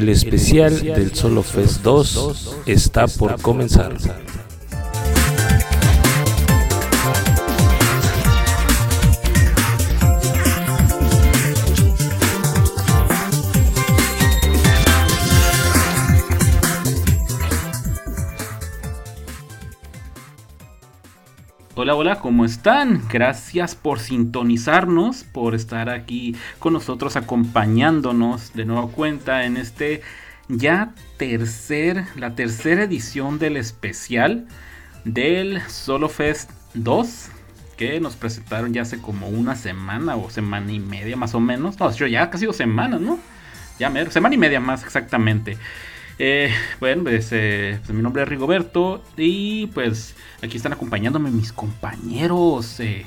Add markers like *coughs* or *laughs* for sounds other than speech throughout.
El especial del Solo Fest 2 está por comenzar. Hola, hola, ¿cómo están? Gracias por sintonizarnos, por estar aquí con nosotros, acompañándonos de nueva cuenta en este ya tercer, la tercera edición del especial del Solo Fest 2 que nos presentaron ya hace como una semana o semana y media más o menos. No, ya casi dos semanas, ¿no? Ya semana y media más exactamente. Eh, bueno, pues, eh, pues, mi nombre es Rigoberto y pues aquí están acompañándome mis compañeros. Eh,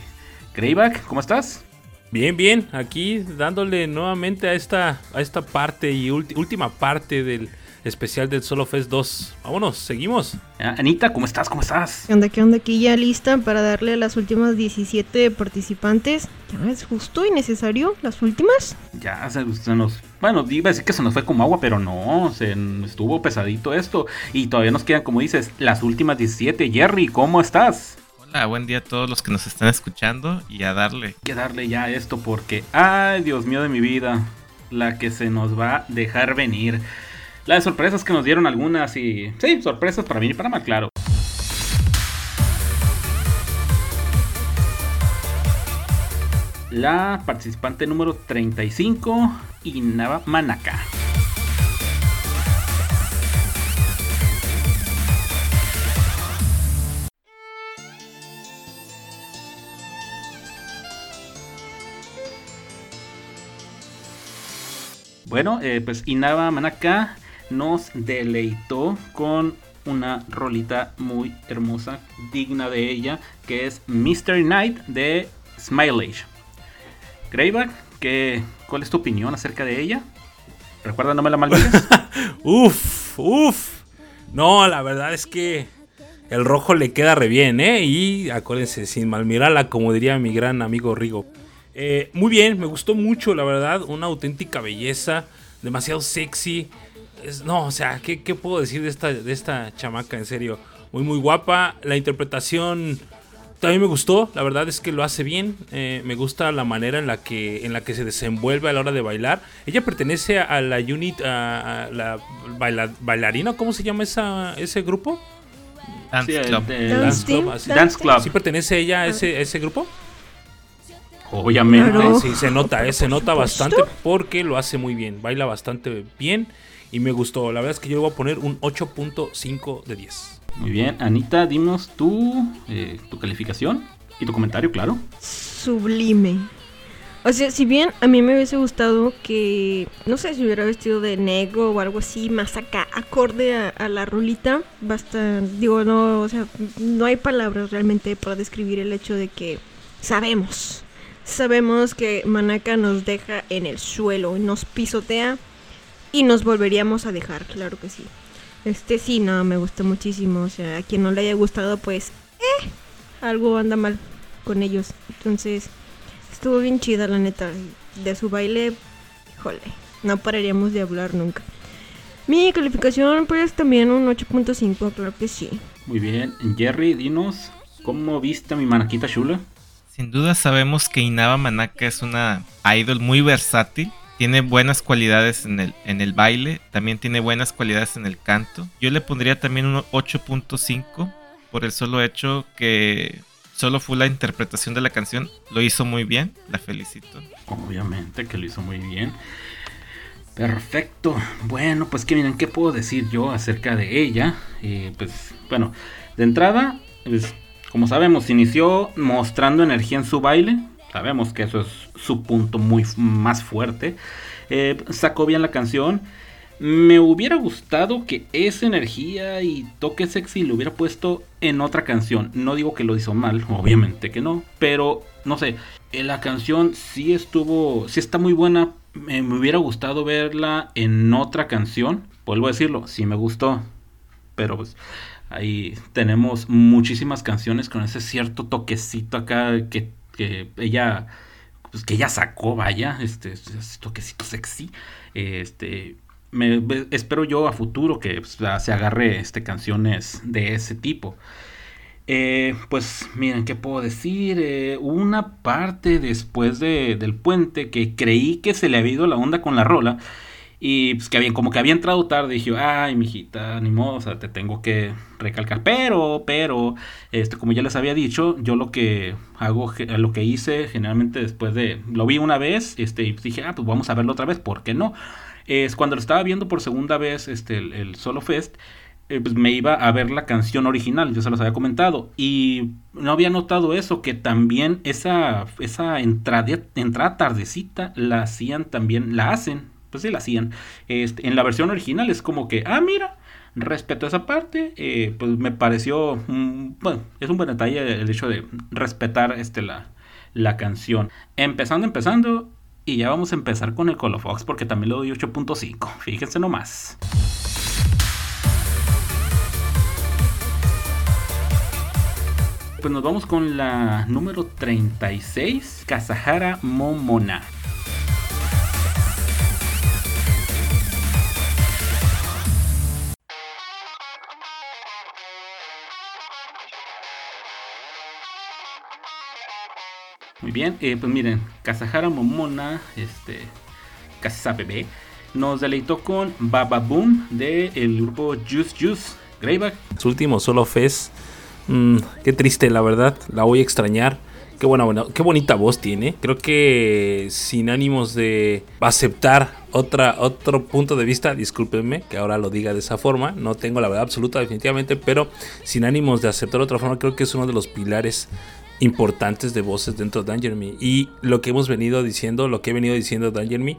Greyback, ¿cómo estás? Bien, bien, aquí dándole nuevamente a esta, a esta parte y última parte del, especial del Solo Fest 2. Vámonos, seguimos. Anita, ¿cómo estás? ¿Cómo estás? ¿Qué onda? ¿Qué onda? Aquí ya lista para darle a las últimas 17 participantes. ¿Ya es justo y necesario las últimas? Ya se, nos... Bueno, iba a decir que se nos fue como agua, pero no, se estuvo pesadito esto. Y todavía nos quedan, como dices, las últimas 17. Jerry, ¿cómo estás? Hola, buen día a todos los que nos están escuchando y a darle. Hay que darle ya esto porque, ay, Dios mío de mi vida, la que se nos va a dejar venir. Las sorpresas que nos dieron algunas y... Sí, sorpresas para mí y para mal, claro. La participante número 35, Inaba Manaka. Bueno, eh, pues Inaba Manaka nos deleitó con una rolita muy hermosa, digna de ella, que es Mystery Night de Smile Age. Greyback, ¿cuál es tu opinión acerca de ella? Recuerda, no me la maldigas. *laughs* uf, uf. No, la verdad es que el rojo le queda re bien, ¿eh? Y acuérdense, sin malmirarla, como diría mi gran amigo Rigo. Eh, muy bien, me gustó mucho, la verdad. Una auténtica belleza, demasiado sexy no, o sea, ¿qué, puedo decir de esta, de esta chamaca? En serio, muy, muy guapa. La interpretación también me gustó, la verdad es que lo hace bien. Eh, me gusta la manera en la, que, en la que se desenvuelve a la hora de bailar. Ella pertenece a la unit, a, la bailarina, ¿cómo se llama esa, ese grupo? Dance Club. Dance, Club. ¿Sí pertenece ella a ese, ese grupo? Obviamente. Sí, se nota, eh, se nota bastante porque lo hace muy bien. Baila bastante bien y me gustó. La verdad es que yo le voy a poner un 8.5 de 10. Muy bien, Anita, dinos tu, eh, tu calificación y tu comentario, claro. Sublime. O sea, si bien a mí me hubiese gustado que, no sé, si hubiera vestido de negro o algo así, más acá, acorde a, la rolita, basta, digo, no, o sea, no hay palabras realmente para describir el hecho de que sabemos, sabemos que Manaka nos deja en el suelo, y nos pisotea y nos volveríamos a dejar, claro que sí. Este sí, no, me gustó muchísimo. O sea, a quien no le haya gustado, pues, eh, algo anda mal con ellos. Entonces, estuvo bien chida, la neta. De su baile, híjole, no pararíamos de hablar nunca. Mi calificación, pues, también un 8.5, claro que sí. Muy bien. Jerry, dinos, ¿cómo viste a mi manaquita chula? Sin duda sabemos que Inaba Manaka es una idol muy versátil tiene buenas cualidades en el, en el baile, también tiene buenas cualidades en el canto. Yo le pondría también un 8.5 por el solo hecho que solo fue la interpretación de la canción. Lo hizo muy bien, la felicito. Obviamente que lo hizo muy bien. Perfecto. Bueno, pues que miren, ¿qué puedo decir yo acerca de ella? Eh, pues bueno, de entrada, pues, como sabemos, inició mostrando energía en su baile. Sabemos que eso es su punto muy más fuerte. Eh, sacó bien la canción. Me hubiera gustado que esa energía y toque sexy lo hubiera puesto en otra canción. No digo que lo hizo mal, *laughs* obviamente que no. Pero, no sé, eh, la canción sí estuvo, sí está muy buena. me hubiera gustado verla en otra canción. Vuelvo a decirlo, sí me gustó. Pero pues ahí tenemos muchísimas canciones con ese cierto toquecito acá que que ella pues que ella sacó, vaya, este, este toquecito sexy, este, espero yo a futuro que pues, se agarre este, canciones de ese tipo. Eh, pues miren, ¿qué puedo decir? Eh, una parte después de, del puente que creí que se le había ido la onda con la rola. Y pues que había, como que había entrado tarde, dije, ay, mijita, ni modo, o sea, te tengo que recalcar. Pero, pero, este, como ya les había dicho, yo lo que hago, lo que hice generalmente después de, lo vi una vez, este, y dije, ah, pues vamos a verlo otra vez, ¿por qué no? Es cuando lo estaba viendo por segunda vez, este, el, Solo Fest, eh, pues me iba a ver la canción original, yo se los había comentado, y no había notado eso, que también esa, esa entrada, entrada tardecita la hacían también, la hacen pues sí la hacían. Este, en la versión original es como que, ah, mira, respeto esa parte, eh, pues me pareció, bueno, es un buen detalle el hecho de respetar este, la, la canción. Empezando, empezando, y ya vamos a empezar con el Colofox porque también le doy 8.5, fíjense nomás. Pues nos vamos con la número 36, Kazahara Momona. Muy bien, eh, pues miren, Kazahara Momona, este, Bebé, nos deleitó con Baba Boom del grupo Juice Juice Greyback. Su último solo fest, mm, qué triste la verdad, la voy a extrañar. Qué buena, buena, qué bonita voz tiene. Creo que sin ánimos de aceptar otra, otro punto de vista, discúlpenme que ahora lo diga de esa forma, no tengo la verdad absoluta definitivamente, pero sin ánimos de aceptar otra forma, creo que es uno de los pilares importantes de voces dentro de Danger Me. Y lo que hemos venido diciendo, lo que he venido diciendo Danger Me,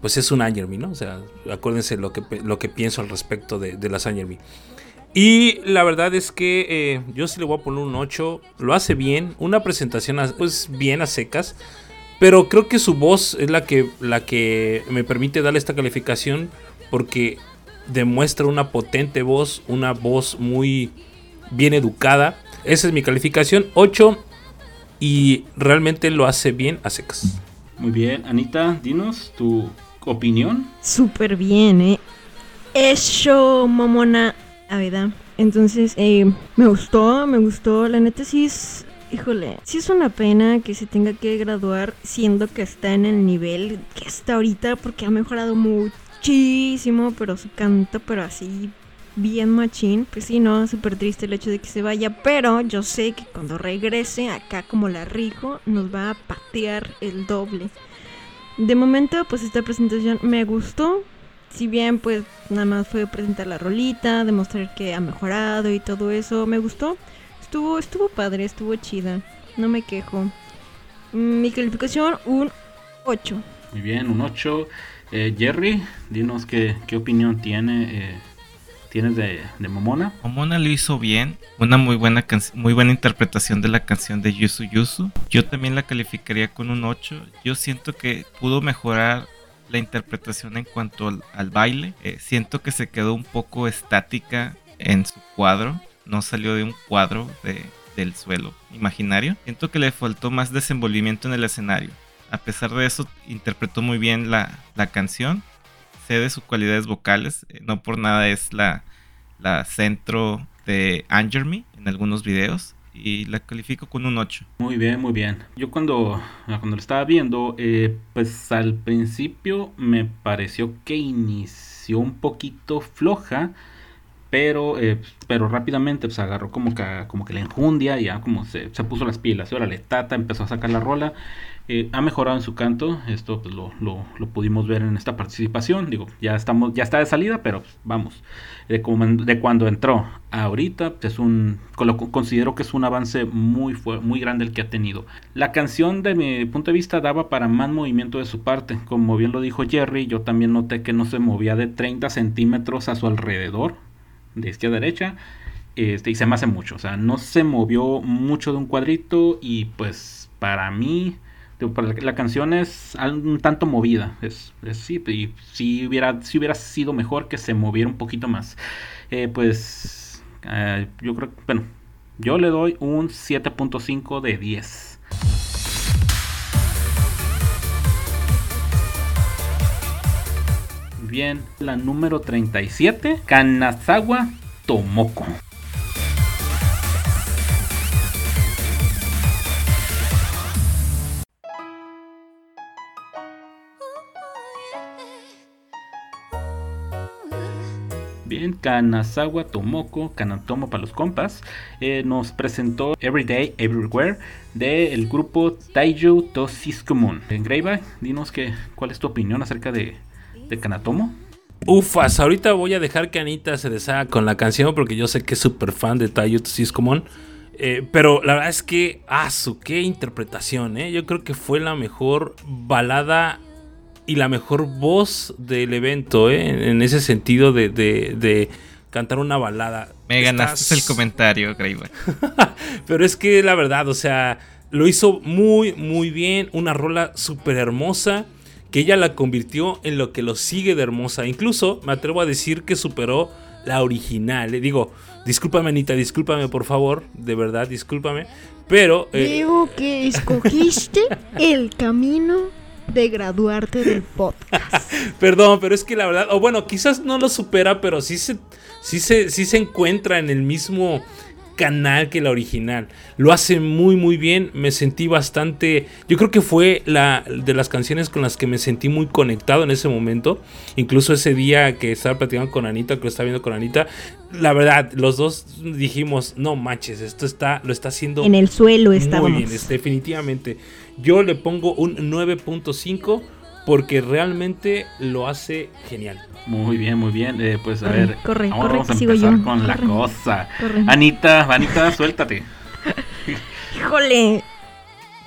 pues es un Danger Me, ¿no? O sea, acuérdense lo que, lo que pienso al respecto de, de las Danger Me. Y la verdad es que eh, yo sí le voy a poner un 8. Lo hace bien. Una presentación pues bien a secas. Pero creo que su voz es la que, la que me permite darle esta calificación. Porque demuestra una potente voz. Una voz muy bien educada. Esa es mi calificación, 8 y realmente lo hace bien a secas. Muy bien, Anita, dinos tu opinión. Súper bien, ¿eh? Eso, mamona, a ver, Entonces, eh, me gustó, me gustó. La neta sí es, híjole, sí es una pena que se tenga que graduar siendo que está en el nivel que está ahorita porque ha mejorado muchísimo, pero su canto, pero así bien machín. Pues sí, no, súper triste el hecho de que se vaya, pero yo sé que cuando regrese acá como la rico, nos va a patear el doble. De momento, pues esta presentación me gustó. Si bien, pues nada más fue presentar la rolita, demostrar que ha mejorado y todo eso, me gustó. Estuvo, estuvo padre, estuvo chida. No me quejo. Mi calificación, un 8. Muy bien, un 8. Eh, Jerry, dinos qué, qué opinión tiene eh, tienes de, Momona? Momona lo hizo bien, una muy buena muy buena interpretación de la canción de Yusu Yusu. Yo también la calificaría con un 8. Yo siento que pudo mejorar la interpretación en cuanto al, baile. Eh, siento que se quedó un poco estática en su cuadro. No salió de un cuadro del suelo imaginario. Siento que le faltó más desenvolvimiento en el escenario. A pesar de eso, interpretó muy bien la, la canción sé de sus cualidades vocales. Eh, no por nada es la, la centro de Anger Me en algunos videos. Y la califico con un 8. Muy bien, muy bien. Yo cuando, cuando lo estaba viendo, eh, pues al principio me pareció que inició un poquito floja pero, eh, pero rápidamente pues agarró como que, como que la enjundia, ya como se, se puso las pilas, ahora le tata, empezó a sacar la rola, eh, ha mejorado en su canto, esto pues, lo, lo, pudimos ver en esta participación, digo, ya estamos, ya está de salida, pero pues, vamos, de, cuando entró ahorita, pues, es un, considero que es un avance muy, muy grande el que ha tenido. La canción de mi punto de vista daba para más movimiento de su parte, como bien lo dijo Jerry, yo también noté que no se movía de 30 centímetros a su alrededor, de izquierda a derecha, este, y se me hace mucho, o sea, no se movió mucho de un cuadrito y pues para mí la, canción es un tanto movida. Es, sí, y si hubiera, si hubiera sido mejor que se moviera un poquito más. Eh, pues eh, yo creo bueno, yo le doy un 7.5 de 10. Bien, la número 37, Kanazawa Tomoko. Bien, Kanazawa Tomoko, Kanatomo para los compas, eh, nos presentó Everyday Everywhere del grupo Taiyo Tosiskomon. En Greiba, dinos que, cuál es tu opinión acerca de, Kanatomo. Ufas, ahorita voy a dejar que Anita se deshaga con la canción porque yo sé que es súper fan de Taiyo Tosiskomon. Eh, pero la verdad es que, ah, su qué interpretación, ¿eh? Yo creo que fue la mejor balada y la mejor voz del evento, ¿eh? en ese sentido de, de, cantar una balada. Me ganaste el comentario, Greyback. *laughs* Pero es que la verdad, o sea, lo hizo muy, muy bien. Una rola súper hermosa que ella la convirtió en lo que lo sigue de hermosa. Incluso me atrevo a decir que superó la original. Le digo, discúlpame, Anita, discúlpame, por favor. De verdad, discúlpame. Pero. Eh, que escogiste el camino de graduarte del podcast. *laughs* Perdón, pero es que la verdad, o bueno, quizás no lo supera, pero sí se, sí se, sí se encuentra en el mismo canal que la original. Lo hace muy muy bien, me sentí bastante, yo creo que fue la de las canciones con las que me sentí muy conectado en ese momento, incluso ese día que estaba platicando con Anita, que lo estaba viendo con Anita, la verdad, los dos dijimos, no manches, esto está lo está haciendo en el suelo estábamos. Muy bien, definitivamente. Yo le pongo un 9.5 porque realmente lo hace genial. Muy bien, muy bien. Eh, pues a ver, corre, vamos, corre, a sigo empezar yo. con la Corre, cosa. corre. Anita, Anita, suéltate. *laughs* Híjole.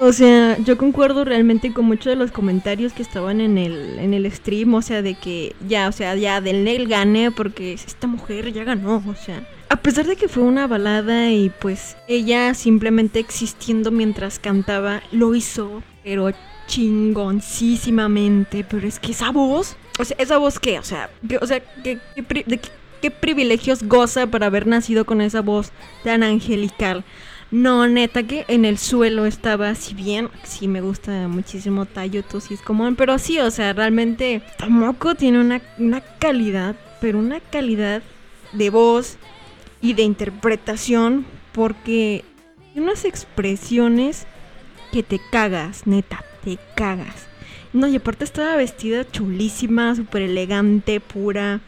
O sea, yo concuerdo realmente con muchos de los comentarios que estaban en el, en el stream, o sea, de que ya, o sea, ya del Nel gane porque esta mujer ya ganó, o sea. A pesar de que fue una balada y pues ella simplemente existiendo mientras cantaba, lo hizo, pero chingoncísimamente, pero es que esa voz, o sea, esa voz qué, o sea, que- o sea, que, de qué- privilegios goza para haber nacido con esa voz tan angelical. No, neta, que en el suelo estaba, si bien, sí me gusta muchísimo Tayo Tosis común, pero sí, o sea, realmente Tomoko tiene una, una calidad, pero una calidad de voz y de interpretación, porque tiene unas expresiones que te cagas, neta, te cagas. No, y aparte estaba vestida chulísima, súper elegante, pura.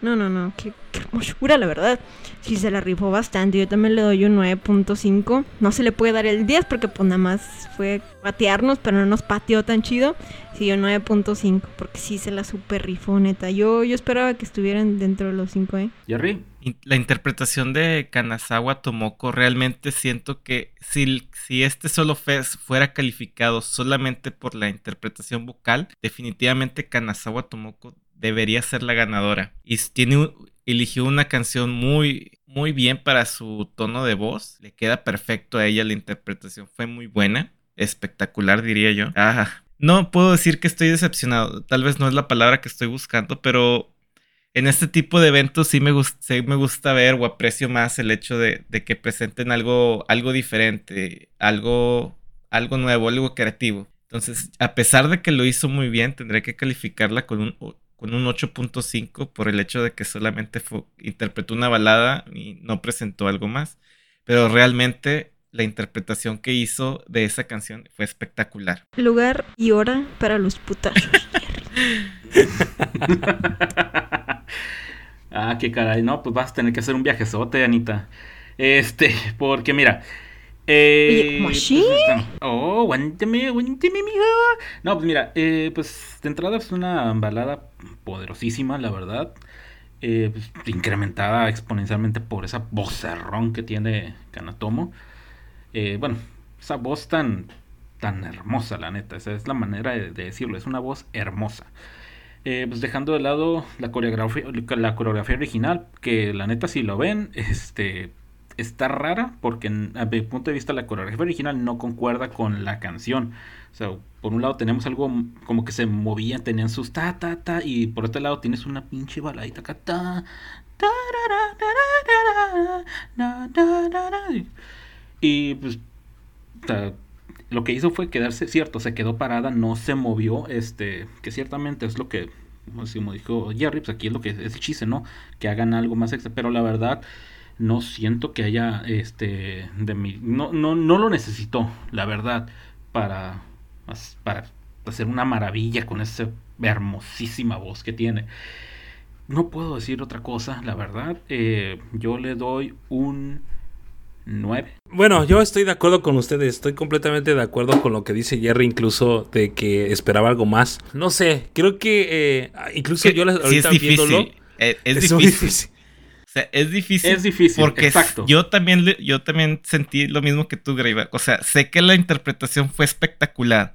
No, no, no, qué, qué hermosura, la verdad. Sí, se la rifó bastante. Yo también le doy un 9.5. No se le puede dar el 10 porque pues nada más fue patearnos, pero no nos pateó tan chido. Sí, un 9.5 porque sí se la super rifó, neta. Yo, yo esperaba que estuvieran dentro de los 5, ¿eh? Jerry. La interpretación de Kanazawa Tomoko realmente siento que si, si este solo fes fuera calificado solamente por la interpretación vocal, definitivamente Kanazawa Tomoko debería ser la ganadora. Y tiene un- eligió una canción muy muy bien para su tono de voz. Le queda perfecto a ella la interpretación. Fue muy buena. Espectacular, diría yo. Ah, no puedo decir que estoy decepcionado. Tal vez no es la palabra que estoy buscando, pero en este tipo de eventos sí me, sí me gusta ver o aprecio más el hecho de, de que presenten algo, algo diferente, algo, algo nuevo, algo creativo. Entonces, a pesar de que lo hizo muy bien, tendré que calificarla con un, con un 8.5 por el hecho de que solamente fue- interpretó una balada y no presentó algo más. Pero realmente la interpretación que hizo de esa canción fue espectacular. Lugar y hora para los putazos. *laughs* *laughs* ah, qué caray. No, pues vas a tener que hacer un viajezote, Anita. Este, porque mira. Eh, ¿cómo así? pues, oh, aguántame, mija. No, pues mira, eh, pues de entrada es una balada poderosísima, la verdad. Eh, pues, incrementada exponencialmente por esa vocerrón que tiene Kanatomo. Eh, bueno, esa voz tan, tan hermosa, la neta. Esa es la manera de, de decirlo. Es una voz hermosa. Eh, pues dejando de lado la coreografía, la coreografía original, que la neta si lo ven, *laughs* este está rara porque a mi punto de vista la coreografía original no concuerda con la canción. O sea, por un lado tenemos algo como que se movían, tenían sus ta ta ta y por otro lado tienes una pinche baladita acá ta y pues lo que hizo fue quedarse cierto, se quedó parada, no se movió, este, que ciertamente es lo que como dijo Jerry, pues aquí es lo que es el chiste, ¿no? Que hagan algo más extra, pero la verdad no siento que haya este de mi no no no lo necesitó, la verdad, para para hacer una maravilla con esa hermosísima voz que tiene. No puedo decir otra cosa, la verdad. Eh, yo le doy un 9. Bueno, yo estoy de acuerdo con ustedes, estoy completamente de acuerdo con lo que dice Jerry, incluso de que esperaba algo más. No sé, creo que eh, incluso yo ahorita es difícil. Eh, es, difícil. Sea, es difícil. Es difícil, porque exacto. Yo también, yo también sentí lo mismo que tú, Greyback. O sea, sé que la interpretación fue espectacular.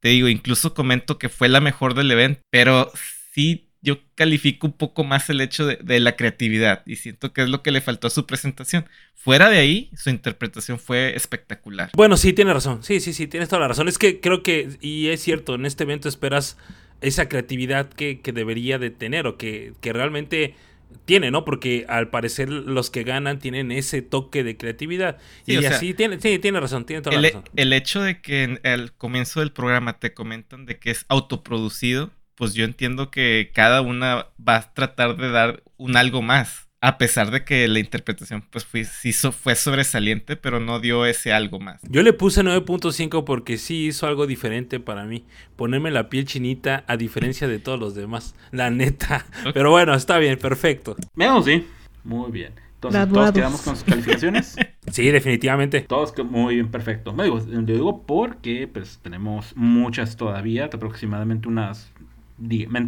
Te digo, incluso comento que fue la mejor del evento, pero sí yo califico un poco más el hecho de, la creatividad y siento que es lo que le faltó a su presentación. Fuera de ahí, su interpretación fue espectacular. Bueno, sí, tiene razón. Sí, sí, sí, tienes toda la razón. Es que creo que, y es cierto, en este evento esperas esa creatividad que, debería de tener o que, que realmente tiene, ¿no? Porque al parecer los que ganan tienen ese toque de creatividad. y así tiene, sí, tiene razón, tiene toda la razón. El hecho de que al comienzo del programa te comentan de que es autoproducido pues yo entiendo que cada una va a tratar de dar un algo más. A pesar de que la interpretación pues fue, fue sobresaliente, pero no dio ese algo más. Yo le puse 9.5 porque sí hizo algo diferente para mí. Ponerme la piel chinita a diferencia de todos los demás. La neta. Pero bueno, está bien, perfecto. Menos sí. Muy bien. Entonces, ¿todos quedamos con sus calificaciones? *laughs* sí, definitivamente. Todos muy bien, perfecto. Me digo, lo digo porque pues tenemos muchas todavía, aproximadamente unas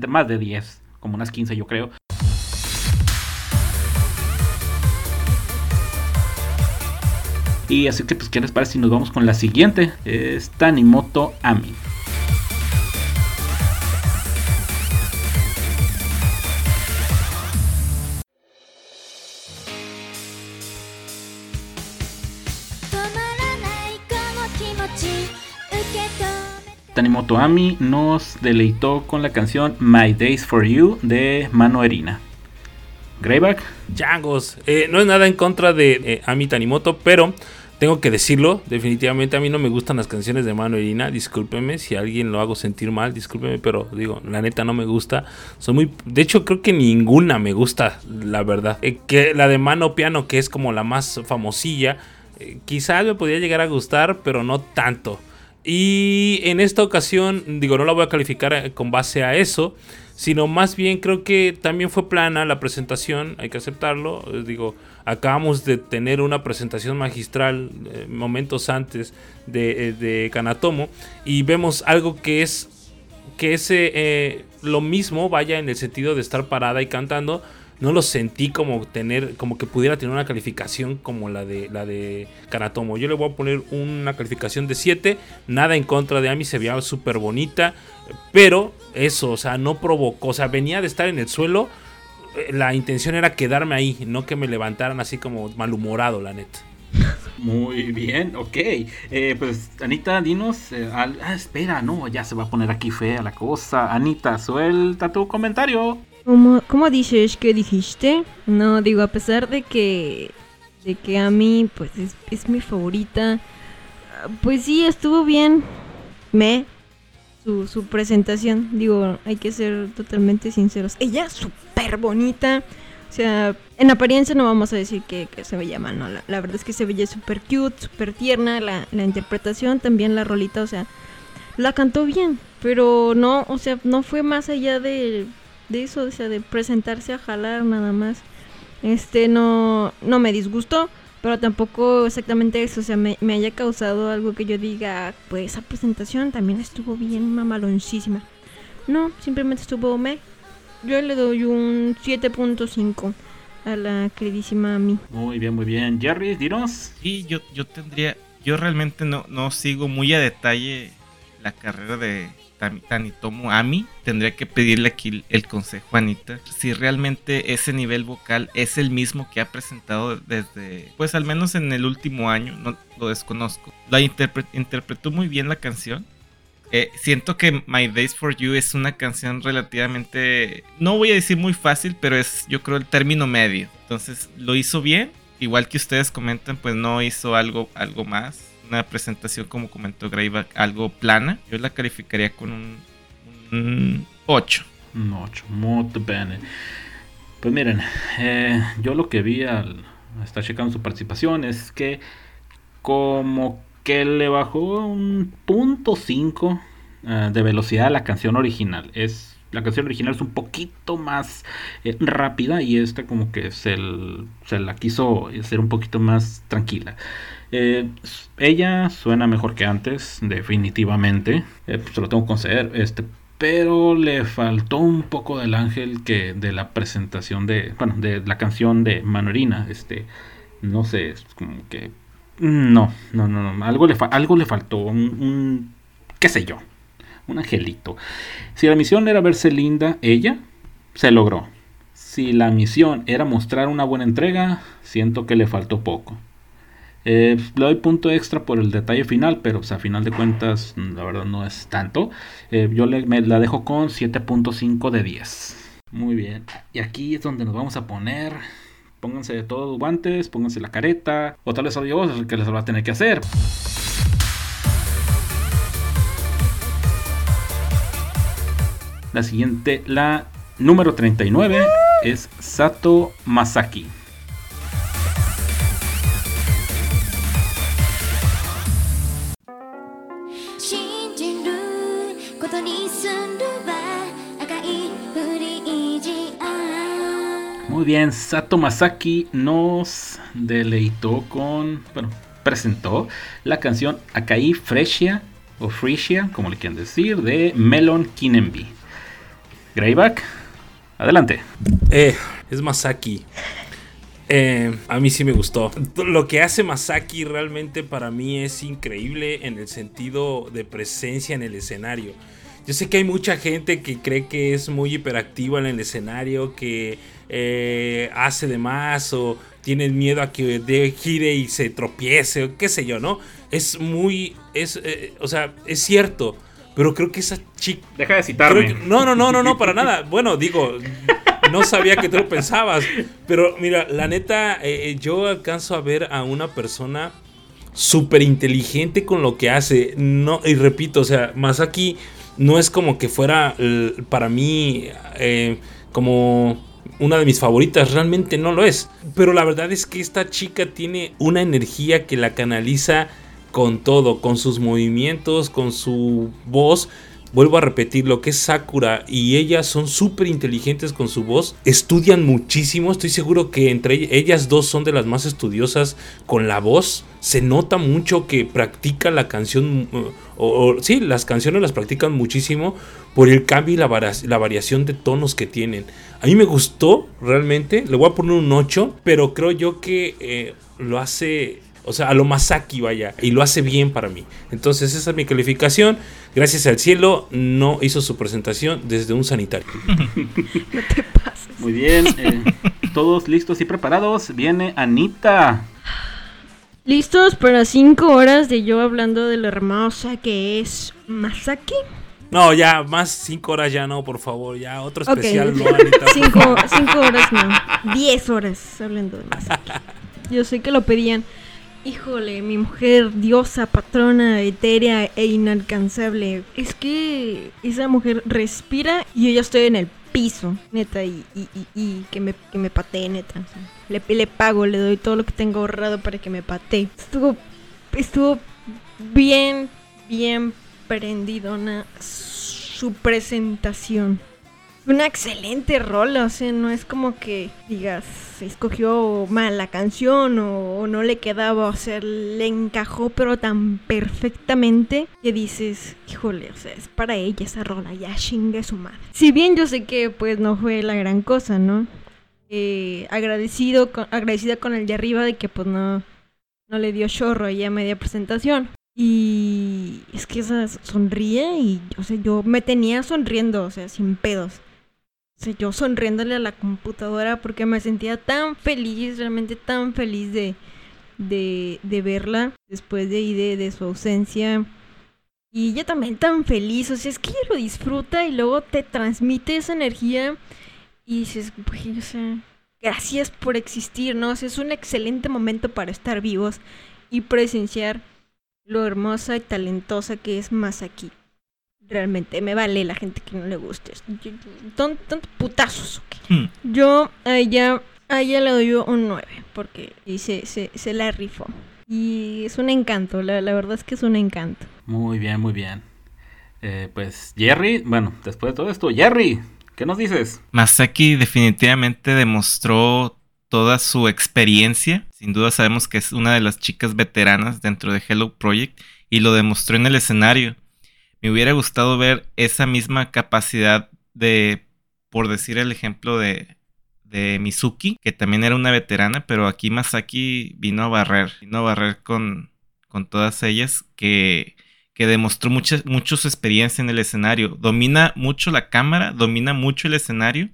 más de 10, como unas 15 yo creo. Y así que pues qué les parece si nos vamos con la siguiente, es Tanimoto Ami. Tanimoto Ami nos deleitó con la canción My Days for You de Mano Erina. Greyback. Changos. Eh, no es nada en contra de eh, Ami Tanimoto, pero tengo que decirlo. Definitivamente a mí no me gustan las canciones de Mano Erina. Discúlpeme si alguien lo hago sentir mal. Discúlpeme, pero digo, la neta no me gusta. Soy muy. De hecho, creo que ninguna me gusta, la verdad. Eh, que la de Mano Piano, que es como la más famosilla. quizás me podría llegar a gustar, pero no tanto. Y en esta ocasión, digo, no la voy a calificar eh, con base a eso, sino más bien creo que también fue plana la presentación, hay que aceptarlo. Eh, digo, acabamos de tener una presentación magistral eh, momentos antes de, de, Kanatomo y vemos algo que es que es lo mismo, vaya en el sentido de estar parada y cantando, no lo sentí como tener, como que pudiera tener una calificación como la de la de Kanatomo. Yo le voy a poner una calificación de 7, nada en contra de Ami, se veía súper bonita, pero eso, o sea, no provocó, o sea, venía de estar en el suelo, eh, la intención era quedarme ahí, no que me levantaran así como malhumorado, la neta. Muy bien, ok. Eh, pues Anita, dinos. Eh, ah, espera, no, ya se va a poner aquí fea la cosa. Anita, suelta tu comentario. ¿Cómo, dices que dijiste? No, digo, a pesar de que, de que a mí, pues es, mi favorita, pues sí, estuvo bien. Me, su, su presentación, digo, hay que ser totalmente sinceros. Ella súper bonita. O sea, en apariencia no vamos a decir que, se veía mal, no. La, verdad es que se veía súper cute, súper tierna. La, la interpretación, también la rolita, o sea, la cantó bien. Pero no, o sea, no fue más allá de de eso, o sea, de presentarse a jalar nada más. Este no, no me disgustó, pero tampoco exactamente eso, o sea, me, haya causado algo que yo diga, pues esa presentación también estuvo bien mamaloncísima. No, simplemente estuvo me. Yo le doy un 7.5 a la queridísima mí. Muy bien, muy bien. Jerry, dinos. Sí, yo, yo tendría, yo realmente no, no sigo muy a detalle la carrera de, Tanitomo Ami, tendría que pedirle aquí el consejo a Anita si realmente ese nivel vocal es el mismo que ha presentado desde, pues al menos en el último año, no lo desconozco. La interpretó muy bien la canción. Eh, siento que My Days for You es una canción relativamente, no voy a decir muy fácil, pero es yo creo el término medio. Entonces lo hizo bien, igual que ustedes comentan, pues no hizo algo, algo más una presentación, como comentó Greyback, algo plana. Yo la calificaría con un, 8. Un 8. Muy bene. Pues miren, eh, yo lo que vi al estar checando su participación es que como que le bajó un punto 5 eh, de velocidad a la canción original. Es la canción original es un poquito más eh, rápida y esta como que se, la quiso hacer un poquito más tranquila. Eh, ella suena mejor que antes, definitivamente. Eh, se lo tengo que conceder. Este, pero le faltó un poco del ángel que de la presentación de, bueno, de la canción de Manorina. Este, no sé, es como que no, no, no, no. Algo le, algo le faltó, un, qué sé yo, un angelito. Si la misión era verse linda, ella se logró. Si la misión era mostrar una buena entrega, siento que le faltó poco. Eh, le doy punto extra por el detalle final, pero a final de cuentas, la verdad no es tanto. Eh, yo le, me la dejo con 7.5 de 10. Muy bien. Y aquí es donde nos vamos a poner. Pónganse de todos guantes, pónganse la careta. O tal vez el que les va a tener que hacer. La siguiente, la número 39, es Sato Masaki. Muy bien, Sato Masaki nos deleitó con, bueno, presentó la canción Akai Fresia o Frisia, como le quieran decir, de Melon Kinenbi. Greyback, adelante. Eh, es Masaki. Eh, a mí sí me gustó. Lo que hace Masaki realmente para mí es increíble en el sentido de presencia en el escenario. Yo sé que hay mucha gente que cree que es muy hiperactiva en el escenario, que eh, hace de más o tienen miedo a que de, gire y se tropiece o qué sé yo, ¿no? Es muy, es, eh, o sea, es cierto pero creo que esa chica. Deja de citarme. no, no, no, no, no, para nada. Bueno, digo, no sabía que tú lo pensabas. Pero mira, la neta, eh, yo alcanzo a ver a una persona súper inteligente con lo que hace. No, y repito, o sea, Masaki no es como que fuera para mí eh, como una de mis favoritas, realmente no lo es. Pero la verdad es que esta chica tiene una energía que la canaliza con todo, con sus movimientos, con su voz. Vuelvo a repetir, lo que es Sakura y ella son súper inteligentes con su voz, estudian muchísimo, estoy seguro que entre ellas dos son de las más estudiosas con la voz, se nota mucho que practica la canción, o, sí, las canciones las practican muchísimo por el cambio y la, variación de tonos que tienen. A mí me gustó realmente, le voy a poner un 8, pero creo yo que eh, lo hace o sea, a lo Masaki, vaya. Y lo hace bien para mí. Entonces, esa es mi calificación. Gracias al cielo, no hizo su presentación desde un sanitario. *laughs* no te pases. Muy bien. Eh, todos listos y preparados. Viene Anita. ¿Listos para cinco horas de yo hablando de la hermosa que es Masaki? No, ya, más cinco horas ya no, por favor. Ya, otro especial no, *laughs* Anita. Cinco, cinco horas no. Diez horas hablando de Masaki. *laughs* Yo sé que lo pedían. Híjole, mi mujer, diosa, patrona, etérea e inalcanzable. Es que esa mujer respira y yo ya estoy en el piso, neta, y, y, que, me, que me patee, neta. le, le pago, le doy todo lo que tengo ahorrado para que me patee. Estuvo, estuvo bien, bien prendidona su presentación una excelente rola, o sea, no es como que digas, escogió mal la canción o, no le quedaba, o sea, le encajó pero tan perfectamente que dices, híjole, o sea, es para ella esa rola, ya chingue su madre. Si bien yo sé que pues no fue la gran cosa, ¿no? Eh, agradecido con, agradecida con el de arriba de que pues no, no le dio chorro ahí a media presentación. Y es que esa sonríe y, o sea, yo me tenía sonriendo, o sea, sin pedos yo sonriéndole a la computadora porque me sentía tan feliz, realmente tan feliz de, de, verla después de, de, de su ausencia. Y ella también tan feliz, o sea, es que ella lo disfruta y luego te transmite esa energía y dices, sea, gracias por existir, ¿no? O sea, es un excelente momento para estar vivos y presenciar lo hermosa y talentosa que es Masaki. Realmente me vale la gente que no le guste. Tantos putazos. Hmm. Yo a ella, a ella le doy un 9 porque y se, se, se la rifó. Y es un encanto, la, la verdad es que es un encanto. Muy bien, muy bien. Eh, pues Jerry, bueno, después de todo esto, Jerry, ¿qué nos dices? Masaki definitivamente demostró toda su experiencia. Sin duda sabemos que es una de las chicas veteranas dentro de Hello Project y lo demostró en el escenario. Me hubiera gustado ver esa misma capacidad de, por decir el ejemplo de, de Mizuki, que también era una veterana, pero aquí Masaki vino a barrer, vino a barrer con, con todas ellas, que, que demostró mucha, mucho su experiencia en el escenario. Domina mucho la cámara, domina mucho el escenario.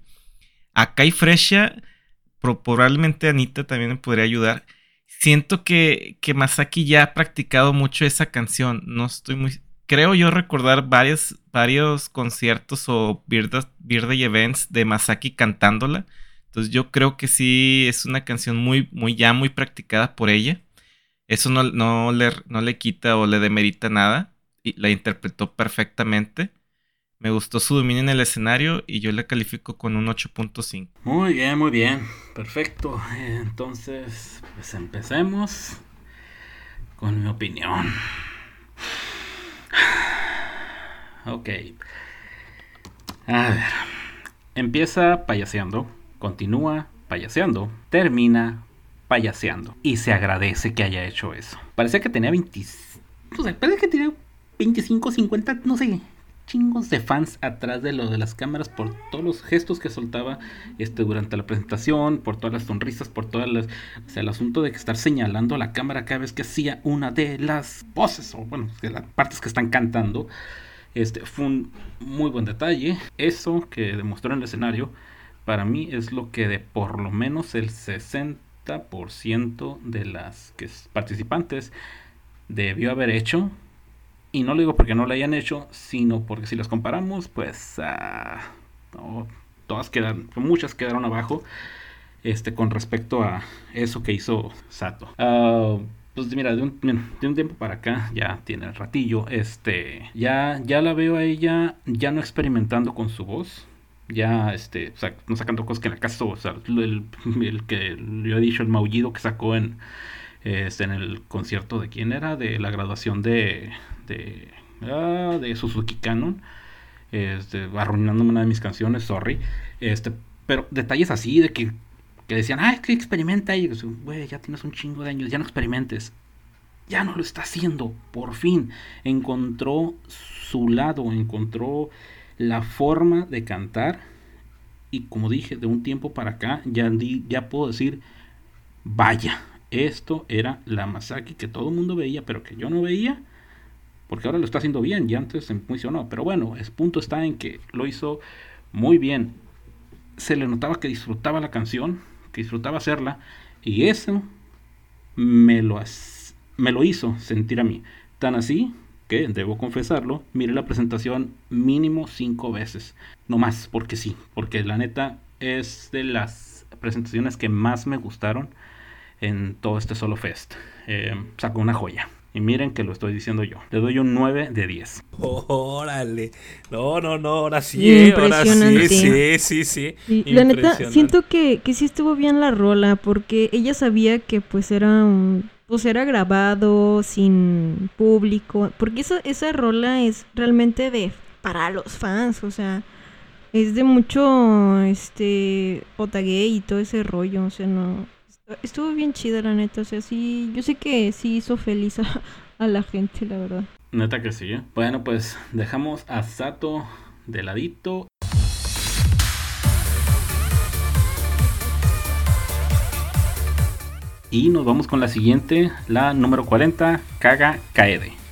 Acá y Fresha, probablemente Anita también me podría ayudar. Siento que, que Masaki ya ha practicado mucho esa canción. No estoy muy, creo yo recordar varios, varios conciertos o birthday events de Masaki cantándola. Entonces yo creo que sí es una canción muy, muy ya muy practicada por ella. Eso no, no, le, no le quita o le demerita nada. Y la interpretó perfectamente. Me gustó su dominio en el escenario y yo le califico con un 8.5. Muy bien, muy bien. Perfecto. Entonces, pues empecemos con mi opinión. *sighs* Ok. A ver. Empieza payaseando, continúa payaseando, termina payaseando. Y se agradece que haya hecho eso. Parecía que tenía 20. O sea, parece que tenía 25, 50, no sé. Chingos de fans atrás de lo de las cámaras por todos los gestos que soltaba este, durante la presentación, por todas las sonrisas, por todas las. O sea, el asunto de que estar señalando a la cámara cada vez que hacía una de las voces, o bueno, de las partes que están cantando. Este, fue un muy buen detalle. Eso que demostró en el escenario, para mí es lo que de por lo menos el 60% de las que participantes debió haber hecho. Y no lo digo porque no lo hayan hecho, sino porque si las comparamos, pues no, todas quedan, muchas quedaron abajo este, con respecto a eso que hizo Sato. Uh, pues mira, de un, tiempo para acá, ya tiene el ratillo, este, ya, ya la veo a ella ya no experimentando con su voz, ya, este, o sea, no sacando cosas que en la casa, o sea, el que yo he dicho, el maullido que sacó en, este, en el concierto de quién era, de la graduación de, de, ah, de Suzuki Canon, este, arruinándome una de mis canciones, sorry, este, pero detalles así de que que decían, ah, es que experimenta y güey, ya tienes un chingo de años, ya no experimentes. Ya no lo está haciendo, por fin. Encontró su lado, encontró la forma de cantar. Y como dije, de un tiempo para acá, ya, ya puedo decir, vaya, esto era la Masaki que todo el mundo veía, pero que yo no veía. Porque ahora lo está haciendo bien, y antes se funcionó. Pero bueno, el punto está en que lo hizo muy bien. Se le notaba que disfrutaba la canción, disfrutaba hacerla y eso me lo, me lo hizo sentir a mí. Tan así que, debo confesarlo, miré la presentación mínimo cinco veces. No más, porque sí, porque la neta es de las presentaciones que más me gustaron en todo este Solo Fest. Eh, sacó una joya. Y miren que lo estoy diciendo yo. Le doy un 9 de 10. *laughs* Órale. No, no, no. Ahora sí, ahora sí. Sí, sí, sí. la neta, siento que, que sí estuvo bien la rola. Porque ella sabía que pues era un pues era grabado sin público, porque esa, esa rola es realmente de para los fans, o sea, es de mucho este otague y todo ese rollo, o sea, no Estuvo bien chida, la neta. O sea, sí, yo sé que sí hizo feliz a, la gente, la verdad. Neta que sí. ¿eh? Bueno, pues dejamos a Sato de ladito. Y nos vamos con la siguiente, la número 40, Kaga Kaede.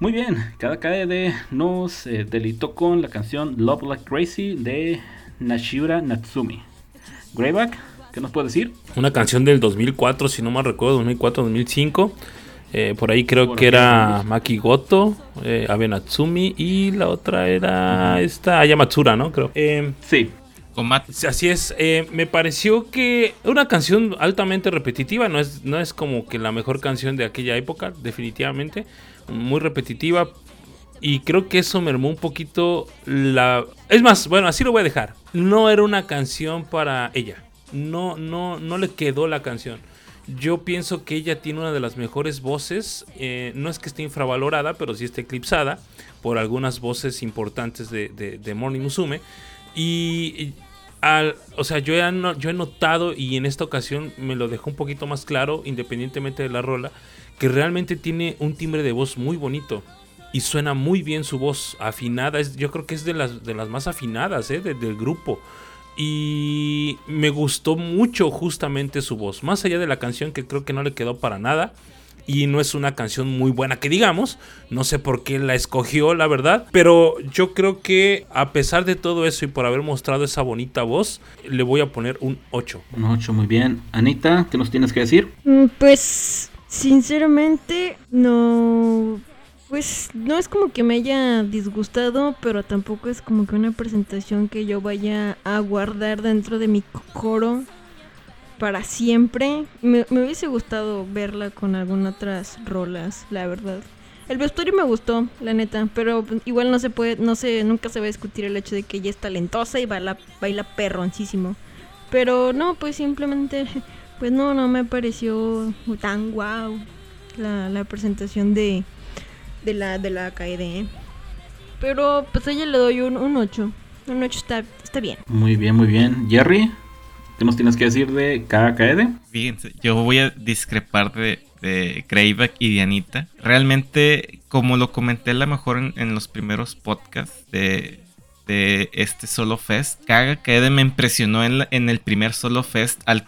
Muy bien, cada KD nos eh, delitó con la canción Love Like Crazy de Nashiura Natsumi. Greyback, ¿qué nos puede decir? Una canción del 2004, si no mal recuerdo, 2004-2005. Eh, por ahí creo que era Maki Goto, eh, Abe Natsumi y la otra era esta Ayamatsura, ¿no? Creo. Eh, Sí, Así es, eh, me pareció que una canción altamente repetitiva, no es, no es como que la mejor canción de aquella época, definitivamente, muy repetitiva. Y creo que eso mermó un poquito la... Es más, bueno, así lo voy a dejar. No era una canción para ella. No, no, no le quedó la canción. Yo pienso que ella tiene una de las mejores voces. eh, no es que esté infravalorada, pero sí está eclipsada por algunas voces importantes de, Morning Musume. Y, al- o sea, yo he, yo he notado y en esta ocasión me lo dejó un poquito más claro, independientemente de la rola, que realmente tiene un timbre de voz muy bonito. Y suena muy bien su voz, afinada. Es, yo creo que es de las, de las más afinadas ¿eh? de- del grupo. Y me gustó mucho justamente su voz. Más allá de la canción que creo que no le quedó para nada. Y no es una canción muy buena que digamos. No sé por qué la escogió, la verdad. Pero yo creo que a pesar de todo eso y por haber mostrado esa bonita voz, le voy a poner un 8. un 8, muy bien. Anita, ¿qué nos tienes que decir? Mm, Pues, sinceramente, no. Pues no es como que me haya disgustado, pero tampoco es como que una presentación que yo vaya a guardar dentro de mi coro para siempre. Me, hubiese gustado verla con algunas otras rolas, la verdad. El vestuario me gustó, la neta, pero igual no se puede, no sé, nunca se va a discutir el hecho de que ella es talentosa y baila, baila perroncísimo. Pero no, pues simplemente, pues no, no me pareció tan guau la, la presentación de, de la de la KD. Pero pues a ella le doy un, un 8. Un 8 está, está bien. Muy bien, muy bien. Jerry, ¿qué nos tienes que decir de KKD? Fíjense, yo voy a discrepar de, de Greyback y de Anita. Realmente, como lo comenté a lo mejor en, en los primeros podcasts de, de este Solo Fest, Kaga Kaede me impresionó en, el primer Solo Fest al,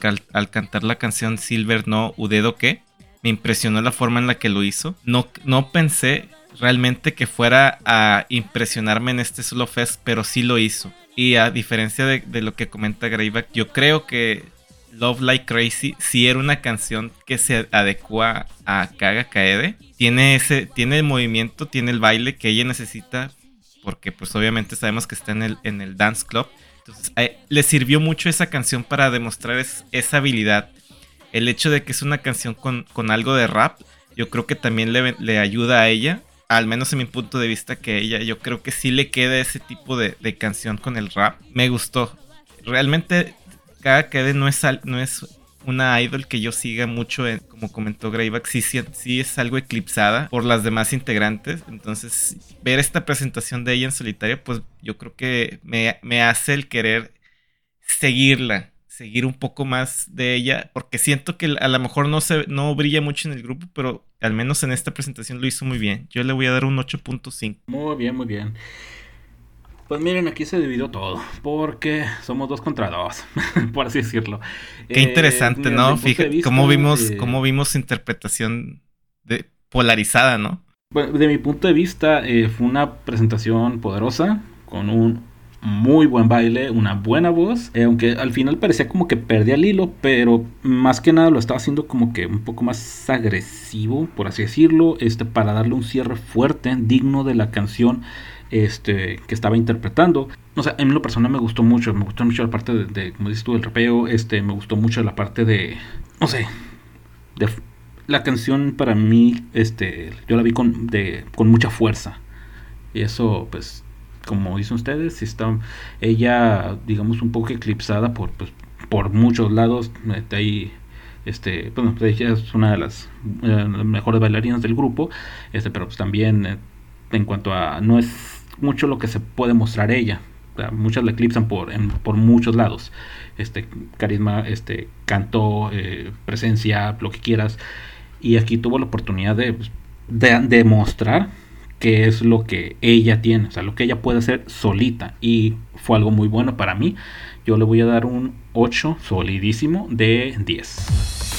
cantar la canción Silver no Udedo que. Me impresionó la forma en la que lo hizo. No, no pensé realmente que fuera a impresionarme en este Solo Fest, pero sí lo hizo. Y a diferencia de, de lo que comenta Greyback, yo creo que Love Like Crazy sí era una canción que se adecua a Kaga Kaede. Tiene ese, tiene el movimiento, tiene el baile que ella necesita, porque pues obviamente sabemos que está en el, en el dance club. Entonces a- le sirvió mucho esa canción para demostrar es- esa habilidad. El hecho de que es una canción con, con algo de rap, yo creo que también le, le ayuda a ella. Al menos en mi punto de vista que ella, yo creo que sí le queda ese tipo de, de canción con el rap. Me gustó. Realmente cada Kede no es, no es una idol que yo siga mucho, en- como comentó Greyback, sí, sí, es algo eclipsada por las demás integrantes. Entonces, ver esta presentación de ella en solitario, pues yo creo que me, me hace el querer seguirla, seguir un poco más de ella, porque siento que a lo mejor no, se, no brilla mucho en el grupo, pero al menos en esta presentación lo hizo muy bien. Yo le voy a dar un 8.5. Muy bien, muy bien. Pues miren, aquí se dividió todo, porque somos dos contra dos, *laughs* por así decirlo. Qué Eh, interesante, ¿no? Fíjate vista, cómo vimos, eh, cómo vimos interpretación de, polarizada, ¿no? Bueno, de mi punto de vista, eh, fue una presentación poderosa, con un muy buen baile, una buena voz, eh, aunque al final parecía como que perdía el hilo, pero más que nada lo estaba haciendo como que un poco más agresivo, por así decirlo, este, para darle un cierre fuerte, digno de la canción este, que estaba interpretando. O sea, en lo personal me gustó mucho, me gustó mucho la parte de, como dices tú, el rapeo, este, me gustó mucho la parte de, no sé, la canción para mí, este, yo la vi con, de, con mucha fuerza. Y eso, pues, como dicen ustedes, está ella, digamos, un poco eclipsada por, pues, por muchos lados. De ahí, este, bueno, pues, ella es una de las eh, mejores bailarinas del grupo, este, pero pues también eh, en cuanto a, no es mucho lo que se puede mostrar ella. O sea, muchas la eclipsan por, por muchos lados. Este, carisma, este, canto, eh, presencia, lo que quieras. Y aquí tuvo la oportunidad de, pues, de demostrar qué es lo que ella tiene, o sea, lo que ella puede hacer solita. Y fue algo muy bueno para mí. Yo le voy a dar un 8 solidísimo de 10.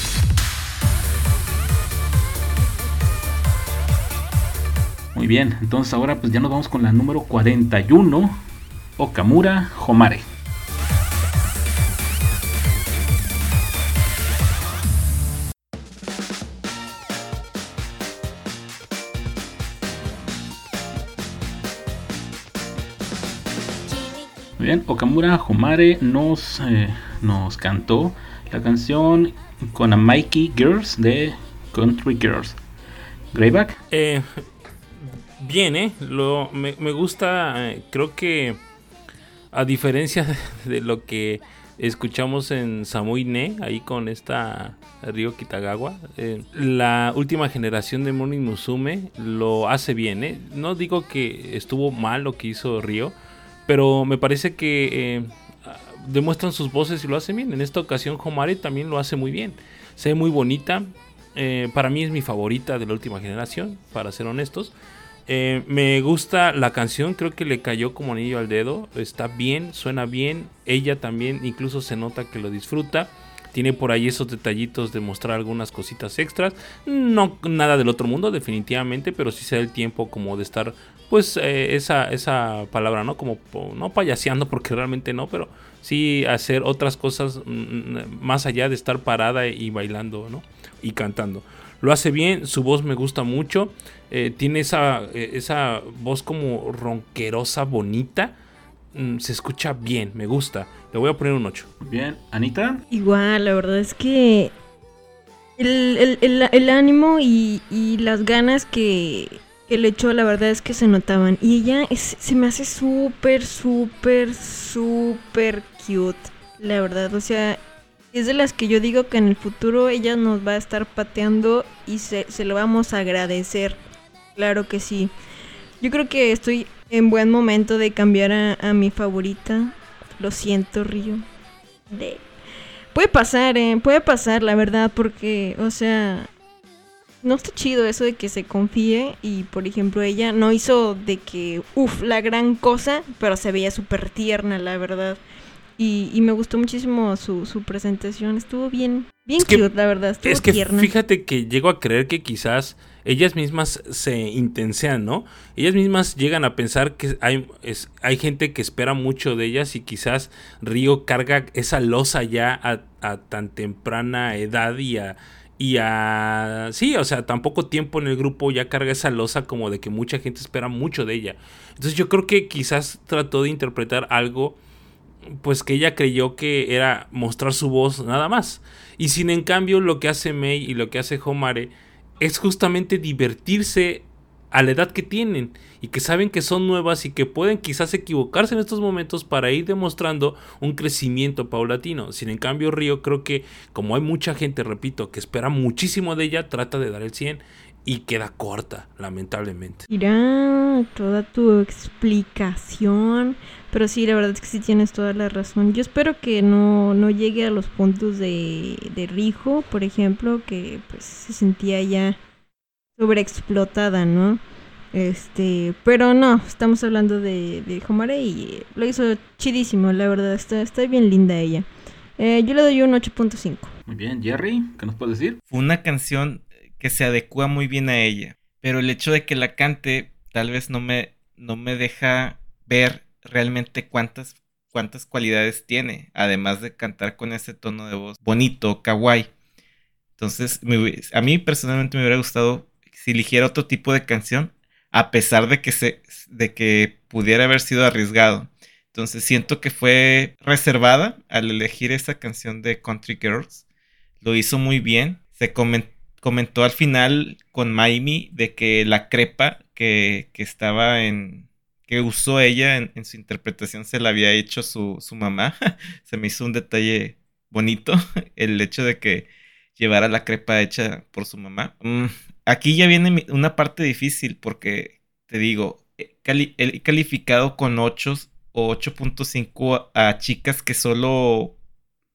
Muy bien, entonces ahora pues ya nos vamos con la número 41, Okamura Homare. Muy bien, Okamura Homare nos, eh, nos cantó la canción con a Mikey Girls de Country Girls. Greyback. Eh, bien, ¿eh? Lo, me, me gusta, eh, creo que a diferencia *laughs* de lo que escuchamos en Samui Ne, ahí con esta Ryo Kitagawa, eh, la última generación de Morning Musume lo hace bien, ¿eh? No digo que estuvo mal lo que hizo Ryo, pero me parece que eh, demuestran sus voces y lo hacen bien. En esta ocasión Homare también lo hace muy bien. Se ve muy bonita. Para mí es mi favorita de la última generación, para ser honestos. Eh, me gusta la canción, creo que le cayó como anillo al dedo. Está bien, suena bien. Ella también incluso se nota que lo disfruta. Tiene por ahí esos detallitos de mostrar algunas cositas extras. No nada del otro mundo, definitivamente, pero sí se da el tiempo como de estar, pues, eh, esa, esa palabra, ¿no? Como, no payaseando, porque realmente no, pero sí hacer otras cosas mm, más allá de estar parada y bailando, ¿no? Y cantando. Lo hace bien, su voz me gusta mucho. Eh, tiene esa, eh, esa voz como ronquerosa, bonita. Mm, se escucha bien, me gusta. Le voy a poner un 8. Muy bien, Anita. Igual, la verdad es que el, el- el- el ánimo y, y las ganas que, que le echó, la verdad es que se notaban. Y ella es- se me hace súper, súper, súper cute, la verdad. O sea, es de las que yo digo que en el futuro ella nos va a estar pateando y se, se lo vamos a agradecer. Claro que sí. Yo creo que estoy en buen momento de cambiar a, a mi favorita. Lo siento, Río. De... Puede pasar, eh, puede pasar, la verdad, porque, o sea, no está chido eso de que se confíe y, por ejemplo, ella no hizo de que, uff, la gran cosa, pero se veía súper tierna, la verdad. Y, y me gustó muchísimo su, su presentación, estuvo bien, bien Es que- cute, la verdad, estuvo Es que tierna. fíjate que llego a creer que quizás ellas mismas se intensean, ¿no? Ellas mismas llegan a pensar que hay, hay gente que espera mucho de ellas y quizás Río carga esa losa ya a, a tan temprana edad y a, y a... Sí, o sea, tan poco tiempo en el grupo ya carga esa losa como de que mucha gente espera mucho de ella. Entonces yo creo que quizás trató de interpretar algo pues que ella creyó que era mostrar su voz nada más. Y sin en cambio lo que hace Mei y lo que hace Homare es justamente divertirse a la edad que tienen y que saben que son nuevas y que pueden quizás equivocarse en estos momentos para ir demostrando un crecimiento paulatino. Sin en cambio Río creo que como hay mucha gente, repito, que espera muchísimo de ella, trata de dar el 100 y queda corta, lamentablemente. Mira, toda tu explicación. Pero sí, la verdad es que sí tienes toda la razón. Yo espero que no, no llegue a los puntos de, de Rijo, por ejemplo, que pues se sentía ya sobreexplotada, ¿no? Este, pero no, estamos hablando de, de Homare y lo hizo chidísimo, la verdad, está, está bien linda ella. Eh, yo le doy un 8.5. Muy bien, Jerry, ¿qué nos puedes decir? Fue una canción que se adecua muy bien a ella. Pero el hecho de que la cante tal vez no me, no me deja ver realmente cuántas, cuántas cualidades tiene. Además de cantar con ese tono de voz bonito, kawaii. Entonces, a mí personalmente me hubiera gustado si eligiera otro tipo de canción. A pesar de que, se, de que pudiera haber sido arriesgado. Entonces siento que fue reservada al elegir esa canción de Country Girls. Lo hizo muy bien. Se comen- comentó al final con Maimi de que la crepa que, que estaba en. Que usó ella en, en su interpretación se la había hecho su, su mamá. *laughs* se me hizo un detalle bonito. *laughs* El hecho de que llevara la crepa hecha por su mamá. Mm, aquí ya viene una parte difícil porque te digo, he cali- he calificado con 8 o 8.5 a, a chicas que solo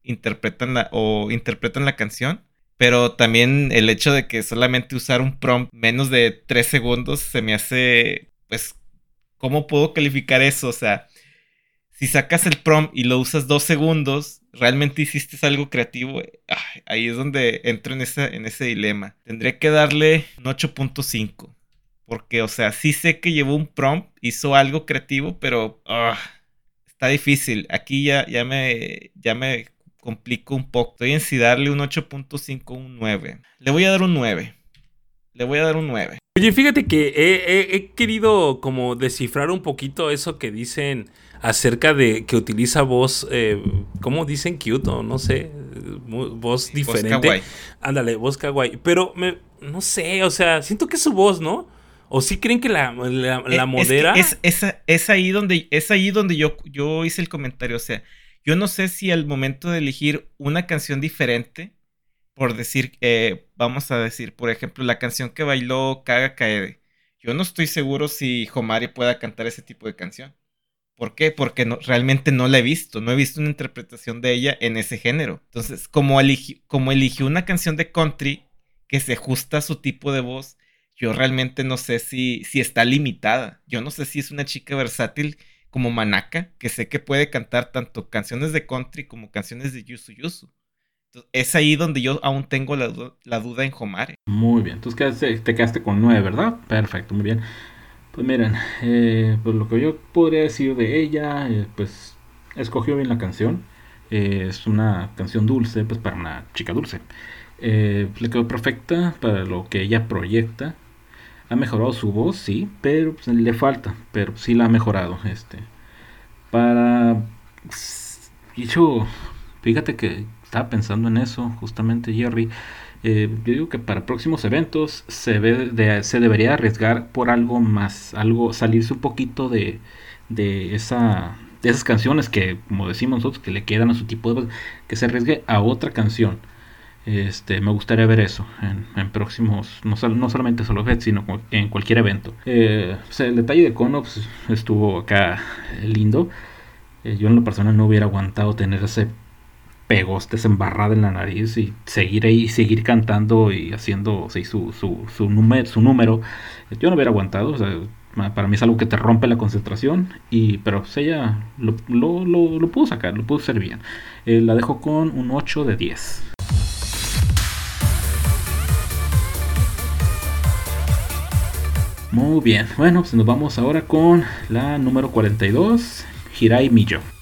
interpretan la o interpretan la canción. Pero también el hecho de que solamente usar un prompt menos de 3 segundos se me hace, pues, ¿cómo puedo calificar eso? O sea, si sacas el prompt y lo usas 2 segundos, realmente hiciste algo creativo. Ahí es donde entro en ese, en ese dilema. Tendría que darle un 8.5. Porque, o sea, sí sé que llevó un prompt, hizo algo creativo, pero ah, está difícil. Aquí ya, ya, me, ya me complico un poco. Estoy en si darle un 8.5 un 9. Le voy a dar un 9. Le voy a dar un 9. Oye, fíjate que he, he- he querido como descifrar un poquito eso que dicen acerca de que utiliza voz, eh, ¿cómo dicen cute o no sé? Voz diferente. Ándale, voz kawaii. Pero me, no sé, o sea, siento que es su voz, ¿no? ¿O sí creen que la, la, modera? Es, es, ahí donde, es ahí donde yo, yo hice el comentario. O sea, yo no sé si al momento de elegir una canción diferente, por decir, eh, vamos a decir, por ejemplo, la canción que bailó Kaga Kaede. Yo no estoy seguro si Homari pueda cantar ese tipo de canción. ¿Por qué? Porque realmente no la he visto, no he visto una interpretación de ella en ese género. Entonces, como, como eligió una canción de country que se ajusta a su tipo de voz, yo realmente no sé si, si está limitada. Yo no sé si es una chica versátil como Manaka, que sé que puede cantar tanto canciones de country como canciones de Yusu Yusu. Es ahí donde yo aún tengo la, duda en Homare. Muy bien, entonces te quedaste con nueve, ¿verdad? Perfecto, muy bien. Pues miren, eh, pues lo que yo podría decir de ella, eh, pues escogió bien la canción. Eh, es una canción dulce, pues para una chica dulce. le quedó perfecta para lo que ella proyecta ha mejorado su voz, sí, pero pues, le falta, pero sí la ha mejorado. Este, para. Dicho, fíjate que estaba pensando en eso, justamente, Jerry. Eh, yo digo que para próximos eventos se, ve se debería arriesgar por algo más, algo, salirse un poquito de, de esa de esas canciones que, como decimos nosotros, que le quedan a su tipo de que se arriesgue a otra canción. Este, me gustaría ver eso en, próximos, no, no, solamente solo Fed, sino en cualquier evento. Eh, el detalle de Kono pues, estuvo acá lindo. Eh, yo en lo personal no hubiera aguantado tener ese pegoste, esa embarrada en la nariz y seguir ahí, seguir cantando y haciendo su, su, su, número, su número. Yo no hubiera aguantado. para mí es algo que te rompe la concentración, y, pero pues, ella lo, lo, lo, pudo sacar, lo pudo hacer bien. Eh, la dejo con un 8 de 10. Muy bien, bueno, pues nos vamos ahora con la número 42, Hirai Miyo.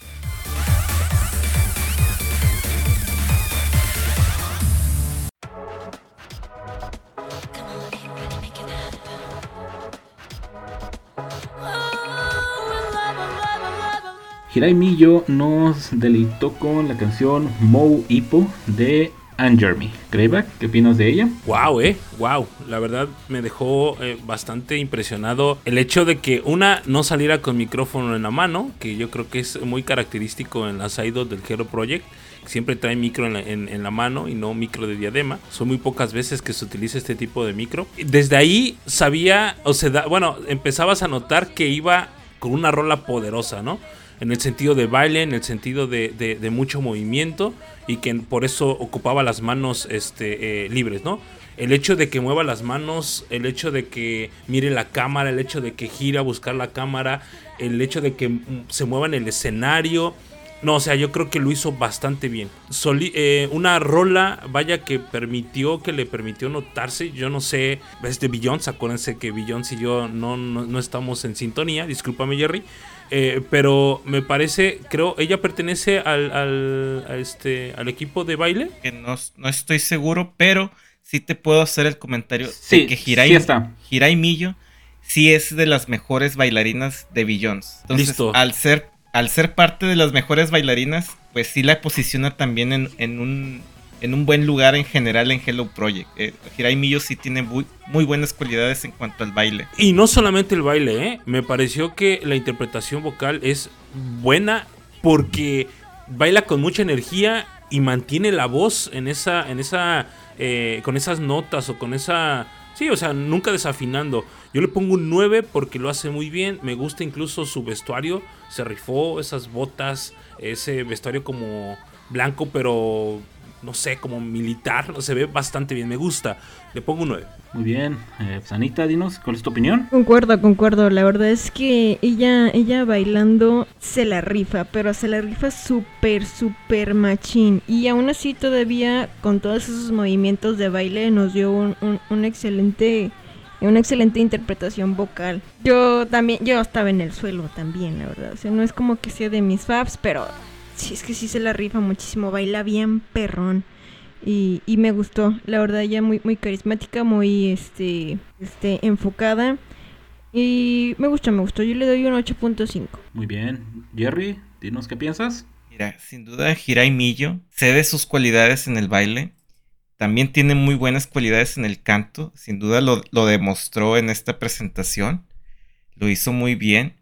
Hirai Miyo nos deleitó con la canción Mou Ippo de and Jeremy. Greyback, ¿qué opinas de ella? Wow, eh, wow. La verdad me dejó eh, bastante impresionado el hecho de que una no saliera con micrófono en la mano, que yo creo que es muy característico en las idols del Hero Project. Siempre trae micro en la, mano y no micro de diadema. Son muy pocas veces que se utiliza este tipo de micro. Desde ahí sabía, o sea, bueno, empezabas a notar que iba con una rola poderosa, ¿no? En el sentido de baile, en el sentido de, de mucho movimiento y que por eso ocupaba las manos este, eh, libres, ¿no? El hecho de que mueva las manos, el hecho de que mire la cámara, el hecho de que gira a buscar la cámara, el hecho de que mm, se mueva en el escenario. No, o sea, yo creo que lo hizo bastante bien. Eh, una rola, vaya, que permitió, que le permitió notarse. Yo no sé, es de Beyoncé, acuérdense que Beyoncé y yo no, no, no estamos en sintonía. Discúlpame, Jerry. Eh, pero me parece, creo, ella pertenece al, al, este, al equipo de baile. Que no, no, estoy seguro, pero sí te puedo hacer el comentario de que Hirai, sí está. Hirai Millo sí es de las mejores bailarinas de Billions. Entonces, Listo. Al ser, al ser parte de las mejores bailarinas, pues sí la posiciona también en, en un en un buen lugar en general en Hello Project. Eh, Hirai Millo sí tiene muy, buenas cualidades en cuanto al baile. Y no solamente el baile, ¿eh? me pareció que la interpretación vocal es buena porque baila con mucha energía y mantiene la voz en esa, en esa, eh, con esas notas o con esa, sí, o sea, nunca desafinando. Yo le pongo un 9 porque lo hace muy bien. Me gusta incluso su vestuario. Se rifó esas botas, ese vestuario como blanco pero no sé, como militar, se ve bastante bien, me gusta. Le pongo un 9. Muy bien, eh, Sanita, dinos, ¿cuál es tu opinión? Concuerdo, concuerdo. La verdad es que ella, ella bailando se la rifa, pero se la rifa súper, súper machín. Y aún así todavía con todos esos movimientos de baile nos dio un, un, excelente una excelente interpretación vocal. Yo también, yo estaba en el suelo también, la verdad. O sea, no es como que sea de mis faps, pero sí, es que sí se la rifa muchísimo, baila bien perrón. Y, y me gustó, la verdad, ella muy, muy carismática, muy este, este, enfocada. Y me gustó, me gustó. Yo le doy un 8.5. Muy bien. Jerry, dinos qué piensas. Mira, sin duda Hirai Millo cede sus cualidades en el baile. También tiene muy buenas cualidades en el canto. Sin duda lo, lo demostró en esta presentación. Lo hizo muy bien.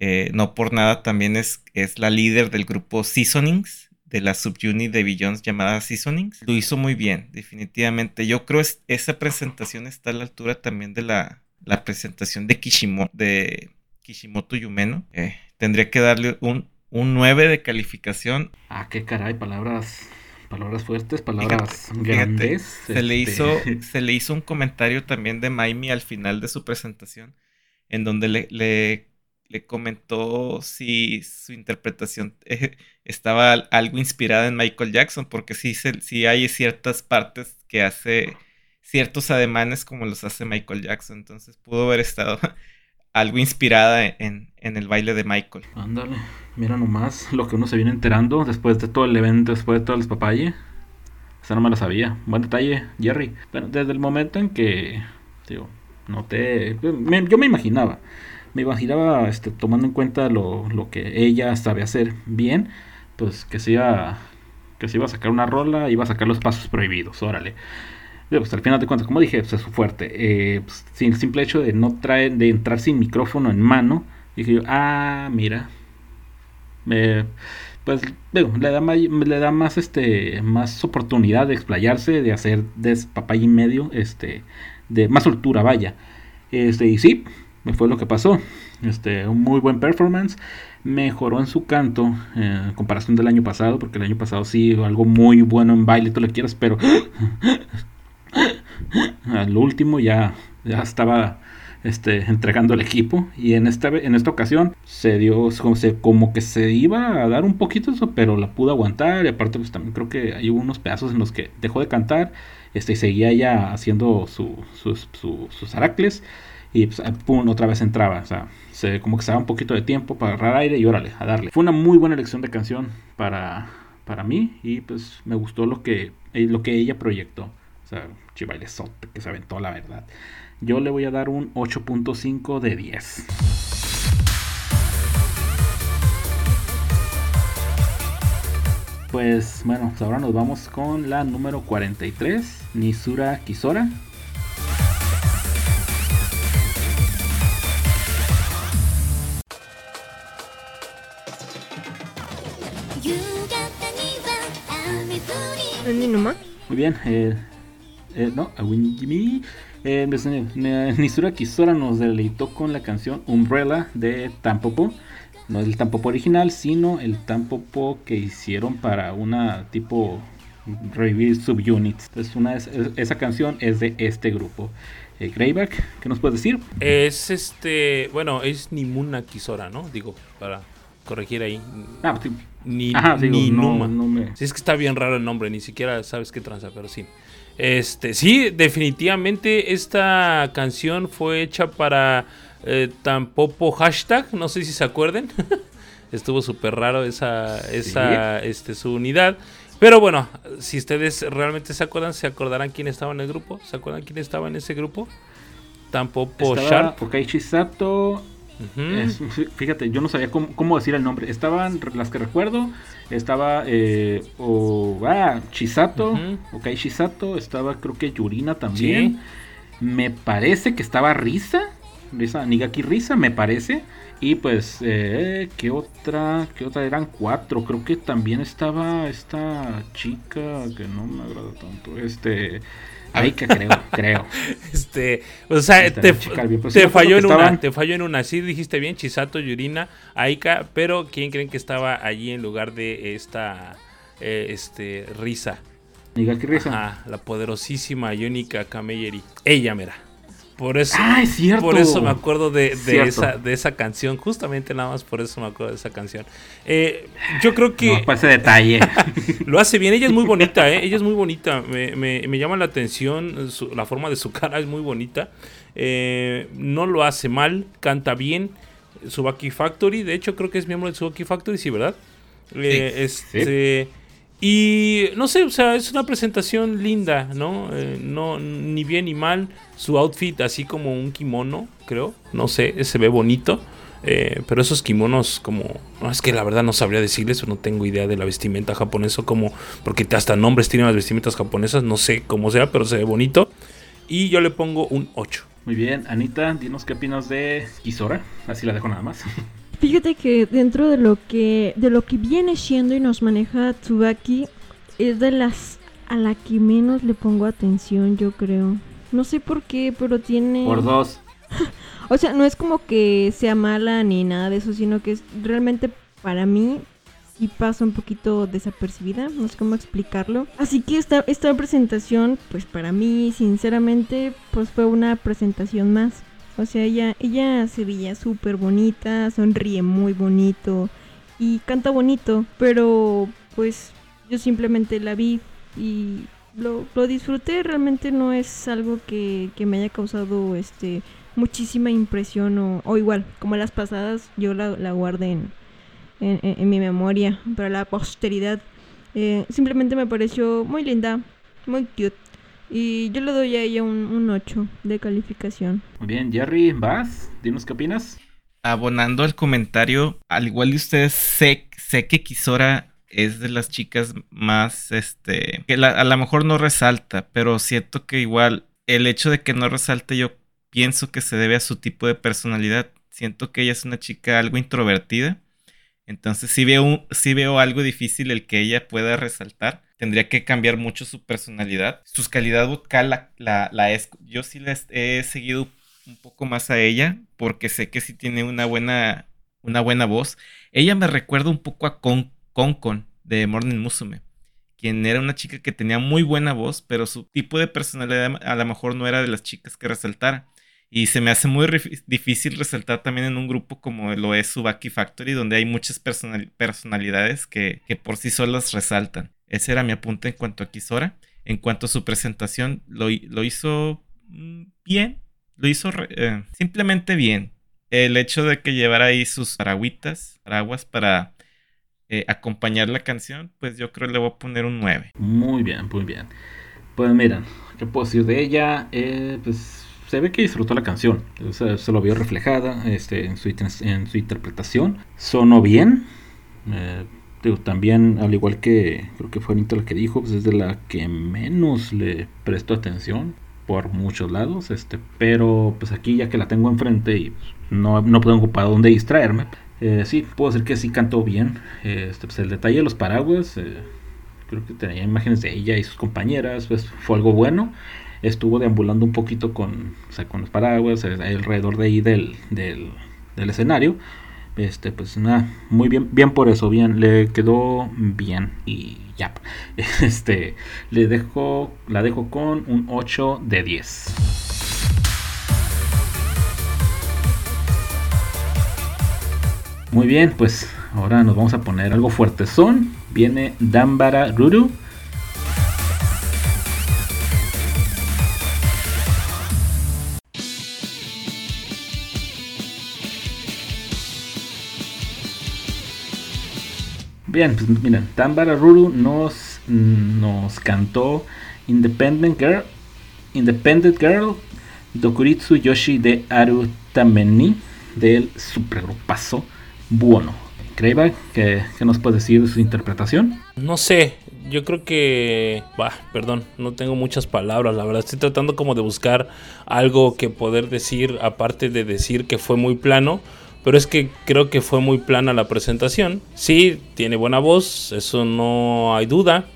Eh, no por nada también es, es la líder del grupo Seasonings de la subunit de Billions llamada Seasonings. Lo hizo muy bien, definitivamente. Yo creo que esa presentación está a la altura también de la, la presentación de, Kishimoto, de Kishimoto Yumeno. Eh, tendría que darle un, un 9 de calificación. Ah, qué caray, palabras palabras fuertes, palabras grandes. se, le hizo, este. *laughs* se le hizo un comentario también de Maimi al final de su presentación, en donde le, le le comentó si su interpretación eh, estaba algo inspirada en Michael Jackson, porque sí, sí hay ciertas partes que hace ciertos ademanes como los hace Michael Jackson, entonces pudo haber estado *laughs* algo inspirada en, el baile de Michael. Ándale, mira nomás lo que uno se viene enterando después de todo el evento, después de todos los papayes. Esa no me lo sabía. Buen detalle, Jerry. Bueno, desde el momento en que, digo, noté, yo me imaginaba me imaginaba, este, tomando en cuenta lo, que ella sabe hacer bien, pues que se iba, que se iba a sacar una rola, iba a sacar los pasos prohibidos, órale. Pues al final de cuentas, como dije, pues es su fuerte. Eh, pues, sin el simple hecho de no traer, de entrar sin micrófono en mano, dije yo, ah, mira, pues le da más, le da más este más oportunidad de explayarse de hacer de papá y medio este de más altura vaya este y sí fue lo que pasó. Este, un muy buen performance. Mejoró en su canto eh, en comparación del año pasado, porque el año pasado sí, algo muy bueno en baile, tú le quieras, pero *laughs* al último ya, ya estaba este, entregando el equipo. Y en esta, en esta ocasión se dio como, se, como que se iba a dar un poquito eso, pero la pudo aguantar. Y aparte, pues también creo que hay unos pedazos en los que dejó de cantar este, y seguía ya haciendo su, sus, sus aracles y pues, pum, otra vez entraba. O sea, se, como que se daba un poquito de tiempo para agarrar aire y órale, a darle. Fue una muy buena elección de canción para, para mí y pues me gustó lo que, eh, lo que ella proyectó. O sea, chivailesote que se aventó la verdad. Yo le voy a dar un 8.5 de 10. Pues bueno, pues, ahora nos vamos con la número 43, Nisura Kisora. Muy bien. Eh, eh, no, eh, pues, eh, Nisura Kisora nos deleitó con la canción Umbrella de Tampopo. No es el Tampopo original, sino el Tampopo que hicieron para una tipo review subunit. Entonces, una, esa canción es de este grupo. Greyback, ¿qué nos puedes decir? Es este, bueno, es Nimuna Kisora, ¿no? Digo, para corregir ahí. Ah, ni, ni Numa. Sí, es que está bien raro el nombre, ni siquiera sabes qué tranza, pero sí. Este, sí, definitivamente esta canción fue hecha para eh, Tampopo hashtag, no sé si se acuerden. *laughs* Estuvo súper raro esa, esa este, su unidad. Pero bueno, si ustedes realmente se acuerdan, se acordarán quién estaba en el grupo. ¿Se acuerdan quién estaba en ese grupo? Tampopo Sharp. Sato, *laughs* fíjate, yo no sabía cómo, decir el nombre. Estaban las que recuerdo. Estaba eh, ah, Chisato, ok, Chisato. Estaba creo que Yurina también. Me parece que estaba Risa. Risa, Nigaki Risa, me parece. Y pues, eh, ¿qué otra? ¿Qué otra? Eran cuatro. Creo que también estaba esta chica que no me agrada tanto. Este. Aika, creo, *laughs* creo. Este, o sea, te, te falló en una, te falló en una. Sí dijiste bien, Chisato, Yurina, Aika, pero ¿quién creen que estaba allí en lugar de esta, eh, este, Risa? Nigaki Risa. Ajá, la poderosísima Yonika Kameyeri. Ella, mira. Por eso, ah, es cierto. por eso me acuerdo de, esa, de esa canción. Justamente nada más por eso me acuerdo de esa canción. Eh, yo creo que. No, ese detalle. *laughs* lo hace bien. Ella es muy bonita, ¿eh? Ella es muy bonita. Me, me, me llama la atención. la forma de su *laughs* cara es muy bonita. Eh, no lo hace mal. Canta bien. Subaki Factory. De hecho, creo que es miembro de Subaki Factory, sí, ¿verdad? Eh, este. Y no sé, o sea, es una presentación linda, ¿no? Eh, no ni bien ni mal. Su outfit así como un kimono, creo. No sé, se ve bonito. Eh, pero esos kimonos como... No, es que la verdad no sabría decirles, no tengo idea de la vestimenta japonesa como... Porque hasta nombres tienen las vestimentas japonesas, no sé cómo sea, pero se ve bonito. Y yo le pongo un 8. Muy bien, Anita, dinos qué opinas de Kisora. Así la dejo nada más. Fíjate que dentro de lo que de lo que viene siendo y nos maneja Tsubaki es de las a la que menos le pongo atención, yo creo. No sé por qué, pero tiene Por dos. *laughs* o sea, no es como que sea mala ni nada de eso, sino que es realmente para mí sí pasa un poquito desapercibida, no sé cómo explicarlo. Así que esta, esta presentación, pues para mí, sinceramente, pues fue una presentación más. O sea, ella, ella se veía súper bonita, sonríe muy bonito y canta bonito, pero pues yo simplemente la vi y lo, lo disfruté, realmente no es algo que, que, me haya causado este muchísima impresión o, o igual, como las pasadas, yo la, la guardé en, en, mi memoria para la posteridad. Eh, simplemente me pareció muy linda, muy cute. Y yo le doy a ella un, un 8 de calificación. Muy bien, Jerry, vas, dinos qué opinas. Abonando al comentario, al igual de ustedes, sé, sé que Kisora es de las chicas más, este, que la, a lo mejor no resalta, pero siento que igual el hecho de que no resalte yo pienso que se debe a su tipo de personalidad. Siento que ella es una chica algo introvertida. Entonces sí veo, sí veo algo difícil el que ella pueda resaltar tendría que cambiar mucho su personalidad. Su calidad vocal la, la, la es, yo sí les he seguido un poco más a ella porque sé que sí tiene una buena, una buena voz. Ella me recuerda un poco a Kon Kon de Morning Musume, quien era una chica que tenía muy buena voz, pero su tipo de personalidad a lo mejor no era de las chicas que resaltara. Y se me hace muy difícil resaltar también en un grupo como lo es Subaki Factory, donde hay muchas personal personalidades que, que por sí solas resaltan. Ese era mi apunte en cuanto a Kisora. En cuanto a su presentación, lo, hizo mm, bien. Lo hizo eh, simplemente bien. El hecho de que llevara ahí sus paraguitas, paraguas para eh, acompañar la canción, pues yo creo que le voy a poner un 9. Muy bien, muy bien. Pues miren, ¿qué puedo decir de ella? Eh, pues se ve que disfrutó la canción. Se lo vio reflejada este, en, su, en su interpretación. Sonó bien. Eh, También, al igual que creo que fue la que dijo, pues es de la que menos le presto atención por muchos lados, este, pero pues aquí ya que la tengo enfrente y pues, no, no tengo para dónde distraerme, eh, sí, puedo decir que sí cantó bien, este, pues el detalle de los paraguas, eh, creo que tenía imágenes de ella y sus compañeras, pues fue algo bueno, estuvo deambulando un poquito con, o sea, con los paraguas, eh, alrededor de ahí del, del, del escenario, este pues nada muy bien bien por eso bien le quedó bien y ya. *laughs* Este le dejo la dejo con un 8 de 10 muy bien pues ahora nos vamos a poner algo fuerte son viene Dambara Ruru Bien, pues miren, Tambara Ruru nos, nos cantó Independent Girl, Independent Girl, Dokuritsu Yoshi de Aru Tameni del supergrupazo Buono. Creiba, ¿qué, ¿qué, nos puede decir de su interpretación? No sé, yo creo que... Bah, perdón, no tengo muchas palabras, la verdad. Estoy tratando como de buscar algo que poder decir, aparte de decir que fue muy plano pero es que creo que fue muy plana la presentación. Sí, tiene buena voz, eso no hay duda.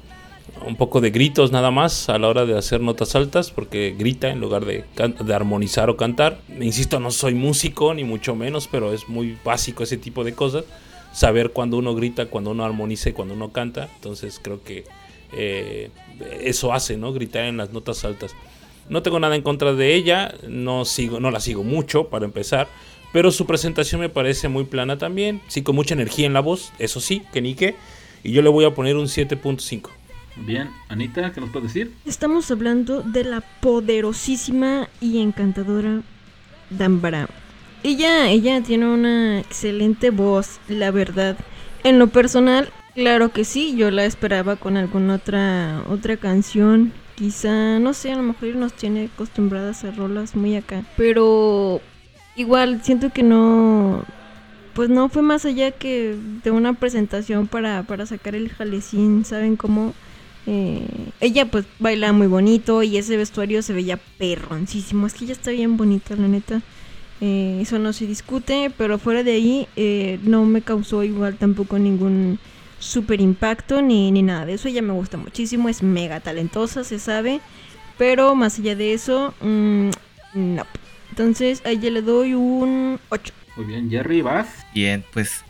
Un poco de gritos nada más a la hora de hacer notas altas, porque grita en lugar de, de armonizar o cantar. Insisto, no soy músico, ni mucho menos, pero es muy básico ese tipo de cosas. Saber cuando uno grita, cuando uno armoniza y cuando uno canta. Entonces creo que eh, eso hace, ¿no? Gritar en las notas altas. No tengo nada en contra de ella, no, sigo, no la sigo mucho para empezar pero su presentación me parece muy plana también. Sí, con mucha energía en la voz, eso sí, que ni qué. Y yo le voy a poner un 7.5. Bien, Anita, ¿qué nos puedes decir? Estamos hablando de la poderosísima y encantadora Dambara. Ella, ella tiene una excelente voz, la verdad. En lo personal, Claro que sí, yo la esperaba con alguna otra otra canción. Quizá, no sé, a lo mejor nos tiene acostumbradas a rolas muy acá. Pero igual siento que no pues no fue más allá que de una presentación para, para sacar el jalecín, ¿saben cómo? Eh, ella pues baila muy bonito y ese vestuario se veía perroncísimo. Es que ella está bien bonita, la neta. Eh, eso no se discute, pero fuera de ahí eh, no me causó igual tampoco ningún super impacto ni, ni nada de eso. Ella me gusta muchísimo, es mega talentosa, se sabe. Pero más allá de eso, mmm, no. Entonces a ella le doy un 8. Muy bien, Jerry, vas. Bien, pues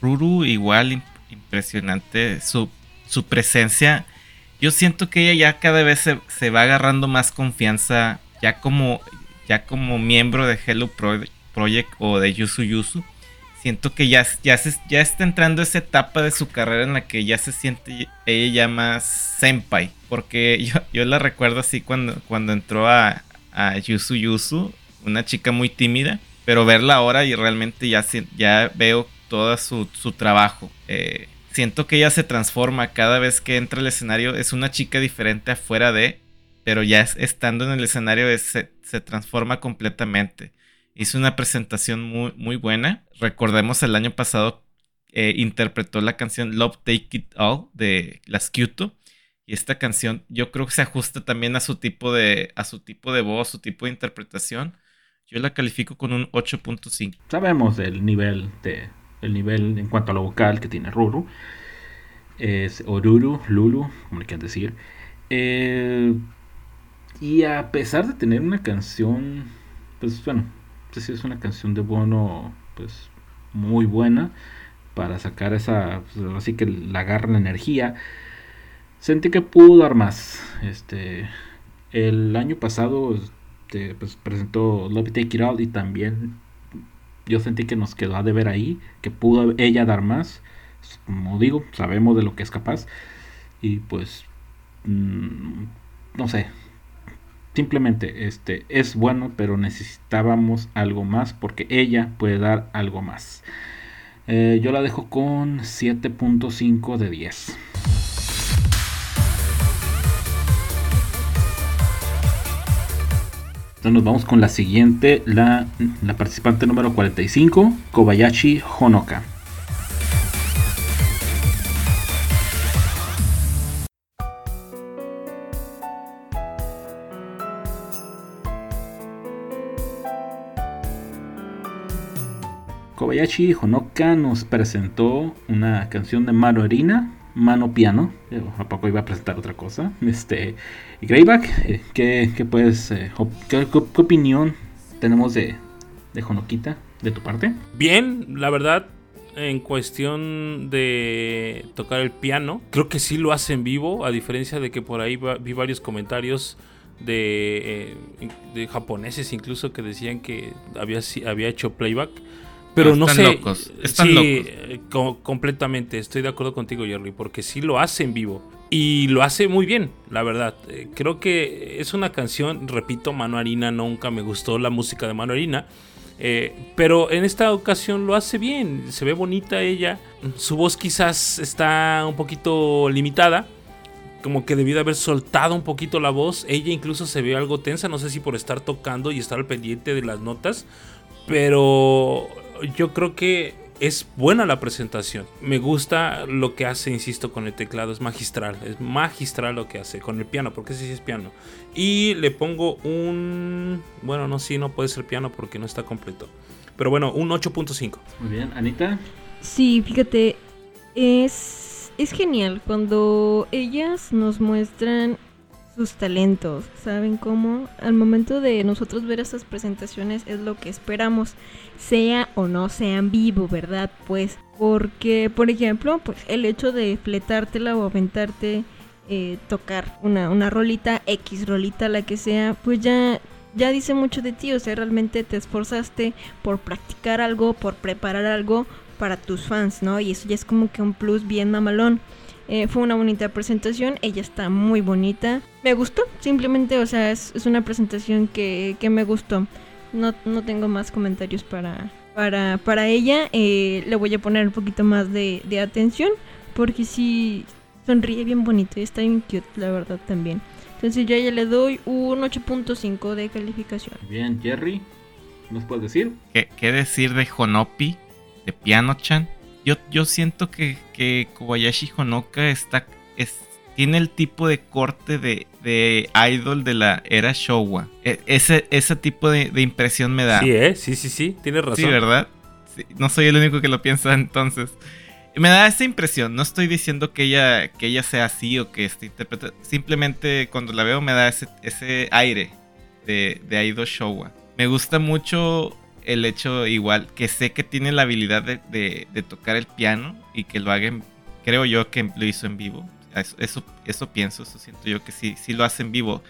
Ruru igual impresionante su, su presencia. Yo siento que ella ya cada vez se, se, va agarrando más confianza ya como, ya como miembro de Hello Project o de Yusu Yusu. Siento que ya, ya, se, ya está entrando esa etapa de su carrera en la que ya se siente ella ya más senpai. Porque *laughs* yo, yo la recuerdo así cuando, cuando entró a, a Yusu Yusu, una chica muy tímida pero verla ahora y realmente ya, ya veo todo su, su trabajo. Eh, siento que ella se transforma cada vez que entra al escenario. Es una chica diferente afuera de, pero ya estando en el escenario se, se, transforma completamente. Hizo una presentación muy, muy buena. Recordemos el año pasado eh, interpretó la canción Love Take It All de las Kyoto. Y esta canción yo creo que se ajusta también a su tipo de, a su tipo de voz, su tipo de interpretación. Yo la califico con un 8.5. Sabemos el nivel de el nivel en cuanto a lo vocal que tiene Ruru. Es Oruru, Lulu, como le quieran decir. Eh, y a pesar de tener una canción, pues bueno, pues es una canción de Bono, pues muy buena para sacar esa, pues, así que la agarra la energía. Sentí que pudo dar más. Este, el año pasado pues, presentó Love Take It Out y también yo sentí que nos quedó a deber ahí, que pudo ella dar más. Como digo, sabemos de lo que es capaz. Y pues, mm, no sé. Simplemente este, es bueno, pero necesitábamos algo más porque ella puede dar algo más. Eh, yo la dejo con 7.5 de 10. Entonces nos vamos con la siguiente, la, participante número 45, Kobayashi Honoka. Kobayashi Honoka nos presentó una canción de Mano Erina, Mano Piano. ¿A poco iba a presentar otra cosa? Este, Greyback, eh, ¿qué, qué, puedes, eh, qué, opinión tenemos de, de Honokita, de tu parte? Bien, la verdad, en cuestión de tocar el piano, creo que sí lo hace en vivo, a diferencia de que por ahí vi varios comentarios de, eh, de japoneses incluso que decían que había, había hecho playback. Pero no, sé. Locos. Están sí, locos. completamente. Estoy de acuerdo contigo, Jerry, porque sí lo hace en vivo. Y lo hace muy bien, la verdad. Eh, creo que es una canción, repito, Mano Harina, nunca me gustó la música de Mano Harina. Eh, pero en esta ocasión lo hace bien, se ve bonita ella. Su voz quizás está un poquito limitada, como que debió de haber soltado un poquito la voz. Ella incluso se ve algo tensa, no sé si por estar tocando y estar al pendiente de las notas. Pero yo creo que es buena la presentación. Me gusta lo que hace, insisto, con el teclado. Es magistral. Es magistral lo que hace con el piano, porque ese sí es piano. Y le pongo un... Bueno, no, sí, no puede ser piano porque no está completo. Pero bueno, un 8.5. Muy bien, Anita. Sí, fíjate, es, es genial cuando ellas nos muestran sus talentos, ¿saben cómo? Al momento de nosotros ver esas presentaciones es lo que esperamos, sea o no sea en vivo, ¿verdad? Pues porque, por ejemplo, pues el hecho de fletártela o aventarte, eh, tocar una, una rolita, X rolita, la que sea, pues ya, ya dice mucho de ti, o sea, realmente te esforzaste por practicar algo, por preparar algo para tus fans, ¿no? Y eso ya es como que un plus bien mamalón. Eh, fue una bonita presentación, ella está muy bonita. Me gustó, simplemente, o sea, es, es una presentación que, que, me gustó. No, no tengo más comentarios para, para, para ella. Eh, le voy a poner un poquito más de, de, atención. Porque sí, sonríe bien bonito y está bien cute, la verdad también. Entonces yo ya le doy un 8.5 de calificación. Bien, Jerry, ¿qué nos puedes decir? ¿Qué, qué decir de Honopi, de Piano-chan? Yo, yo siento que, que Kobayashi Honoka está, es, tiene el tipo de corte de, de idol de la era Showa. E- ese, ese tipo de, de impresión me da. Sí, ¿eh? Sí, sí, sí, tienes razón. Sí, ¿verdad? Sí, no soy el único que lo piensa *laughs* entonces. Me da esa impresión. No estoy diciendo que ella, que ella sea así o que esté interpretada. Simplemente cuando la veo me da ese, ese aire de, de Aido Showa. Me gusta mucho el hecho igual que sé que tiene la habilidad de, de- tocar el piano y que lo haga, en- creo yo que lo hizo en vivo. Eso, eso, pienso, eso siento yo que sí, sí lo hace en vivo.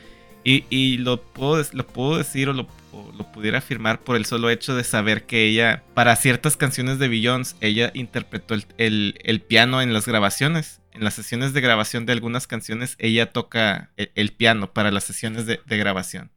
Y, y lo, puedo, lo puedo decir o lo, lo pudiera afirmar por el solo hecho de saber que ella, para ciertas canciones de Beyoncé, ella interpretó el, el- el piano en las grabaciones. En las sesiones de grabación de algunas canciones, ella toca el, el piano para las sesiones de, de grabación.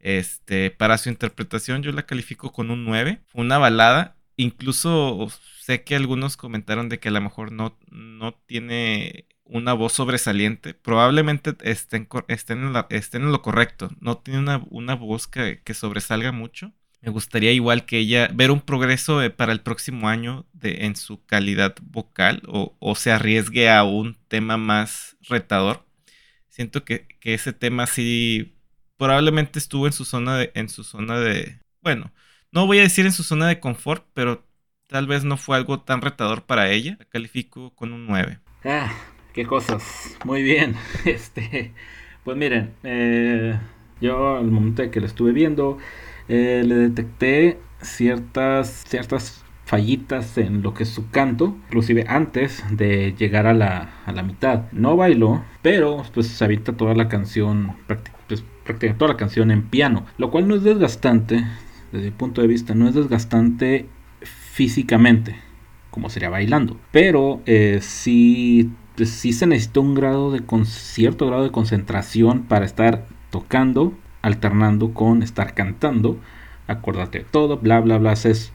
Este, para su interpretación yo la califico con un 9. Fue una balada. Incluso sé que algunos comentaron de que a lo mejor no, no tiene una voz sobresaliente. Probablemente estén, estén, en, la- estén en lo correcto. No tiene una, una voz que, que sobresalga mucho. Me gustaría igual que ella ver un progreso para el próximo año de, en su calidad vocal o, o se arriesgue a un tema más retador. Siento que, que ese tema sí probablemente estuvo en su zona de, en su zona de, bueno, no voy a decir en su zona de confort, pero tal vez no fue algo tan retador para ella. La califico con un 9. Ah, qué cosas. Muy bien. *laughs* Este, pues miren, eh, yo al momento de que lo estuve viendo, eh, le detecté ciertas, ciertas fallitas en lo que es su canto, inclusive antes de llegar a la, a la mitad. No bailó, pero pues se avienta toda la canción, pues, prácticamente toda la canción en piano, lo cual no es desgastante, desde mi punto de vista, no es desgastante físicamente, como sería bailando, pero eh, sí, pues, se necesita un grado de con cierto grado de concentración para estar tocando, alternando con estar cantando, acordarte de todo, bla bla bla, es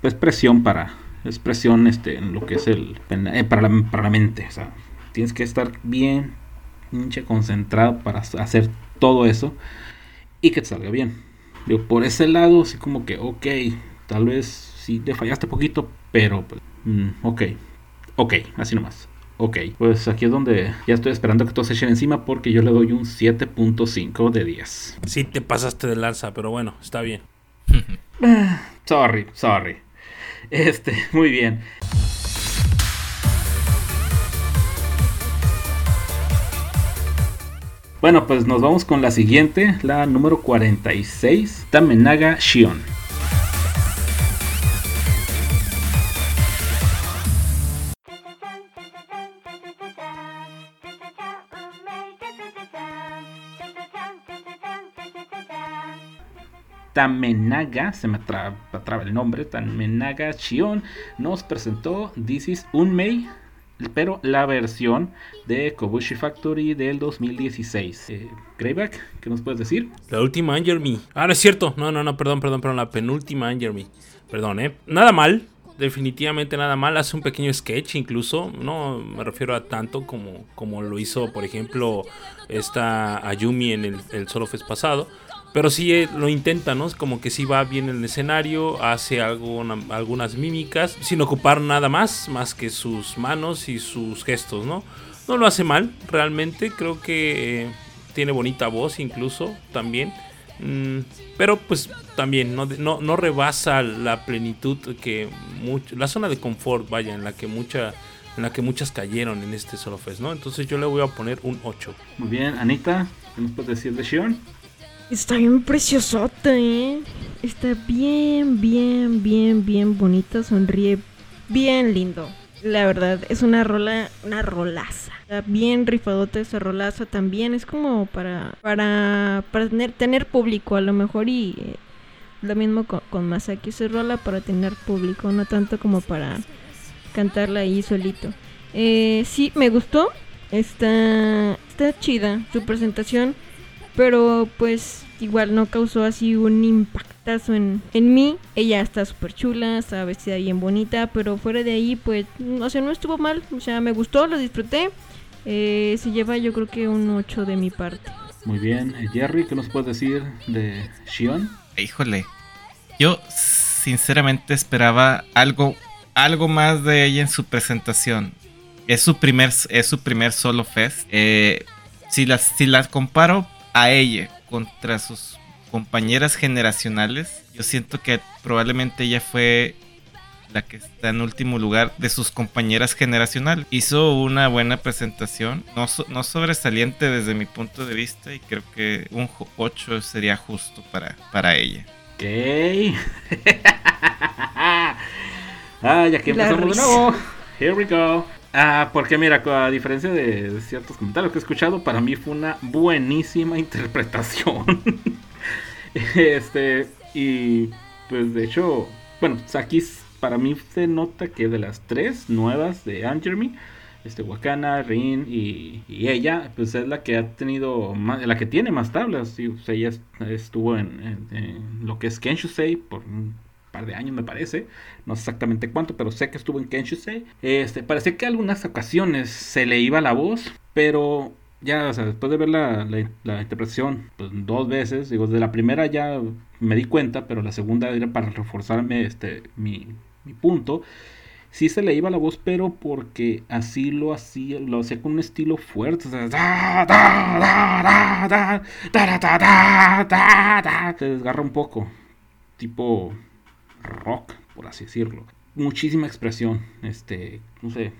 pues presión para es presión este en lo que es el eh, para, la, para la mente, o sea, tienes que estar bien concentrado para hacer todo eso y que te salga bien. Digo, por ese lado, así como que, ok, tal vez sí te fallaste poquito, pero pues, mm, ok, ok, así nomás. Ok, pues aquí es donde ya estoy esperando que todos se echen encima porque yo le doy un 7.5 de 10. Sí, te pasaste de lanza, pero bueno, está bien. *laughs* Sorry, sorry. Este, *laughs* muy bien. Bueno, pues nos vamos con la siguiente, la número 46, Tamenaga Shion. Tamenaga, se me atra- atraba el nombre, Tamenaga Shion nos presentó This is Unmei, pero la versión de Kobushi Factory del 2016. Eh, Greyback, ¿qué nos puedes decir? La última Anger Me. Ah, es cierto. No, no, no, perdón, perdón, perdón. La penúltima Anger Me. Perdón, ¿eh? Nada mal. Definitivamente nada mal. Hace un pequeño sketch incluso. No me refiero a tanto como, como lo hizo, por ejemplo, esta Ayumi en el, el Solo Fest pasado. Pero sí eh, lo intenta, ¿no? Es como que sí va bien en el escenario, hace alguna- algunas mímicas, sin ocupar nada más, más que sus manos y sus gestos, ¿no? No lo hace mal, realmente. Creo que eh, tiene bonita voz incluso también. Mm, pero pues también no, no, no rebasa la plenitud que much- la zona de confort, vaya, en la que mucha en la que muchas cayeron en este Solo Fest, ¿no? Entonces yo le voy a poner un 8. Muy bien, Anita, ¿qué nos puedes decir de Shion? Está bien preciosota, ¿eh? Está bien, bien, bien, bien bonita. Sonríe bien lindo. La verdad, es una rola, una rolaza. Está bien rifadota esa rolaza también. Es como para, para, para tener, público a lo mejor y eh, lo mismo con, con Masaki. Se rola para tener público, no tanto como para cantarla ahí solito. Eh, sí, me gustó. Está, está chida su presentación. Pero pues igual no causó así un impactazo en, en mí. Ella está súper chula, está vestida bien bonita, pero fuera de ahí pues, o sea, no estuvo mal, o sea, me gustó, lo disfruté. Eh, se lleva yo creo que un 8 de mi parte. Muy bien, eh, Jerry, ¿qué nos puedes decir de Shion? Híjole, yo sinceramente esperaba algo, algo más de ella en su presentación. Es su primer, es su primer solo fest. Eh, si las, si las comparo a ella contra sus compañeras generacionales, yo siento que probablemente ella fue la que está en último lugar de sus compañeras generacionales. Hizo una buena presentación, no, no sobresaliente desde mi punto de vista y creo que un 8 sería justo para, para ella. Ok. *laughs* ah, ya que empezamos de nuevo. Here we go. Ah, porque mira, a diferencia de ciertos comentarios que he escuchado, para mí fue una buenísima *laughs* interpretación. *laughs* este, y pues de hecho, bueno, aquí para mí se nota que de las tres nuevas de Anne Jeremy, este Wakana, Rin y, ella, pues es la que ha tenido más, la que tiene más tablas. Y, ella estuvo en, lo que es Kenshusei por de años me parece, no sé exactamente cuánto, pero sé que estuvo en Kenshusei. Este, parece que algunas ocasiones se le iba la voz, pero ya, o sea, después de ver la, la, interpretación pues, dos veces, digo, de la primera ya me di cuenta, pero la segunda era para reforzarme este, mi, mi punto. Sí se le iba la voz, pero porque así lo hacía, lo hacía con un estilo fuerte. se desgarra un poco. Tipo rock, por así decirlo. Muchísima expresión. Este, no sé.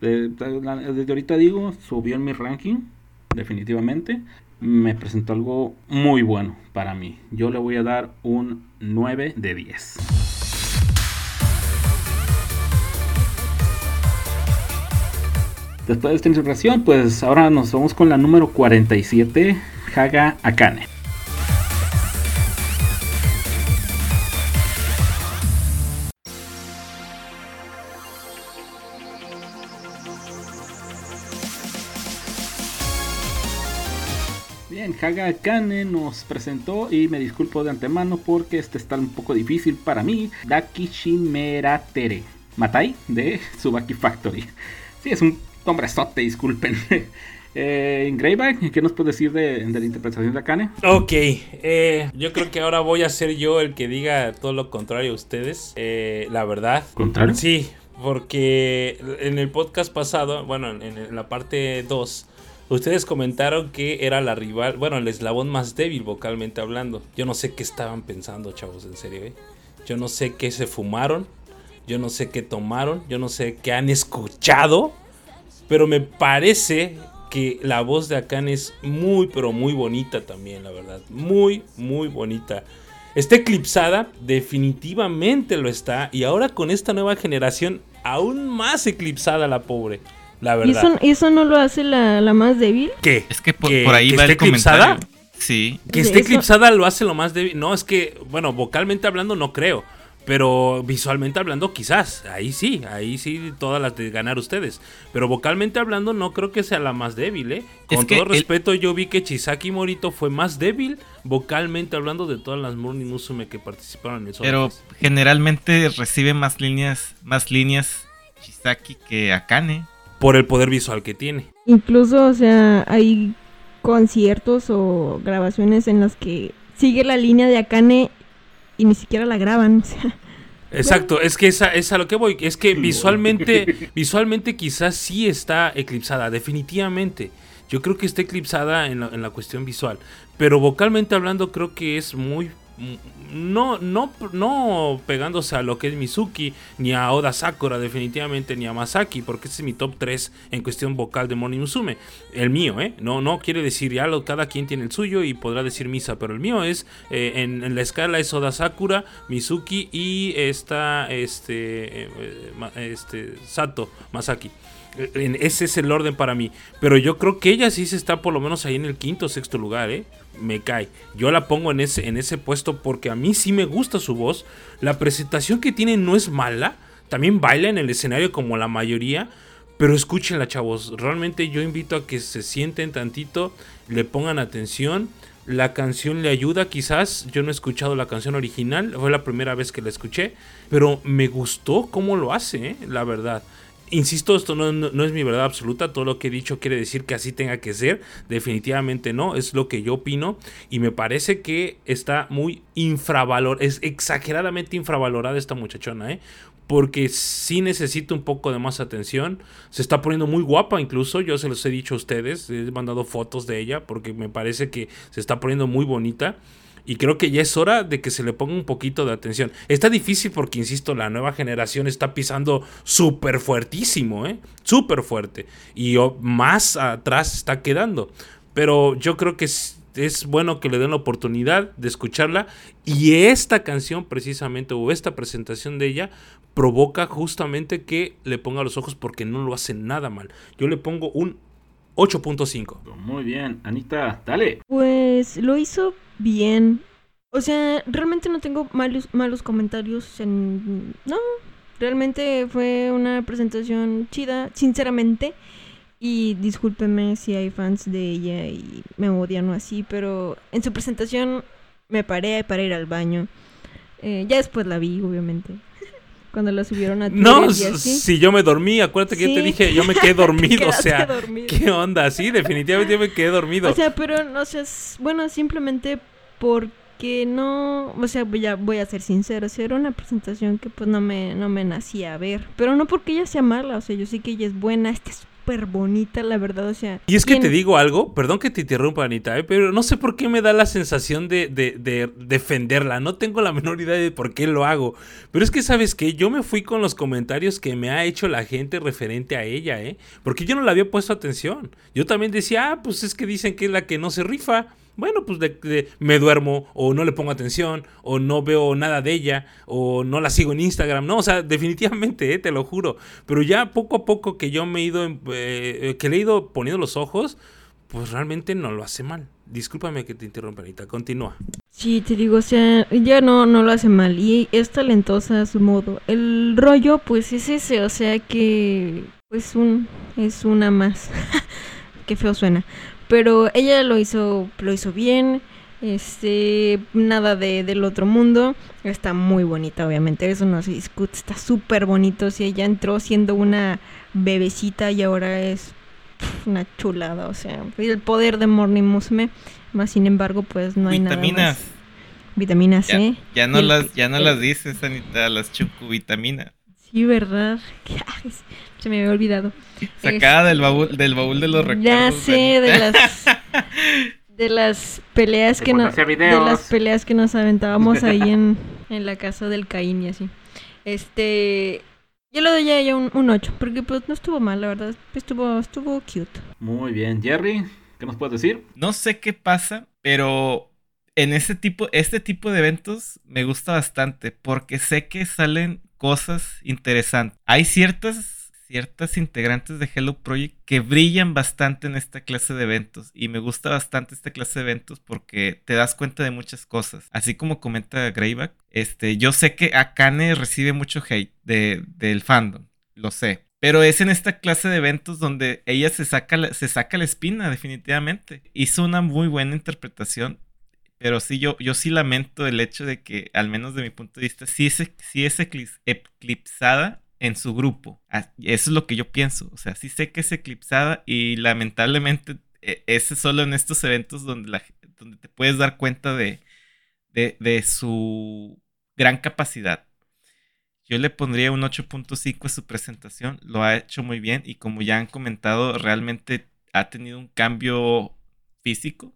Desde ahorita digo, subió en mi ranking. Definitivamente. Me presentó algo muy bueno para mí. Yo le voy a dar un 9 de 10. Después de esta interpretación, pues ahora nos vamos con la número 47, Haga Akane. Haga Akane nos presentó y me disculpo de antemano porque este está un poco difícil para mí. Daki Tere Matai de *laughs* Subaki Factory. Sí, es un sote, disculpen. *laughs* Eh, ¿qué nos puedes decir de, la interpretación de Akane? Ok, eh, yo creo que ahora voy a ser yo el que diga todo lo contrario a ustedes. Eh, la verdad. ¿Contrario? Sí, porque en el podcast pasado, bueno, en, la parte 2, ustedes comentaron que era la rival, bueno, el eslabón más débil vocalmente hablando. Yo no sé qué estaban pensando, chavos, en serio, ¿eh? Yo no sé qué se fumaron, yo no sé qué tomaron, yo no sé qué han escuchado pero me parece que la voz de Akane es muy, pero muy bonita también, la verdad. Muy, muy bonita. Está eclipsada, definitivamente lo está. Y ahora con esta nueva generación, aún más eclipsada la pobre. La verdad. ¿Y eso, no lo hace la, más débil? ¿Qué? Es que por, ahí va el eclipsada? Sí. Que esté eclipsada lo hace lo más débil. No, es que, bueno, vocalmente hablando no creo. Pero visualmente hablando, quizás. Ahí sí, ahí sí, todas las de ganar ustedes. Pero vocalmente hablando, no creo que sea la más débil, ¿eh? Con todo respeto, yo vi que Chisaki Morito fue más débil vocalmente hablando de todas las Morning Musume que participaron en el Pero generalmente recibe más líneas, más líneas Chisaki que Akane. Por el poder visual que tiene. Incluso, o sea, hay conciertos o grabaciones en las que sigue la línea de Akane y ni siquiera la graban. Exacto, es que esa es a lo que voy, es que visualmente, *laughs* visualmente quizás sí está eclipsada, definitivamente. Yo creo que está eclipsada en la, en la cuestión visual, pero vocalmente hablando creo que es muy no, no, no pegándose a lo que es Mizuki, ni a Oda Sakura, definitivamente, ni a Masaki, porque ese es mi top 3 en cuestión vocal de Moni Musume. El mío, ¿eh? No, no quiere decir ya lo, cada quien tiene el suyo y podrá decir Misa, pero el mío es, eh, en, la escala es Oda Sakura, Mizuki y esta, este, eh, este, Sato Masaki. Ese es el orden para mí. Pero yo creo que ella sí se está por lo menos ahí en el quinto o sexto lugar, ¿eh? me cae. Yo la pongo en ese, en ese puesto porque a mí sí me gusta su voz. La presentación que tiene no es mala. También baila en el escenario como la mayoría. Pero escúchenla, chavos. Realmente yo invito a que se sienten tantito, le pongan atención. La canción le ayuda, quizás. Yo no he escuchado la canción original, fue la primera vez que la escuché, pero me gustó cómo lo hace, ¿eh? la verdad. Insisto, esto no, es mi verdad absoluta, todo lo que he dicho quiere decir que así tenga que ser, definitivamente no, es lo que yo opino y me parece que está muy infravalorada, es exageradamente infravalorada esta muchachona, ¿eh? porque sí necesita un poco de más atención. Se está poniendo muy guapa incluso, yo se los he dicho a ustedes, he mandado fotos de ella porque me parece que se está poniendo muy bonita. Y creo que ya es hora de que se le ponga un poquito de atención. Está difícil porque, insisto, la nueva generación está pisando súper fuertísimo, ¿eh? Súper fuerte. Y más atrás está quedando. Pero yo creo que es, es bueno que le den la oportunidad de escucharla. Y esta canción, precisamente, o esta presentación de ella, provoca justamente que le ponga los ojos porque no lo hace nada mal. Yo le pongo un 8.5. Muy bien, Anita, dale. Pues lo hizo bien. O sea, realmente no tengo malos, malos comentarios. En... No, realmente fue una presentación chida, sinceramente. Y discúlpeme si hay fans de ella y me odian o así, pero en su presentación me paré para ir al baño. Eh, ya después la vi, obviamente cuando lo subieron a No, si yo me dormí, acuérdate que yo te dije, yo me quedé *laughs* dormido, o sea, ¿qué onda? Sí, definitivamente yo me quedé dormido. O sea, pero no sé, bueno, simplemente porque no, o sea, voy a, voy a ser sincero, o era una presentación que pues no me, no me nacía a ver, pero no porque ella sea mala, o sea, yo sé que ella es buena, este es súper bonita, la verdad, o sea. Y es que te digo algo, perdón que te interrumpa, Anita, ¿eh? pero no sé por qué me da la sensación de, de, defenderla. No tengo la *laughs* menor idea de por qué lo hago. Pero es que, ¿sabes qué? Yo me fui con los comentarios que me ha hecho la gente referente a ella, ¿eh? Porque yo no le había puesto atención. Yo también decía, ah, pues es que dicen que es la que no se rifa bueno, pues de, me duermo o no le pongo atención o no veo nada de ella o no la sigo en Instagram. No, o sea, definitivamente, eh, te lo juro. Pero ya poco a poco que yo me he ido, eh, que le he ido poniendo los ojos, pues realmente no lo hace mal. Discúlpame que te interrumpa, Anita. Continúa. Sí, te digo, o sea, ya no, no lo hace mal y es talentosa a su modo. El rollo, pues es ese, o sea que, pues un, es una más. *laughs* Qué feo suena. Pero ella lo hizo, lo hizo bien. Este, nada de, del otro mundo. Está muy bonita, obviamente. Eso no se discute. Está súper bonito. Si ella entró siendo una bebecita y ahora es una chulada. O sea, el poder de Morning Musume. Más sin embargo, pues no hay nada. Vitaminas. Vitaminas C. Ya, no, las, ya no las dices, Anita, las vitaminas Sí, ¿verdad? *laughs* Se me había olvidado. Sacada del baúl, del baúl de los recuerdos. Ya sé, de las *laughs* de las peleas que nos de las peleas que nos aventábamos ahí en, *laughs* en la casa del Caín y así. Este yo le doy a ella un, un 8, porque pues no estuvo mal, la verdad. Estuvo, estuvo cute. Muy bien, Jerry, ¿qué nos puedes decir? No sé qué pasa, pero en este tipo, este tipo de eventos me gusta bastante, porque sé que salen cosas interesantes. Hay ciertas, ciertas integrantes de Hello Project que brillan bastante en esta clase de eventos y me gusta bastante esta clase de eventos porque te das cuenta de muchas cosas. Así como comenta Greyback, este, yo sé que Akane recibe mucho hate de, del fandom, lo sé. Pero es en esta clase de eventos donde ella se saca, se saca la espina, definitivamente. Hizo una muy buena interpretación pero sí, yo, yo sí lamento el hecho de que, al menos de mi punto de vista, sí es, sí es eclipsada en su grupo. Ah, eso es lo que yo pienso. O sea, sí sé que es eclipsada y lamentablemente e, es solo en estos eventos donde, la, donde te puedes dar cuenta de, de, de su gran capacidad. Yo le pondría un 8.5 a su presentación. Lo ha hecho muy bien y como ya han comentado, realmente ha tenido un cambio físico.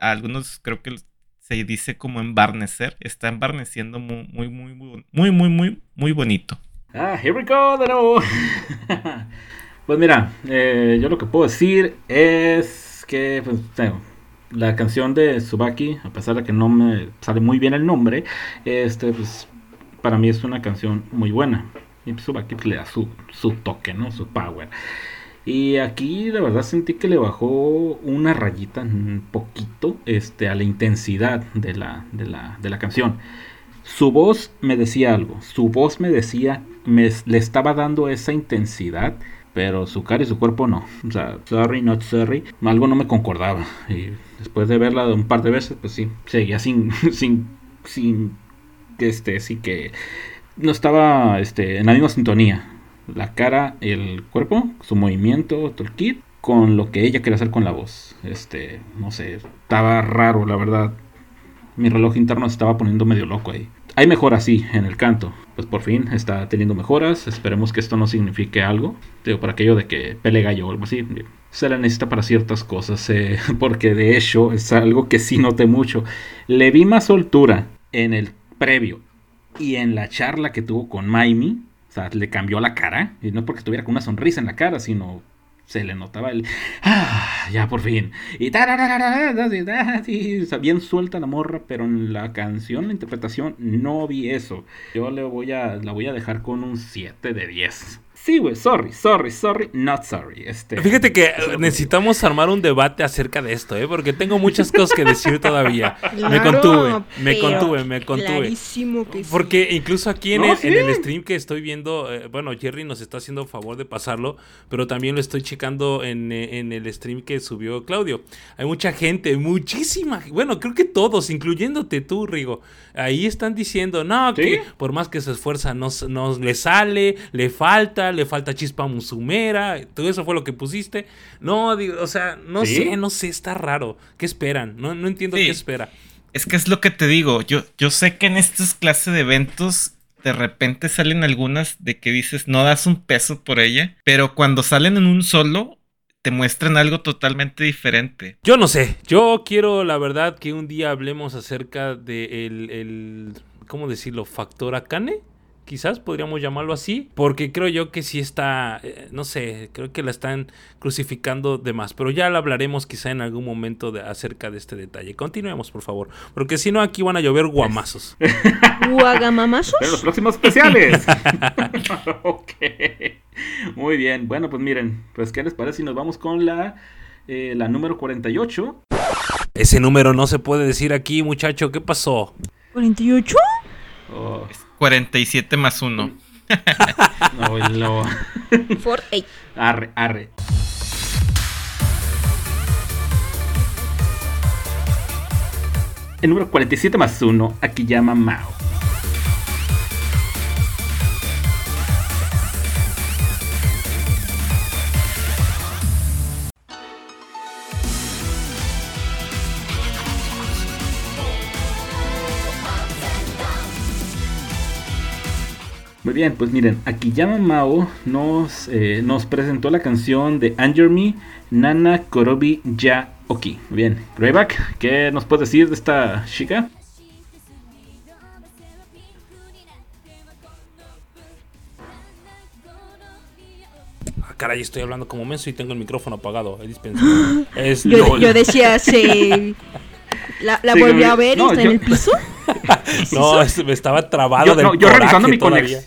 algunos creo que se dice como embarnecer, está embarneciendo muy, muy, muy, muy, muy, muy, muy bonito. Ah, here we go de nuevo. *laughs* pues mira, eh, yo lo que puedo decir es que pues, la canción de Subaki, a pesar de que no me sale muy bien el nombre, este, pues, para mí es una canción muy buena. Y Subaki pues, le da su, su toque, ¿no? Su power. Y aquí de verdad sentí que le bajó una rayita un poquito este, a la intensidad de la, de la, de la canción. Su voz me decía algo, su voz me decía, me, le estaba dando esa intensidad pero su cara y su cuerpo no. O sea, sorry, not sorry. Algo no me concordaba. Y después de verla un par de veces, pues sí, seguía sin, *laughs* sin, sin, este, sí que no estaba, este, en la misma sintonía. La cara, el cuerpo, su movimiento, todo el kit, con lo que ella quería hacer con la voz. Este, no sé, estaba raro, la verdad. Mi reloj interno se estaba poniendo medio loco ahí hay mejora sí en el canto. Pues por fin está teniendo mejoras. Esperemos que esto no signifique algo. Digo, para aquello de que pele gallo o algo así. Se la necesita para ciertas cosas. Eh, *laughs* porque de hecho es algo que sí noté mucho. Le vi más soltura en el previo y en la charla que tuvo con Maimi. O sea, le cambió la cara. Y no porque tuviera con una sonrisa en la cara, sino se le notaba el ah, ya por fin y bien suelta la morra pero en la canción la interpretación no vi eso yo le voy a la voy a dejar con un 7 de 10 Sí, güey, sorry, sorry, sorry, not sorry. Este, Fíjate que necesitamos armar un debate acerca de esto, ¿eh? Porque tengo muchas cosas que decir todavía. *laughs* me contuve, me contuve, me contuve. Porque incluso aquí en, el, en, el, stream que estoy viendo, eh, bueno, Jerry nos está haciendo favor de pasarlo, pero también lo estoy checando en, en el stream que subió Claudio. Hay mucha gente, muchísima, bueno, creo que todos, incluyéndote tú, Rigo, ahí están diciendo, no, que por más que se esfuerza, no, no le sale, le falta le falta chispa musumera, todo eso fue lo que pusiste. No, o sea, no sé, no sé, está raro. ¿Qué esperan? No, no entiendo qué espera. Es que es lo que te digo, yo, yo sé que en estas clases de eventos de repente salen algunas de que dices no das un peso por ella, pero cuando salen en un solo te muestran algo totalmente diferente. Yo no sé, yo quiero la verdad que un día hablemos acerca de el, el ¿cómo decirlo? Factor Akane quizás podríamos llamarlo así, porque creo yo que sí está, eh, no sé, creo que la están crucificando de más, pero ya lo hablaremos quizá en algún momento de, acerca de este detalle. Continuemos, por favor, porque si no aquí van a llover guamazos. *laughs* ¿Guagamamazos? En los próximos especiales. *laughs* *laughs* ok. Muy bien, bueno, pues miren, pues ¿qué les parece si nos vamos con la, eh, la número 48? Ese número no se puede decir aquí, muchacho, ¿qué pasó? ¿48? Oh. 47 más 1. *laughs* no, no. For eight. Arre, arre. El número 47 más 1, aquí llama Mao. Muy bien, pues miren, Akiyama Mao nos, eh, nos presentó la canción de Anger Me, Nana Korobi Ya Oki. Bien, Greyback, ¿qué nos puedes decir de esta chica? Ah, caray, estoy hablando como menso y tengo el micrófono apagado. Es *laughs* yo, yo, decía, sí. *laughs* ¿La, la volví a ver y está en el piso? *laughs* no, me estaba trabado yo, del yo revisando mi conexión.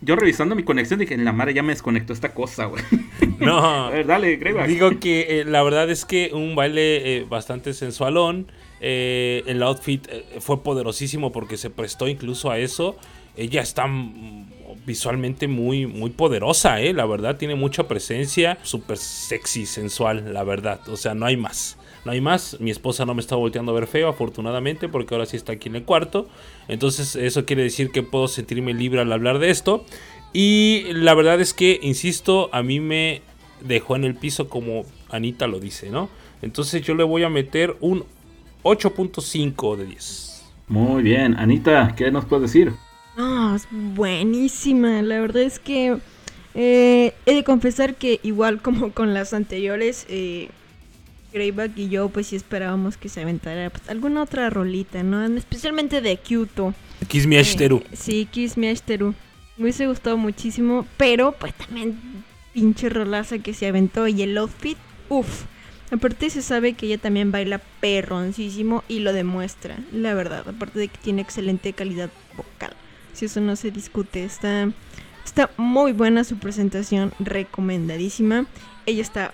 Yo revisando mi conexión dije, en la madre ya me desconectó esta cosa, güey. *laughs* No. a ver, dale, Greyback. Digo que eh, la verdad es que un baile eh, bastante sensualón. Eh, el outfit fue poderosísimo porque se prestó incluso a eso. Ella está visualmente muy, muy poderosa, ¿eh? La verdad, tiene mucha presencia. Súper sexy, sensual, la verdad. O sea, no hay más. No hay más. Mi esposa no me está volteando a ver feo, afortunadamente, porque ahora sí está aquí en el cuarto. Entonces, eso quiere decir que puedo sentirme libre al hablar de esto. Y la verdad es que, insisto, a mí me dejó en el piso como Anita lo dice, ¿no? Entonces yo le voy a meter un 8.5 de 10. Muy bien, Anita, ¿qué nos puedes decir? Ah, es buenísima. La verdad es que eh, he de confesar que igual como con las anteriores, eh, Greyback y yo pues sí esperábamos que se aventara pues, alguna otra rolita, ¿no? Especialmente de Kyoto. Kiss Me Ashteru. Eh, sí, Kiss Me Ashteru. Me hubiese gustado muchísimo, pero pues también pinche rolaza que se aventó y el outfit, uff. Aparte se sabe que ella también baila perroncísimo y lo demuestra, la verdad. Aparte de que tiene excelente calidad vocal. Si eso no se discute, está, está muy buena su presentación, recomendadísima. Ella está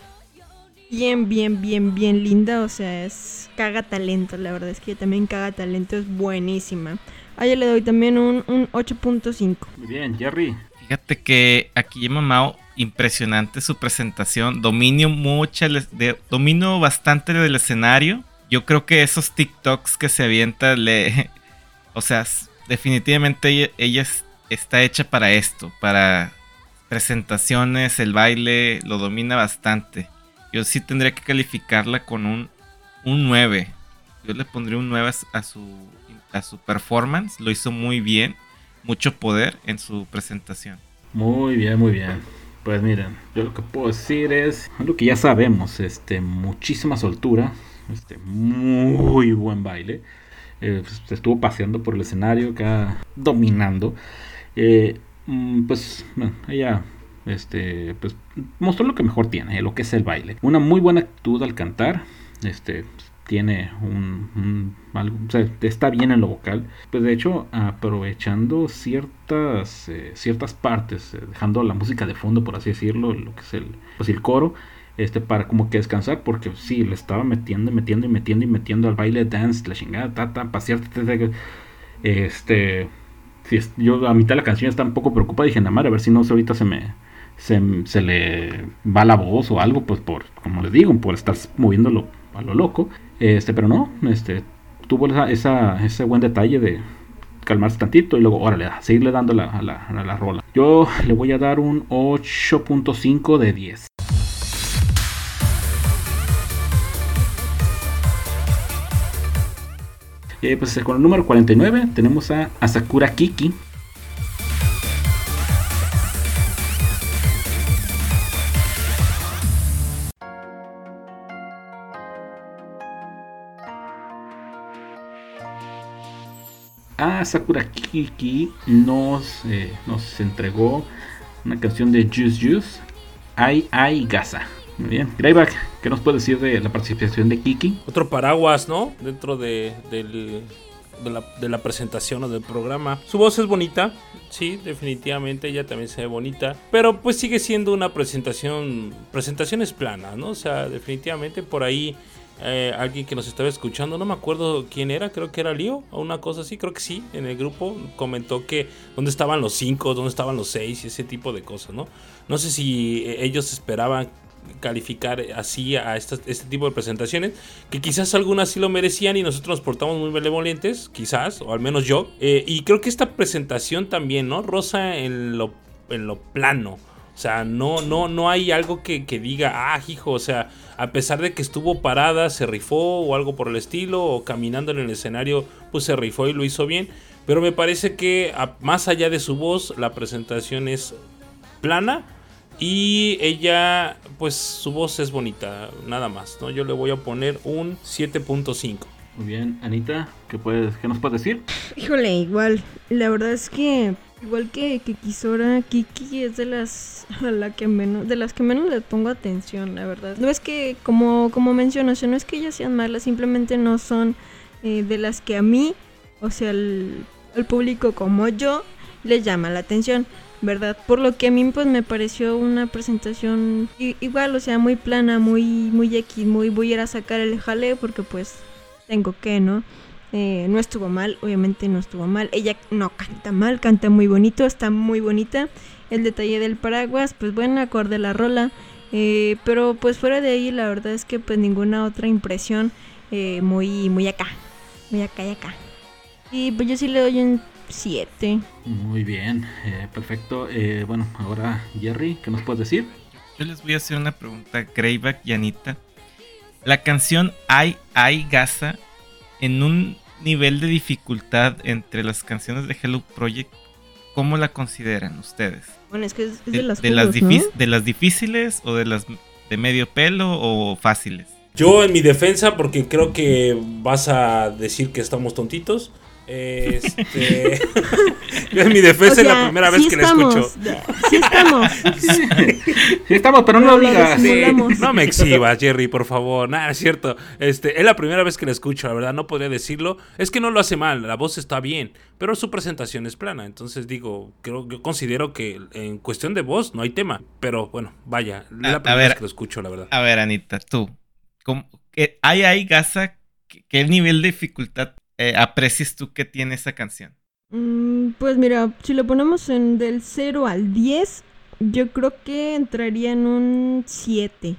bien, bien, bien, bien linda. O sea, es caga talento. La verdad es que también caga talento. Es buenísima. A ella le doy también un, un 8.5. Muy bien, Jerry. Fíjate que aquí Mao impresionante su presentación. Dominio mucha, de, dominio bastante del escenario. Yo creo que esos TikToks que se avienta le, *laughs* o sea, definitivamente ella, está hecha para esto, para presentaciones, el baile, lo domina bastante. Yo sí tendría que calificarla con un, un 9. Yo le pondría un 9 a su, a su performance, lo hizo muy bien, mucho poder en su presentación. Muy bien, muy bien. Pues miren, yo lo que puedo decir es lo que ya sabemos, este, muchísima soltura, este, muy buen baile. Eh, pues, se estuvo paseando por el escenario acá, dominando. Eh, mm, pues ella este, pues, mostró lo que mejor tiene, lo que es el baile. Una muy buena actitud al cantar. Este, tiene un, algo, o sea, está bien en lo vocal. Pues de hecho, aprovechando ciertas, eh, ciertas partes, dejando la música de fondo, por así decirlo, lo que es el, pues el coro, este, para como que descansar, porque sí, le estaba metiendo, metiendo y metiendo y metiendo al baile dance, la chingada, tata, pasear, este, si yo a mitad de la canción estaba un poco preocupada, dije, nada a ver si no, ahorita se me, se, se, le va la voz o algo, pues por, como les digo, por estar moviéndolo a lo loco, este, pero no, este, tuvo esa, ese buen detalle de calmarse tantito y luego, órale, seguirle dando la, a, la, a la rola. Yo le voy a dar un 8.5 de 10. Eh, pues con el número 49 tenemos a Asakura Kiki. A Sakura Kiki nos, eh, nos entregó una canción de Juice Juice, Ai Ai Gaza. Muy bien. Greyback, ¿qué nos puede decir de la participación de Kiki? Otro paraguas, ¿no? Dentro de, la, presentación o del programa. Su voz es bonita, sí, definitivamente, ella también se ve bonita. Pero pues sigue siendo una presentación, presentaciones planas, ¿no? O sea, definitivamente por ahí eh, alguien que nos estaba escuchando, no me acuerdo quién era, creo que era Lío o una cosa así, creo que sí, en el grupo comentó que dónde estaban los cinco, dónde estaban los seis y ese tipo de cosas, ¿no? No sé si eh, ellos esperaban calificar así a este tipo de presentaciones, que quizás algunas sí lo merecían y nosotros nos portamos muy benevolentes, quizás, o al menos yo. Eh, y creo que esta presentación también, ¿no? Rosa en lo, en lo plano. O sea, no, no, no hay algo que, diga, ah, hijo, o sea, a pesar de que estuvo parada, se rifó o algo por el estilo, o caminando en el escenario, pues se rifó y lo hizo bien. Pero me parece que más allá de su voz, la presentación es plana y ella, pues su voz es bonita, nada más, ¿no? Yo le voy a poner un 7.5. Muy bien, Anita, ¿qué, puedes, ¿qué nos puedes decir? Híjole, igual, la verdad es que igual que, que Kisora, Kiki es de las *laughs* a la que menos, de las que menos le pongo atención, la verdad. No es que, como, como mencionas, no es que ellas sean malas, simplemente no son eh, de las que a mí, o sea, al, al público como yo, les llama la atención. ¿verdad? Por lo que a mí pues me pareció una presentación igual, o sea, muy plana, muy muy X, muy voy a ir a sacar el jale porque pues tengo que, ¿no? Eh, no estuvo mal, obviamente no estuvo mal. Ella no canta mal, canta muy bonito, está muy bonita. El detalle del paraguas, pues bueno, acorde la rola. Eh, pero pues fuera de ahí, la verdad es que pues ninguna otra impresión eh, muy, muy acá. Muy acá y acá. Y pues yo sí le doy un 7. Muy bien, eh, perfecto. Eh, bueno, ahora Jerry, ¿qué nos puedes decir? Yo les voy a hacer una pregunta, Greyback y Anita. La canción Ay, Ay, Gaza, en un nivel de dificultad entre las canciones de Hello Project, ¿cómo la consideran ustedes? Bueno, es que es, de, las, de, las de las difíciles o de las de medio pelo o fáciles. Yo en mi defensa, porque creo que vas a decir que estamos tontitos, este. en *laughs* *laughs* mi defensa es la primera vez que la escucho. Sí estamos. *laughs* sí estamos, pero no, lo digas. no me exhibas, Jerry, por favor. Nada, es cierto. Este, es la primera vez que la escucho, la verdad, no podría decirlo. Es que no lo hace mal, la voz está bien, pero su presentación es plana. Entonces digo, creo, yo considero que en cuestión de voz no hay tema. Pero bueno, vaya, es la primera vez que lo escucho, la verdad. A ver, Anita, tú. ¿Hay ahí, Gaza? ¿Qué nivel de dificultad eh, aprecias tú que tiene esa canción? Mm, pues mira, si lo ponemos en del 0 al 10, yo creo que entraría en un 7.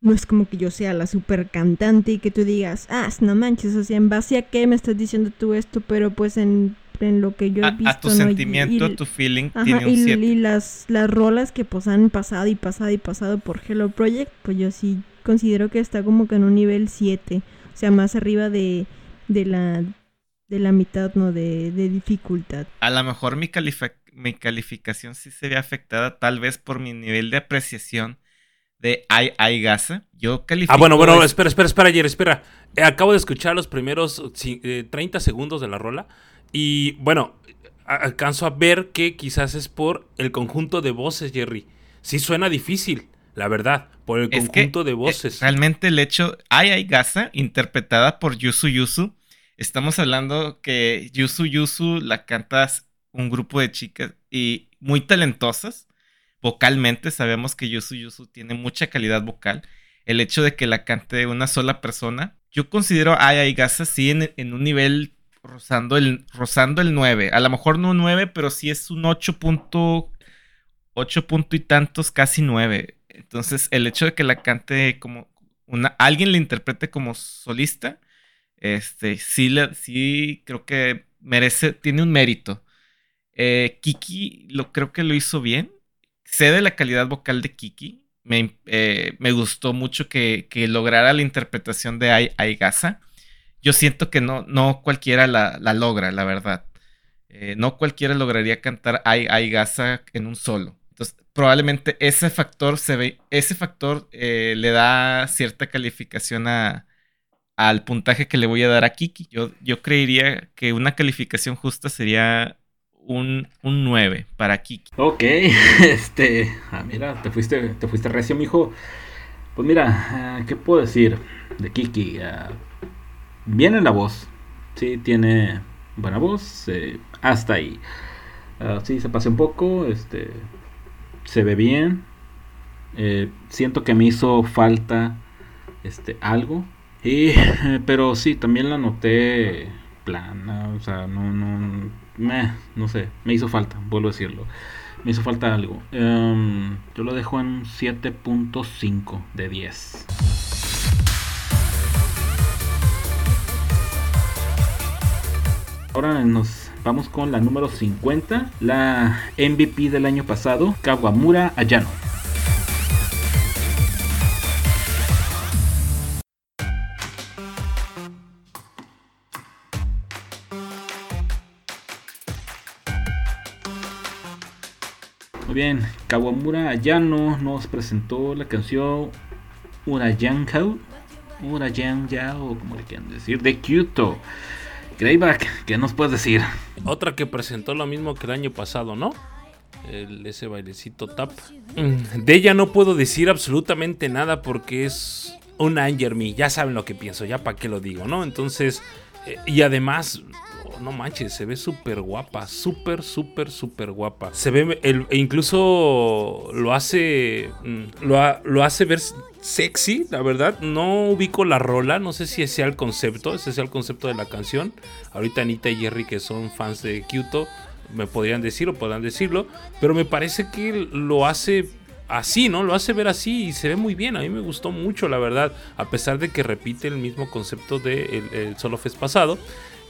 No es como que yo sea la super cantante y que tú digas, ah, no manches, o sea, en base a qué me estás diciendo tú esto, pero pues en, en lo que yo he A, visto. a tu ¿no? Y- sentimiento, y- tu feeling Ajá, tiene un y, 7. y las, las rolas que pues han pasado y pasado y pasado por Hello Project, pues yo sí considero que está como que en un nivel 7. O sea, más arriba de, de la de la mitad, ¿no? De, de dificultad. A lo mejor mi, califa- mi calificación sí se ve afectada tal vez por mi nivel de apreciación de Ay Ay Gaza. Yo califico... Ah, bueno, bueno, es- espera, espera, espera, Jerry, espera. Eh, acabo de escuchar los primeros eh, 30 segundos de la rola. Y bueno, alcanzo a ver que quizás es por el conjunto de voces, Jerry. Sí suena difícil, la verdad, por el Es que, conjunto de voces. realmente el hecho, Ay Ay Gaza, interpretada por Yusu Yusu, estamos hablando que Yusu Yusu la cantas un grupo de chicas y muy talentosas. Vocalmente sabemos que Yusu Yusu tiene mucha calidad vocal. El hecho de que la cante una sola persona, yo considero Ay Ay Gaza sí en, en un nivel rozando el, rozando el 9. A lo mejor no un 9, pero sí es un 8 punto, 8 punto y tantos, casi 9. Entonces, el hecho de que la cante como una, alguien la interprete como solista, este, sí, le- sí creo que merece, tiene un mérito. Eh, Kiki lo creo que lo hizo bien. Sé de la calidad vocal de Kiki. Me, eh, me gustó mucho que, lograra la interpretación de Ai, Ai Gaza. Yo siento que no, no cualquiera la, logra, la verdad. Eh, no cualquiera lograría cantar Ai Ai Gaza en un solo. Probablemente ese factor se ve, ese factor eh, le da cierta calificación a, al puntaje que le voy a dar a Kiki. Yo, yo creería que una calificación justa sería un, un 9 para Kiki. Ok, *laughs* este. Ah, mira, te fuiste, te fuiste recio, mijo. Pues mira, ah, ¿qué puedo decir de Kiki? Ah, viene la voz. Sí, tiene buena voz. eh, hasta ahí. Ah, sí, se pasa un poco. Este. Se ve bien. eh, siento que me hizo falta. Este, algo. Y, *laughs* pero sí, también la noté plana. O sea, no, no. meh, no sé, me hizo falta, vuelvo a decirlo. Me hizo falta algo. Em, yo lo dejo en un 7.5 de 10. Ahora nos vamos con la número 50, la MVP del año pasado, Kawamura Ayano. Bien, Kawamura Ayano nos presentó la canción Urayankau, Urayanyao, como le quieran decir, de Kyoto. Greyback, ¿qué nos puedes decir? Otra que presentó lo mismo que el año pasado, ¿no? El- ese bailecito tap. Mm, De ella no puedo decir absolutamente nada porque es una Angermy. Ya saben lo que pienso, ya para qué lo digo, ¿no? Entonces, eh, y además, no manches, se ve súper guapa, súper, súper, súper guapa. Se ve, e incluso lo hace, mm, lo, lo hace ver sexy, la verdad. No ubico la rola, no sé si ese sea el concepto, ese sea el concepto de la canción. Ahorita Anita y Jerry, que son fans de Kyoto, me podrían decir o podrán decirlo, pero me parece que lo hace así, ¿no? Lo hace ver así y se ve muy bien. A mí me gustó mucho, la verdad, a pesar de que repite el mismo concepto de el Solo Fest pasado.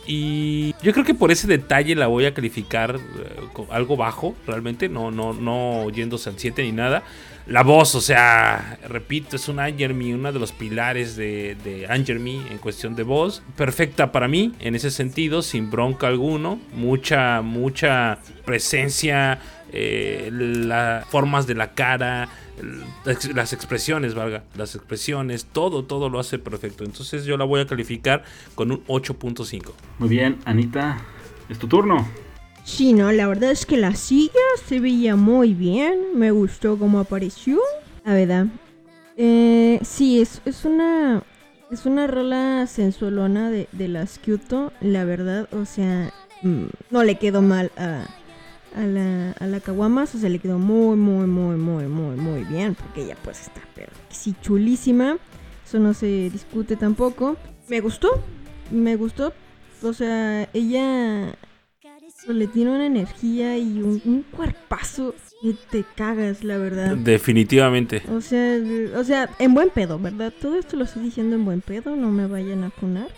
Y yo creo que por ese detalle la voy a calificar eh, algo bajo, realmente, no, no, no yéndose al 7 ni nada. La voz, o sea, repito, es un Angermy, uno de los pilares de, de Angermy en cuestión de voz. Perfecta para mí, en ese sentido, sin bronca alguno. Mucha, mucha presencia, eh, las formas de la cara, las expresiones, valga, las expresiones, todo, todo lo hace perfecto. Entonces yo la voy a calificar con un 8.5. Muy bien, Anita, es tu turno. Sí, no, la verdad es que la silla se veía muy bien. Me gustó cómo apareció. La verdad. Eh, sí, es, es una. Es una rola sensualona de, de las Kyoto. La verdad, o sea. mm, no le quedó mal a, a la, a la Kawamas. O sea, le quedó muy, muy, muy, muy, muy, muy bien. Porque ella, pues, está, pero sí, chulísima. Eso no se discute tampoco. Me gustó. Me gustó. O sea, ella le tiene una energía y un, un cuerpazo y te cagas, la verdad. Definitivamente. O sea, o sea, en buen pedo, ¿verdad? Todo esto lo estoy diciendo en buen pedo, no me vayan a cunar.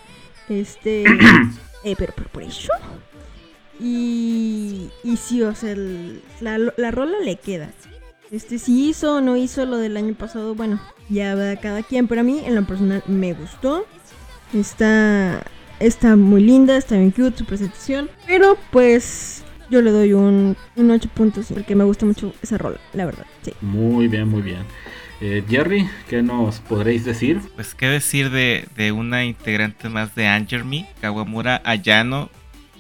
Este, *clears throat* eh, pero, pero por eso. Y, y sí, o sea, el- la, la rola le queda. Este, si hizo o no hizo lo del año pasado, bueno, ya va cada quien. Pero a mí, en lo personal, me gustó. Está, está muy linda, está bien cute su presentación. Pero pues, yo le doy un, un 8.5 porque me gusta mucho esa rola, la verdad. Sí. Muy bien, muy bien. Eh, Jerry, ¿qué nos podréis decir? Pues qué decir de, de una integrante más de Angerme, Kawamura Ayano.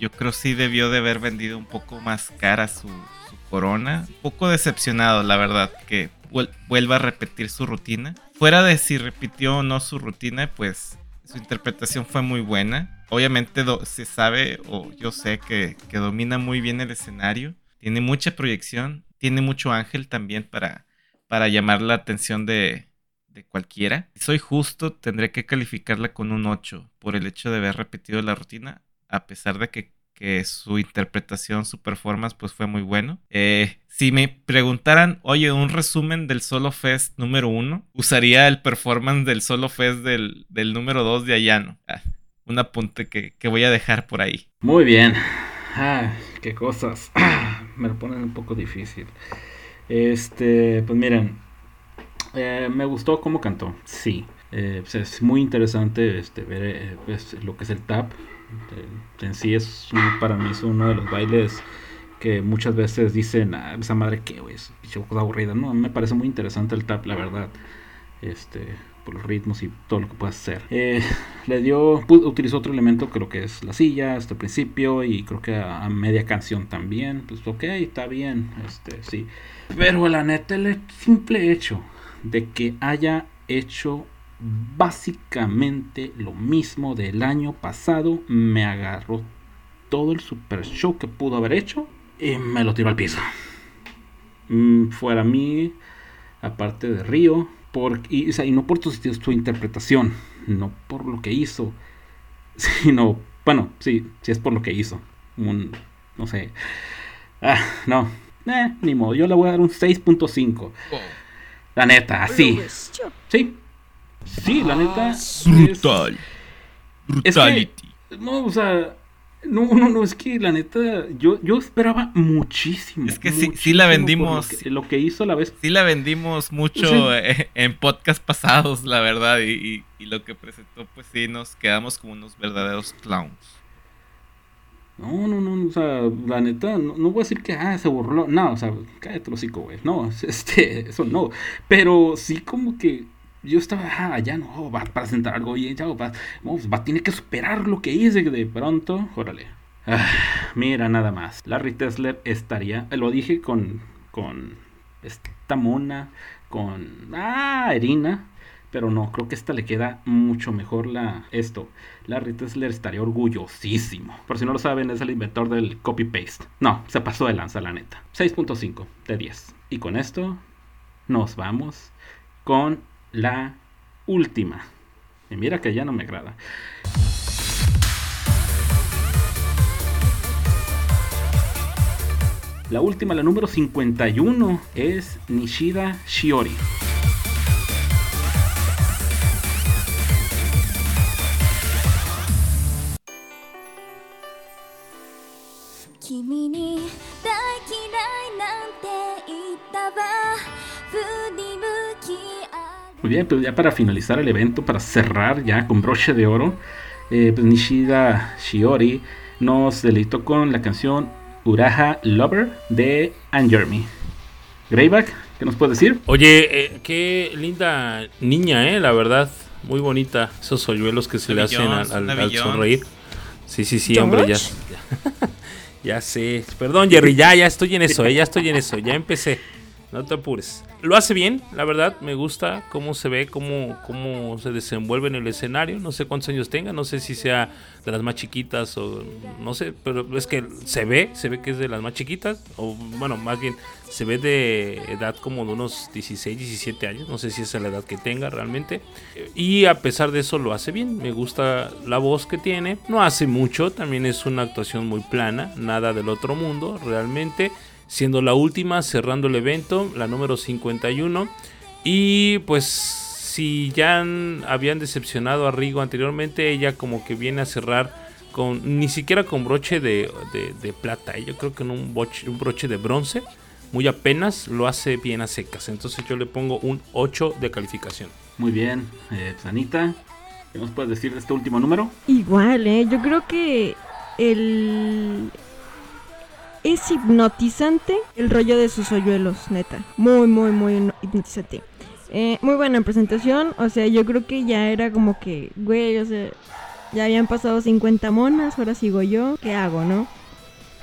Yo creo sí debió de haber vendido un poco más cara su, corona. Un poco decepcionado, la verdad, que vuel- vuelva a repetir su rutina. Fuera de si repitió o no su rutina, pues su interpretación fue muy buena. Obviamente se sabe, o yo sé que, que domina muy bien el escenario. Tiene mucha proyección, tiene mucho ángel también para, para llamar la atención de, de cualquiera. Si soy justo, tendré que calificarla con un 8 por el hecho de haber repetido la rutina, a pesar de que, su interpretación, su performance, pues fue muy bueno. Eh, si me preguntaran, oye, un resumen del Solo Fest número 1, usaría el performance del Solo Fest del, número 2 de Ayano. Ah, un apunte que, voy a dejar por ahí. Muy bien. Ah, qué cosas. *clears throat* Me lo ponen un poco difícil. Este, pues miren, eh, me gustó cómo cantó. Sí. Eh, pues es muy interesante este, ver pues, lo que es el tap. En sí es para mí es uno de los bailes que muchas veces dicen, ah, esa madre que, güey, es cosa aburrida. No, me parece muy interesante el tap, la verdad. Este, por los ritmos y todo lo que puede hacer. Eh, le dio, utilizó otro elemento que lo que es la silla hasta el principio y creo que a, a media canción también. Pues ok, está bien, este, sí. Pero la neta, el simple hecho de que haya hecho básicamente lo mismo del año pasado me agarró todo el super show que pudo haber hecho y me lo tiró al piso. Mm, fuera mí, aparte de Río, por, y, o sea, y no por su, su interpretación, no por lo que hizo, *laughs* sino, bueno, sí, sí es por lo que hizo. Un, no sé. Ah, no. Eh, ni modo, yo le voy a dar un 6.5. La neta, así. Sí. Sí, la neta. es- Brutal. Es que- no, o sea, no, no, no, es que la neta, yo, yo esperaba muchísimo. Es que sí- sí muchísimo la vendimos. Lo que, lo que hizo la vez. Sí la vendimos mucho Sí. *laughs* en podcast pasados, la verdad, y, y- y lo que presentó, pues sí, nos quedamos como unos verdaderos clowns. No, no, no, o sea, la neta, no, no voy a decir que, ah, se burló. No, o sea, cállate hocico, güey. No, *laughs* este, eso no. Pero sí como que yo estaba, ah, ya no, va a presentar algo bien, ya va, va, tiene que superar lo que hice de pronto. Órale. Ah, mira, nada más. Larry Tesler estaría, lo dije con, con esta mona, con, ah, Erina. Pero no, creo que esta le queda mucho mejor la esto. Larry Tesler estaría orgullosísimo. Por si no lo saben, es el inventor del copy-paste. No, se pasó de lanza, la neta. 6.5 de 10. Y con esto nos vamos con la última. Y mira que ya no me agrada. La última, la número 51, es Nishida Shiori. Bien, pues ya para finalizar el evento, para cerrar ya con broche de oro, eh, pues Nishida Shiori nos deleitó con la canción Uraha Lover de Anne Jeremy. Greyback, ¿qué nos puedes decir? Oye, eh, qué linda niña, eh, la verdad. Muy bonita. Esos hoyuelos que se le hacen al, Jones, al- una al Jones. sonreír. Sí, sí, sí, hombre, ya. *laughs* Ya sé. Perdón, Jerry, ya, ya estoy en eso, eh, ya estoy en eso, ya empecé. No te apures. Lo hace bien, la verdad, me gusta cómo se ve, cómo, cómo se desenvuelve en el escenario. No sé cuántos años tenga, no sé si sea de las más chiquitas o no sé, pero es que se ve, se ve que es de las más chiquitas, o bueno, más bien se ve de edad como de unos 16, 17 años, no sé si es la edad que tenga realmente. Y a pesar de eso lo hace bien, me gusta la voz que tiene, no hace mucho, también es una actuación muy plana, nada del otro mundo, realmente. Siendo la última cerrando el evento, la número 51. Y pues si ya habían decepcionado a Rigo anteriormente, ella como que viene a cerrar con ni siquiera con broche de, plata, yo creo que en un, un broche de bronce, muy apenas lo hace bien a secas. Entonces yo le pongo un 8 de calificación. Muy bien, eh, Sanita, ¿qué nos puedes decir de este último número? Igual, eh, yo creo que el es hipnotizante el rollo de sus hoyuelos, neta. Muy, muy, muy hipnotizante. Eh, muy buena presentación. O sea, yo creo que ya era como que, güey, o sea, ya habían pasado 50 monas, ahora sigo yo. ¿Qué hago, no?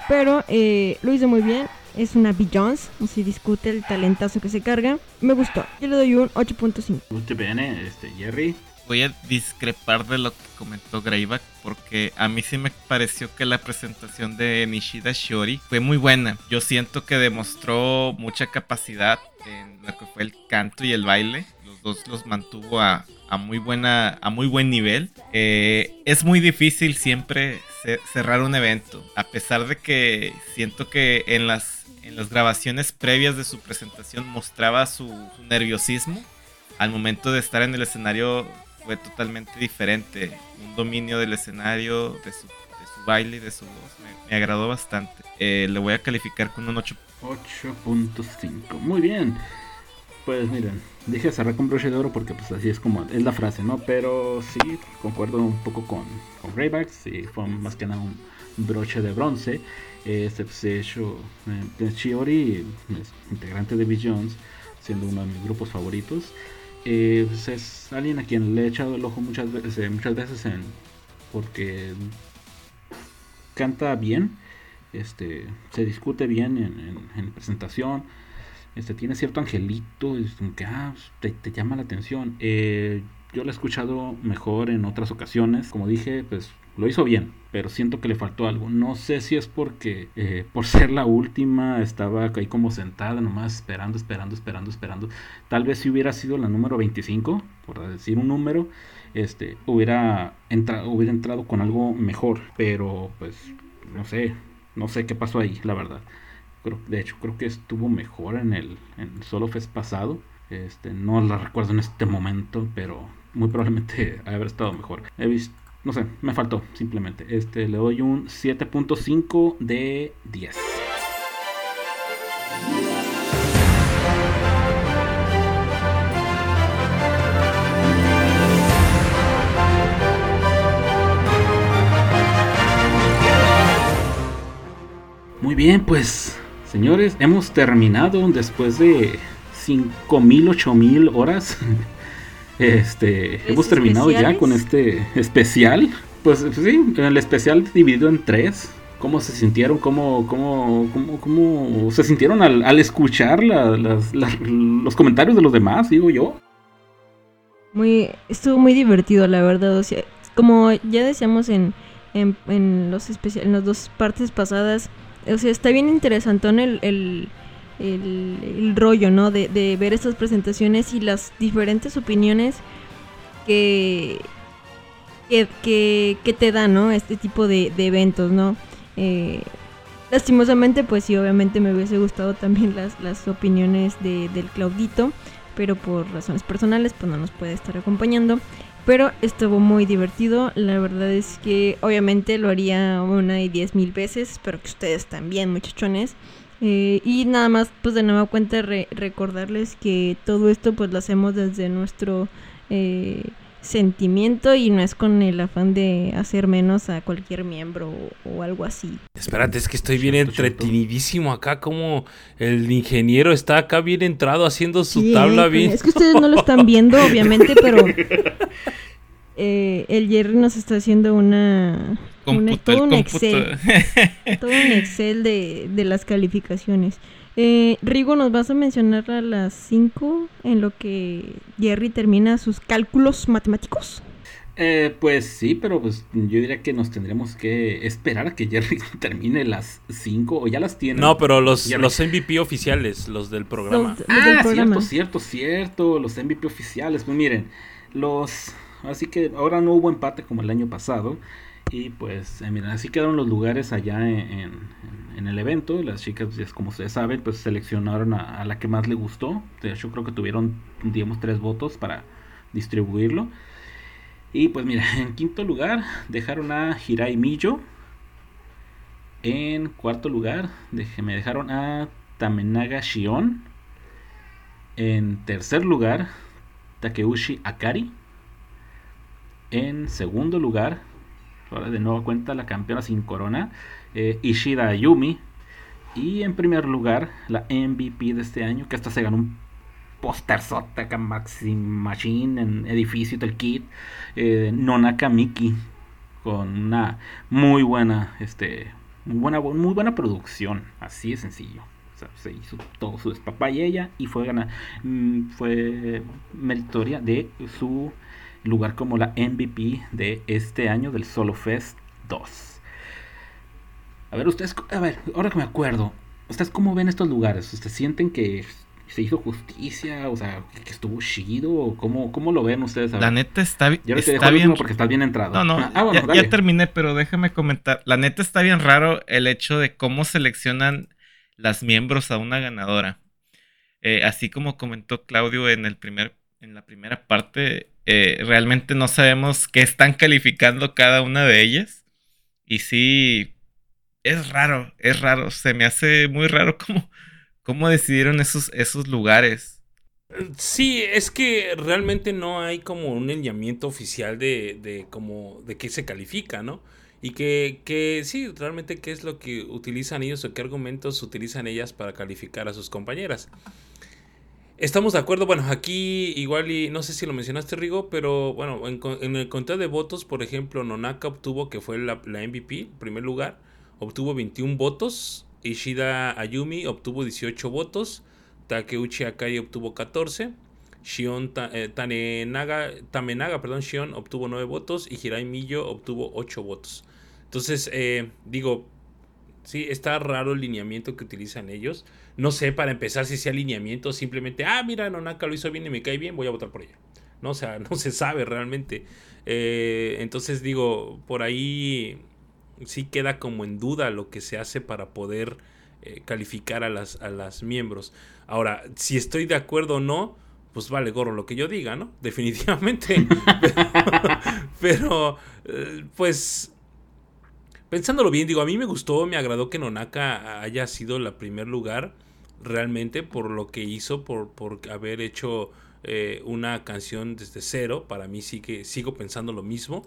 Pero eh, lo hizo muy bien. Es una Beyoncé, si discute el talentazo que se carga. Me gustó. Yo le doy un 8.5. Muy bien, este, Jerry voy a discrepar de lo que comentó Greyback porque a mí sí me pareció que la presentación de Nishida Shiori fue muy buena. Yo siento que demostró mucha capacidad en lo que fue el canto y el baile. Los dos los mantuvo a, muy buena a muy buen nivel. Eh, es muy difícil siempre cerrar un evento, a pesar de que siento que en las en las grabaciones previas de su presentación mostraba su nerviosismo al momento de estar en el escenario fue totalmente diferente. Un dominio del escenario, de su, baile y de su voz. Me, agradó bastante. Eh, le voy a calificar con un 8. 8.5. Muy bien. Pues miren, dije cerrar con broche de oro porque pues así es como es la frase, ¿no? Pero sí, concuerdo un poco con, con Raybacks. Sí, fue más que nada un broche de bronce. Este pues, hecho eh, Chiori, integrante de Jones siendo uno de mis grupos favoritos. Eh, pues es alguien a quien le he echado el ojo muchas veces, eh, muchas veces en, porque canta bien, este, se discute bien en, en, presentación, este, tiene cierto angelito, es que ah, te, te, llama la atención. Eh, yo lo he escuchado mejor en otras ocasiones, como dije, pues lo hizo bien, pero siento que le faltó algo. No sé si es porque eh, *laughs* por ser la última estaba ahí como sentada nomás esperando, esperando, esperando, esperando. Tal vez si hubiera sido la número 25, por decir un número, este hubiera entrado, hubiera entrado con algo mejor, pero pues no sé, no sé qué pasó ahí, la verdad. Creo, de hecho, creo que estuvo mejor en el en Solo Fest pasado. Este, no la recuerdo en este momento, pero muy probablemente *laughs* haber estado mejor. He visto no sé, me faltó simplemente. Este le doy un 7.5 de 10. Muy bien, pues señores, hemos terminado después de 5.000, 8.000 horas *laughs* Este, hemos terminado ya con este especial. Pues sí, el especial dividido en tres. ¿Cómo se sintieron? ¿Cómo, cómo, cómo, cómo se sintieron al, escuchar los comentarios de los demás, digo yo? Muy, estuvo muy divertido, la verdad. O sea, como ya decíamos en, en, los especiales, en las dos partes pasadas, o sea, está bien interesante el, el el, rollo, ¿no? De, ver estas presentaciones y las diferentes opiniones que, que, que, te dan, ¿no? Este tipo de, eventos, ¿no? Eh, lastimosamente, pues sí, obviamente me hubiese gustado también las, las opiniones de, del Claudito, pero por razones personales, pues no nos puede estar acompañando. Pero estuvo muy divertido. La verdad es que obviamente lo haría una y diez mil veces. Espero que ustedes también, muchachones. Eh, y nada más, pues de nueva cuenta recordarles que todo esto pues lo hacemos desde nuestro eh, sentimiento y no es con el afán de hacer menos a cualquier miembro o, algo así. Espérate, es que estoy bien entretenidísimo acá, como el ingeniero está acá bien entrado haciendo su tabla bien. Es que ustedes no lo están *laughs* viendo, obviamente, pero *laughs* eh, el Jerry nos está haciendo una *laughs* todo un Excel. todo un Excel de, las calificaciones. Eh, Rigo, ¿nos vas a mencionar a las 5 en lo que Jerry termina sus cálculos matemáticos? Eh, pues sí, pero pues yo diría que nos tendremos que esperar a que Jerry *laughs* termine las 5 o ya las tiene. No, pero los, los MVP oficiales, los del programa. ah, cierto, cierto, cierto, los MVP oficiales. Pues miren, los... Así que ahora no hubo empate como el año pasado. Y pues, eh, miren, así quedaron los lugares allá en, el evento. Las chicas, pues, como ustedes saben, pues seleccionaron a, la que más le gustó. De hecho, creo que tuvieron, digamos, tres votos para distribuirlo. Y pues mira, en quinto lugar dejaron a Hirai Miyo. En cuarto lugar me dejaron a Tamenaga Shion. En tercer lugar, Takeuchi Akari. En segundo lugar, ahora de nueva cuenta la campeona sin corona, eh, Ishida Ayumi. Y en primer lugar, la MVP de este año, que hasta se ganó un póster acá Maxi Machine en edificio y todo eh, Nonaka Miki, con una muy buena, este, muy buena, muy buena producción, así de sencillo. O sea, se hizo todo su despapay ella y fue gana, mm, fue meritoria de su lugar como la MVP de este año del Solo Fest 2. A ver, ustedes, a ver, ahora que me acuerdo, ¿ustedes cómo ven estos lugares? ¿Ustedes sienten que se hizo justicia? O sea, que estuvo chido? ¿O ¿Cómo, cómo lo ven ustedes? A La neta está, Yo dejo está el bien. porque estás bien entrado. No, no, Ah, bueno, ya, dale. ya terminé, pero déjame comentar. La neta está bien raro el hecho de cómo seleccionan las miembros a una ganadora. Eh, así como comentó Claudio en el primer, en la primera parte, eh, realmente no sabemos qué están calificando cada una de ellas. Y sí, es raro, es raro. Se me hace muy raro cómo, cómo decidieron esos, esos lugares. Sí, es que realmente no hay como un lineamiento oficial de, de como de qué se califica, ¿no? Y que, que sí, realmente qué es lo que utilizan ellos o qué argumentos utilizan ellas para calificar a sus compañeras. Estamos de acuerdo, bueno, aquí igual y no sé si lo mencionaste Rigo, pero bueno, en, en el conteo de votos, por ejemplo, Nonaka obtuvo, que fue la, MVP, primer lugar, obtuvo 21 votos, Ishida Ayumi obtuvo 18 votos, Takeuchi Akari obtuvo 14, Shion eh, Tanenaga, Tamenaga, perdón, Shion obtuvo 9 votos y Hirai Miyo obtuvo 8 votos. Entonces, eh, digo, sí, está raro el lineamiento que utilizan ellos. No sé, para empezar, si sea lineamiento, simplemente, ah, mira, Nonaka lo hizo bien y me cae bien, voy a votar por ella. No, o sea, *laughs* no se sabe realmente. Eh, entonces, digo, por ahí sí queda como en duda lo que se hace para poder eh, calificar a las, a las miembros. Ahora, si estoy de acuerdo o no, pues vale gorro lo que yo diga, ¿no? *laughs* Definitivamente. *laughs* pero, eh, pues, pensándolo bien, digo, a mí me gustó, me agradó que Nonaka haya sido la primer lugar realmente por lo que hizo, por, por haber hecho eh, una canción desde cero. Para mí sí que sigo pensando lo mismo.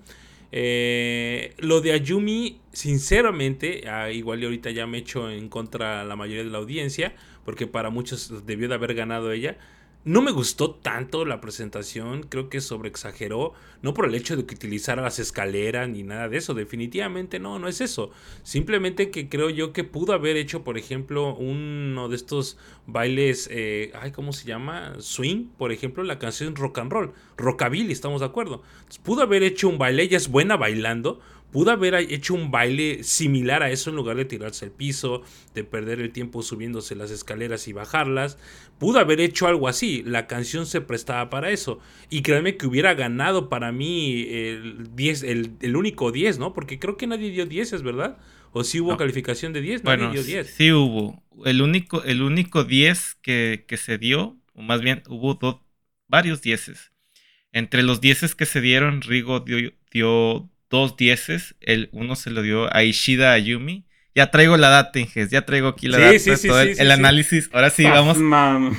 Eh, lo de Ayumi, sinceramente, ah, igual y ahorita ya me echo en contra la mayoría de la audiencia, porque para muchos debió de haber ganado ella. No me gustó tanto la presentación, creo que sobreexageró, no por el hecho de que utilizara las escaleras ni nada de eso, definitivamente no, no es eso. Simplemente que creo yo que pudo haber hecho, por ejemplo, uno de estos bailes, eh, ay, ¿cómo se llama? Swing, por ejemplo, la canción rock and roll, rockabilly, estamos de acuerdo. Pudo haber hecho un baile, ella es buena bailando, pudo haber hecho un baile similar a eso en lugar de tirarse al piso, de perder el tiempo subiéndose las escaleras y bajarlas. Pudo haber hecho algo así, la canción se prestaba para eso. Y créanme que hubiera ganado para mí el 10, el, el único 10, ¿no? Porque creo que nadie dio 10, ¿es verdad? ¿O si hubo No. calificación de 10? Nadie Bueno, dio 10. sí hubo. El único, el único 10 que, que se dio, o más bien hubo do- varios 10. Entre los 10 que se dieron, Rigo dio, dio dos 10. El uno se lo dio a Ishida Ayumi. Ya traigo la data, Inges, ya traigo aquí la Sí, data, sí, sí, todo el, el análisis. Ahora sí, vamos.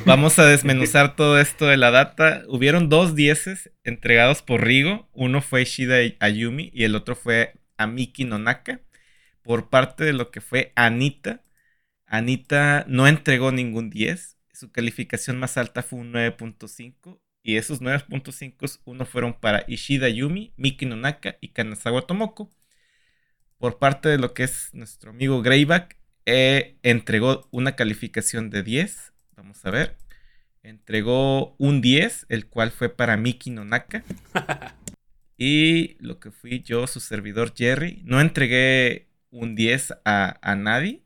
Vamos a desmenuzar *laughs* todo esto de la data. Hubieron dos dieces entregados por Rigo. Uno fue Shida Ayumi y el otro fue Amiki Nonaka. Por parte de lo que fue Anita. Anita no entregó ningún 10. Su calificación más alta fue un 9.5. Y esos 9.5 uno fueron para Ishida Yumi, Miki Nonaka y Kanazawa Tomoko. Por parte de lo que es nuestro amigo Greyback, eh, entregó una calificación de 10. Vamos a ver. Entregó un 10, el cual fue para Miki Nonaka. *laughs* y lo que fui yo, su servidor Jerry. No entregué un 10 a, a nadie.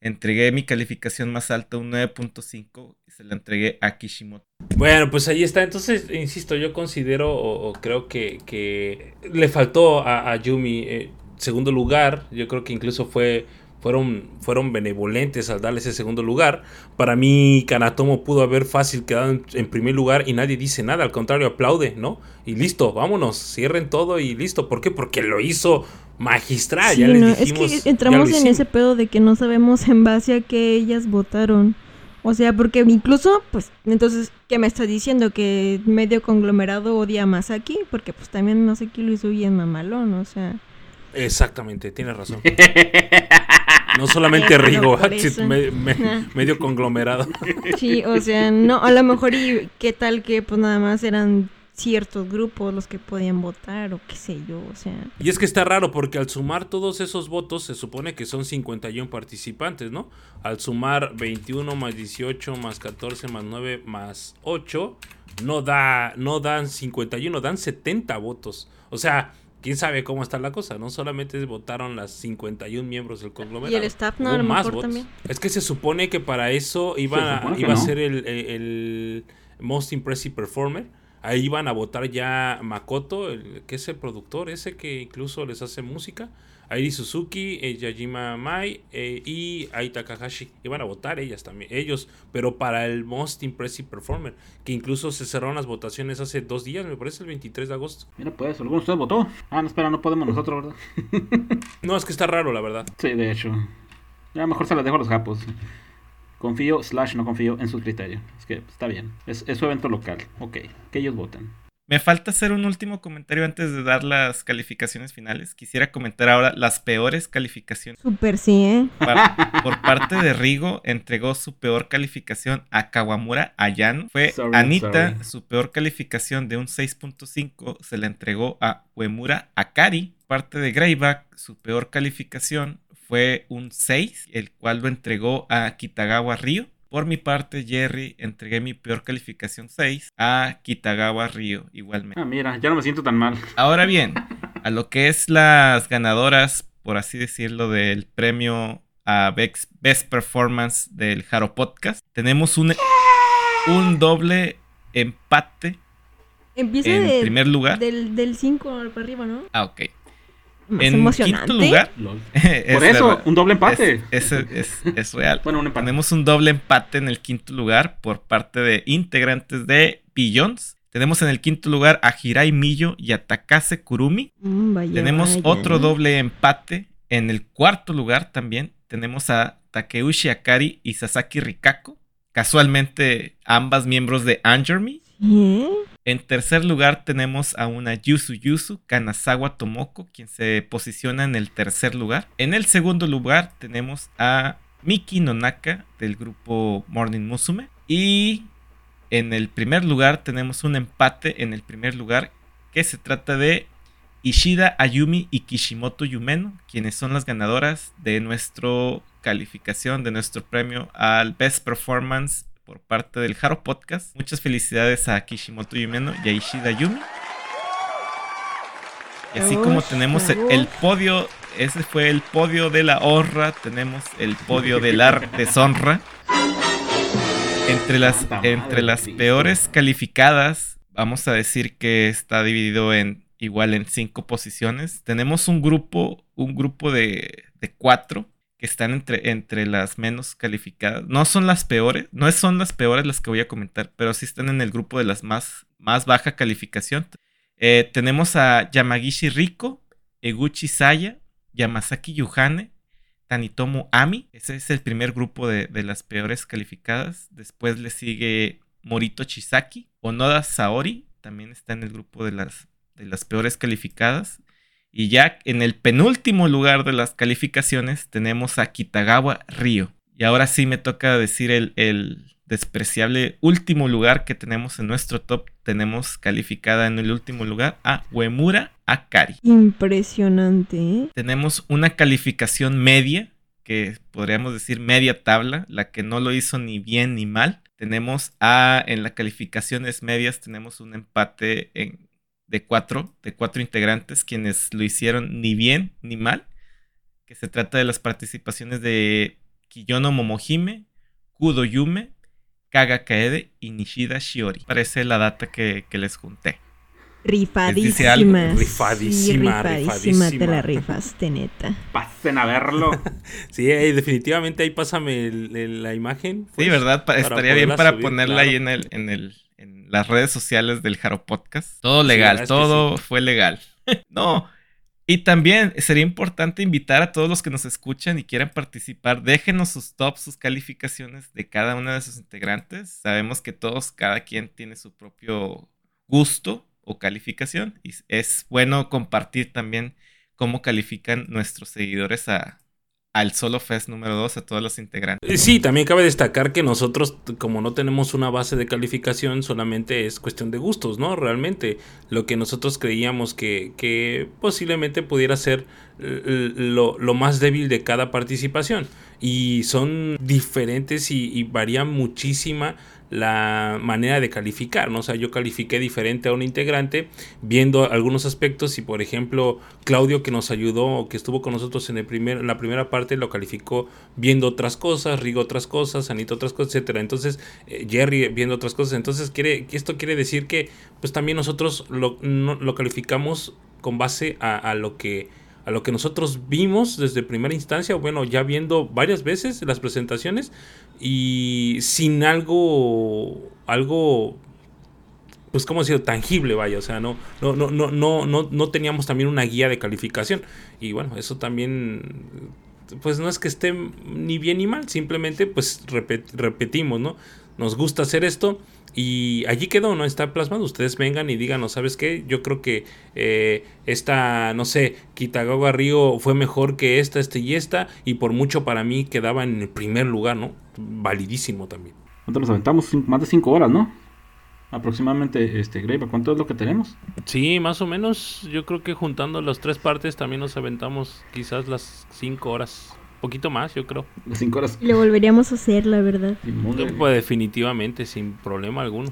entregué mi calificación más alta, un 9.5, y se la entregué a Kishimoto. Bueno, pues ahí está. Entonces, insisto, yo considero o, o creo que, que le faltó a, a Yumi eh, segundo lugar. Yo creo que incluso fue fueron, fueron benevolentes al darle ese segundo lugar. Para mí, Kanatomo pudo haber fácil quedado en, en primer lugar y nadie dice nada, al contrario, aplaude, ¿no? Y listo, vámonos, cierren todo y listo. ¿Por qué? Porque lo hizo magistral. Sí, ya les no, es dijimos. que ya entramos en ese pedo de que no sabemos en base a qué ellas votaron. O sea, porque incluso, pues, entonces, ¿qué me estás diciendo? Que medio conglomerado odia a Masaki, porque pues también Masaki lo hizo bien mamalón, o sea. Exactamente, tienes razón. *laughs* No solamente Rigo, me- me- Ajá. medio conglomerado. Sí, o sea, no, a lo mejor y qué tal que pues nada más eran ciertos grupos los que podían votar o qué sé yo, o sea. Y es que está raro porque al sumar todos esos votos se supone que son 51 participantes, ¿no? Al sumar 21 más 18 más 14 más 9 más 8 no da no dan 51, dan 70 votos. O sea, quién sabe cómo está la cosa, no solamente votaron las 51 miembros del conglomerado. Y el staff, ¿no? A lo más mejor votos. también. Es que se supone que para eso iba, a- iba a ser el, el Most Impressive Performer. Ahí iban a votar ya Makoto, el, que es el productor ese que incluso les hace música. Airi Suzuki, eh, Yajima Mai eh, y Ai Takahashi. Iban a votar ellas también, ellos, pero para el Most Impressive Performer, que incluso se cerraron las votaciones hace dos días, me parece el 23 de agosto. Mira, pues, ¿alguno de ustedes votó? Ah, no, espera, no podemos nosotros, ¿verdad? *laughs* No, es que está raro, la verdad. Sí, de hecho. Ya mejor se las dejo a los japos. Confío, slash no confío en su criterio. Es que está bien. Es, es su evento local. Ok, que ellos voten. Me falta hacer un último comentario antes de dar las calificaciones finales. Quisiera comentar ahora las peores calificaciones. Súper sí, ¿eh? Por parte de Rigo, entregó su peor calificación a Kawamura Ayano. Fue Sorry, Anita, sorry. su peor calificación de un 6.5 se la entregó a Uemura Akari. Parte de Greyback, su peor calificación fue un 6, el cual lo entregó a Kitagawa Ryo. Por mi parte, Jerry, entregué mi peor calificación 6 a Kitagawa Ryo igualmente. Ah, mira, ya no me siento tan mal. *laughs* Ahora bien, a lo que es las ganadoras, por así decirlo, del premio a Bex- Best Performance del Jaro Podcast, tenemos un, un doble empate Empieza en de- primer lugar. del, del 5 para arriba, ¿no? Ah, ok. Más En emocionante. quinto lugar. *laughs* Es Por eso, un doble empate. Es, es- es- es real. *laughs* Bueno, un empate. Tenemos un doble empate en el quinto lugar por parte de integrantes de Billions. Tenemos en el quinto lugar a Hirai Miyo y a Takase Kurumi. Mm, vaya, Tenemos vaya. otro doble empate en el cuarto lugar también. Tenemos a Takeuchi Akari y Sasaki Rikako. Casualmente ambas miembros de Angerme. En tercer lugar tenemos a una Yusu Yusu, Kanazawa Tomoko, quien se posiciona en el tercer lugar. En el segundo lugar tenemos a Miki Nonaka del grupo Morning Musume. Y en el primer lugar tenemos un empate en el primer lugar que se trata de Ishida Ayumi y Kishimoto Yumeno, quienes son las ganadoras de nuestra calificación, de nuestro premio al Best Performance por parte del Haro Podcast. Muchas felicidades a Kishimoto Yumeno y a Ishida Yumi. Y así como tenemos el, podio, ese fue el podio de la honra, tenemos el podio de la deshonra. Entre las, entre las peores calificadas, vamos a decir que está dividido en igual en cinco posiciones. Tenemos un grupo, un grupo de, de cuatro que están entre, entre las menos calificadas. No son las peores, no son las peores las que voy a comentar, pero sí están en el grupo de las más, más baja calificación. Eh, tenemos a Yamagishi Riko, Eguchi Saya, Yamasaki Yuhane, Tanitomo Ami. Ese es el primer grupo de, de las peores calificadas. Después le sigue Morito Chisaki. Onoda Saori también está en el grupo de las, de las peores calificadas. Y ya en el penúltimo lugar de las calificaciones tenemos a Kitagawa Ryo. Y ahora sí me toca decir el, el despreciable último lugar que tenemos en nuestro top. Tenemos calificada en el último lugar a Uemura Akari. Impresionante, ¿eh? Tenemos una calificación media, que podríamos decir media tabla, la que no lo hizo ni bien ni mal. Tenemos a, en las calificaciones medias, tenemos un empate en- de cuatro, de cuatro integrantes, quienes lo hicieron ni bien ni mal. Que se trata de las participaciones de Kiyono Momohime, Kudo Yume, Kaga Kaede y Nishida Shiori. Parece la data que, que les junté. Rifadísima. Rifadísima, Sí, rifadísima. Te la rifaste, neta. Pasen a verlo. *laughs* Sí, definitivamente ahí pásame el- el- la imagen. Sí, pues, ¿verdad? Estaría bien para subir, ponerla claro. ahí en el, en el, las redes sociales del Jaro Podcast. Todo legal, todo fue legal. *laughs* no. Y también sería importante invitar a todos los que nos escuchan y quieran participar. Déjenos sus tops, sus calificaciones de cada una de sus integrantes. Sabemos que todos, cada quien tiene su propio gusto o calificación. Y es bueno compartir también cómo califican nuestros seguidores a, al Solo Fest número 2, a todos los integrantes. Eh, Sí, también cabe destacar que nosotros, como no tenemos una base de calificación, solamente es cuestión de gustos, ¿no? Realmente, lo que nosotros creíamos que, que posiblemente pudiera ser eh, lo, lo más débil de cada participación. Y son diferentes y, y varían muchísima la manera de calificar, ¿no? O sea, yo califiqué diferente a un integrante viendo algunos aspectos y por ejemplo Claudio que nos ayudó, que estuvo con nosotros en, el primer, la primera parte lo calificó viendo otras cosas, Rigo otras cosas, Anita otras cosas, etcétera. Entonces eh, Jerry viendo otras cosas. Entonces quiere, esto quiere decir que pues también nosotros lo, no- lo calificamos con base a lo que a lo que nosotros vimos desde primera instancia, bueno, ya viendo varias veces las presentaciones y sin algo, algo, pues como decirlo, tangible, vaya, o sea, no, no, no, no, no, no, no teníamos también una guía de calificación y bueno, eso también, pues no es que esté ni bien ni mal, simplemente pues repet- repetimos, ¿no? Nos gusta hacer esto y allí quedó, ¿no? Está plasmado. Ustedes vengan y díganos, ¿sabes qué? Yo creo que eh, esta, no sé, Kitagawa Río fue mejor que esta, esta y esta. Y por mucho para mí quedaba en el primer lugar, ¿no? Validísimo también. ¿Cuánto nos aventamos? Más de 5 horas, ¿no? Aproximadamente, este, Grave, ¿cuánto es lo que tenemos? Sí, más o menos. Yo creo que juntando las tres partes también nos aventamos quizás las cinco horas. Poquito más, yo creo. 5 horas. Le volveríamos a hacer, la verdad. Pues definitivamente, sin problema alguno.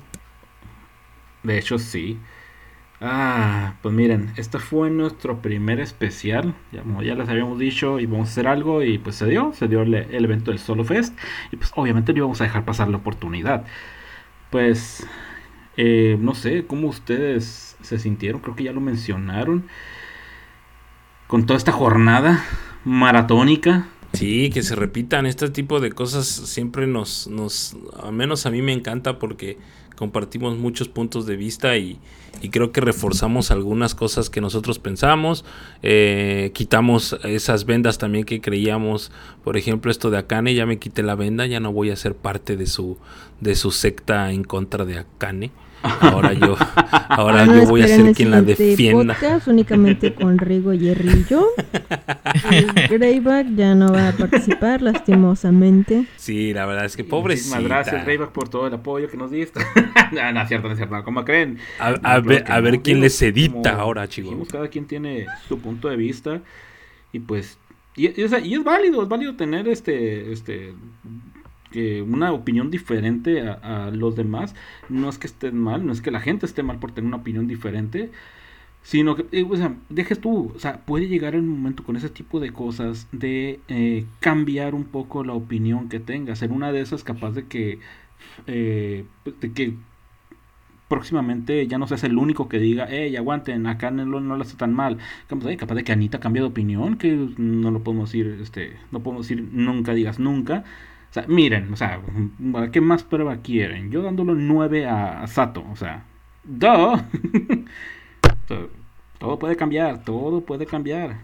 De hecho, sí. Ah, pues miren, este fue nuestro primer especial. Ya, como ya les habíamos dicho, íbamos a hacer algo y pues se dio. Se dio el, el evento del Solo Fest. Y pues obviamente no íbamos a dejar pasar la oportunidad. Pues, eh, no sé cómo ustedes se sintieron. Creo que ya lo mencionaron. Con toda esta jornada maratónica. Sí, que se repitan. Este tipo de cosas siempre nos, nos, al menos a mí me encanta porque compartimos muchos puntos de vista y, y creo que reforzamos algunas cosas que nosotros pensamos, eh, quitamos esas vendas también que creíamos, por ejemplo esto de Akane, ya me quité la venda, ya no voy a ser parte de su, de su secta en contra de Akane. Ahora yo, *laughs* ahora Ah, no, yo voy a ser quien la defienda. podcast únicamente con Rigo Jerry y yo. *laughs* Greyback ya no va a participar, lastimosamente. Sí, la verdad es que Muchísimas pobrecita. gracias, Greyback, por todo el apoyo que nos diste. *laughs* no, no es cierto, no es cierto. ¿Cómo creen? A, No, a ver, a no. ver quién les edita como ahora, chicos. dijimos, cada quien tiene su punto de vista y pues y, y, o sea, y es válido, es válido tener este este que una opinión diferente a, los demás. No es que estén mal, no es que la gente esté mal por tener una opinión diferente, sino que, eh, o sea, dejes tú, o sea, puede llegar el momento con ese tipo de cosas de eh, cambiar un poco la opinión que tengas. En una de esas capaz de que, eh, de que próximamente ya no seas el único que diga, hey, aguanten, acá no, no lo hace tan mal. Eh, capaz de que Anita cambie de opinión, que no lo podemos decir, este, no podemos decir nunca digas nunca. Sea, miren, o sea, ¿para ¿qué más prueba quieren? Yo dándole 9 a, Sato, o sea, ¡duh! *laughs* Todo puede cambiar, todo puede cambiar.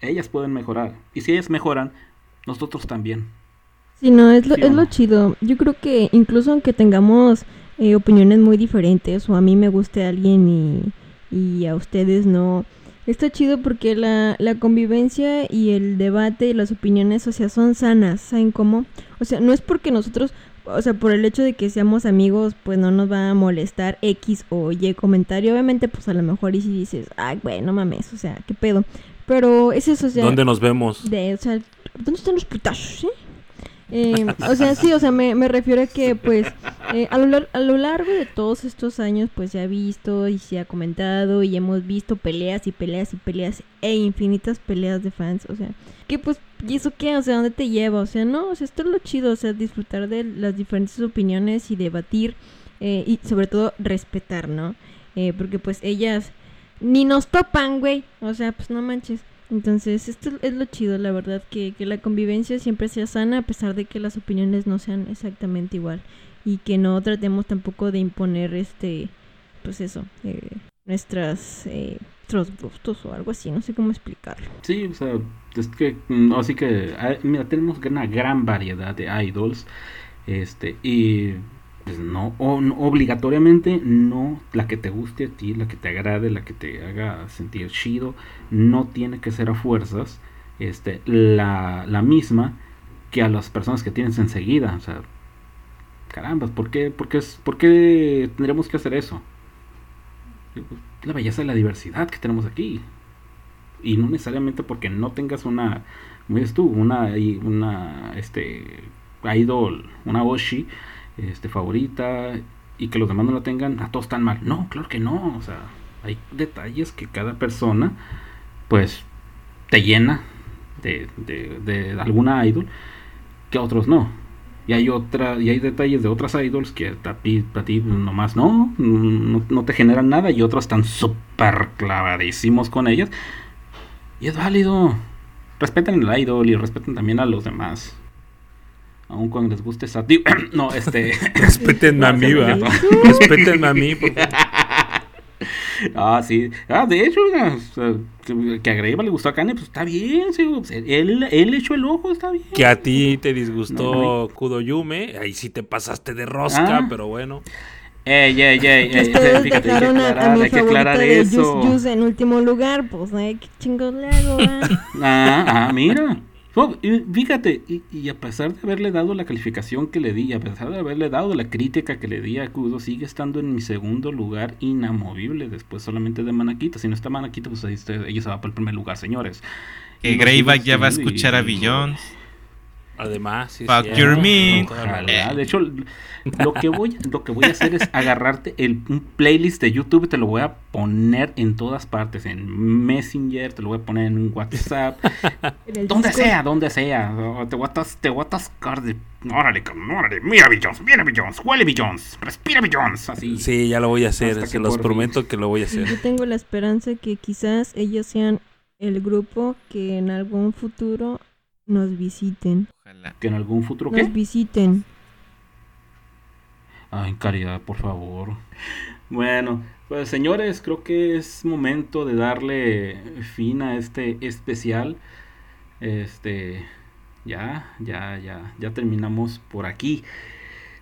Ellas pueden mejorar. Y si ellas mejoran, nosotros también. Sí, no, es lo, ¿Sí o es lo chido. Yo creo que incluso aunque tengamos eh, opiniones muy diferentes o a mí me guste alguien y, y a ustedes no, está chido porque la, la convivencia y el debate y las opiniones, o sea, son sanas, ¿saben cómo? O sea, no es porque nosotros, o sea, por el hecho de que seamos amigos, pues no nos va a molestar X o Y comentario. Obviamente, pues a lo mejor y si dices, ay, güey, no mames, o sea, qué pedo. Pero es eso, o sea... ¿Dónde nos vemos? De, o sea, ¿dónde están los putazos, eh? Eh, o sea, sí, o sea, me, me refiero a que, pues, Eh, a, lo, a lo largo de todos estos años, pues se ha visto y se ha comentado y hemos visto peleas y peleas y peleas e infinitas peleas de fans. O sea, que pues, ¿y eso qué? O sea, ¿dónde te lleva? O sea, no, o sea, esto es lo chido, o sea, disfrutar de las diferentes opiniones y debatir eh, y sobre todo respetar, ¿no? Eh, porque pues ellas ni nos topan, güey. O sea, pues no manches. Entonces, esto es lo chido, la verdad, que, que la convivencia siempre sea sana a pesar de que las opiniones no sean exactamente igual y que no tratemos tampoco de imponer este, pues eso, eh, nuestras eh, gustos o algo así, no sé cómo explicarlo. Sí, o sea, es que, mm, así que, ah, mira, tenemos una gran variedad de idols, este, y pues no, no- obligatoriamente no la que te guste a ti, la que te agrade, la que te haga sentir chido, no tiene que ser a fuerzas, este, la, la misma que a las personas que tienes enseguida, o sea, carambas, ¿por qué, por qué, por tendríamos que hacer eso? La belleza de la diversidad que tenemos aquí y no necesariamente porque no tengas una como tú una una este idol una oshi este favorita y que los demás no la tengan a todos están mal no claro que no o sea hay detalles que cada persona pues te llena de, de, de alguna idol que a otros no y hay otra y hay detalles de otras idols que a ti, a ti nomás no, no no te generan nada y otros están súper clavadísimos con ellas y es válido. Respeten el idol y respeten también a los demás. Aun cuando les guste esa... *coughs* no, este... *coughs* Respétenme *laughs* a mí, ¿va? no. *laughs* Respétenme a mí. porque- *laughs* ah, sí. Ah, de hecho, que, que a le gustó a Kanye, pues está bien. sí, él, él echó el ojo, está bien. Que a ti te disgustó No, Kudoyume. Ahí sí te pasaste de rosca, Ah. pero bueno. Ey, ey, ey, ey, Ustedes fíjate, hay que dejaron a, a aclarar, mi hay que aclarar de eso. Juice Juice en último lugar, pues, ¿eh? ¿qué chingos le hago, va? Ah, ah, mira. Oh, y fíjate, y, y a pesar de haberle dado la calificación que le di, a pesar de haberle dado la crítica que le di a Kudo, sigue estando en mi segundo lugar inamovible, después solamente de Manaquita. Si no está Manaquita, pues ahí está- ella se va para el primer lugar, señores. Que Greyback ya va a escuchar a Billions. Además, sí. Fuck sí, your razón. De hecho, lo que voy, lo que voy a hacer es agarrarte el, un playlist de YouTube y te lo voy a poner en todas partes, en Messenger, te lo voy a poner en WhatsApp, *laughs* En donde Discord. sea, donde sea. Te voy a, te voy a atascar de. Órale, órale. Mira, Billions, mira, Billions, huele, Billions, respira, Billions. Así. Sí, ya lo voy a hacer. Se que los por prometo que lo voy a hacer. Yo tengo la esperanza que quizás ellos sean el grupo que en algún futuro nos visiten. Ojalá. Que en algún futuro, Nos ¿qué? visiten. Ay, caridad, por favor. Bueno, pues señores, creo que es momento de darle fin a este especial. Este, ya, ya, ya, ya terminamos por aquí.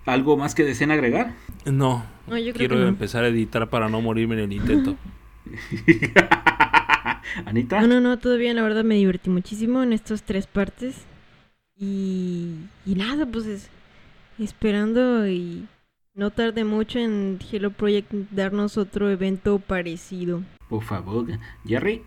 ¿Algo más que deseen agregar? No, No, yo creo quiero que no. empezar a editar para no morirme en el intento. *laughs* *laughs* Anita. No, no, no, todavía la verdad me divertí muchísimo en estas tres partes. Y, y nada, pues es, esperando y no tarde mucho en Hello Project darnos otro evento parecido. Por favor, Jerry.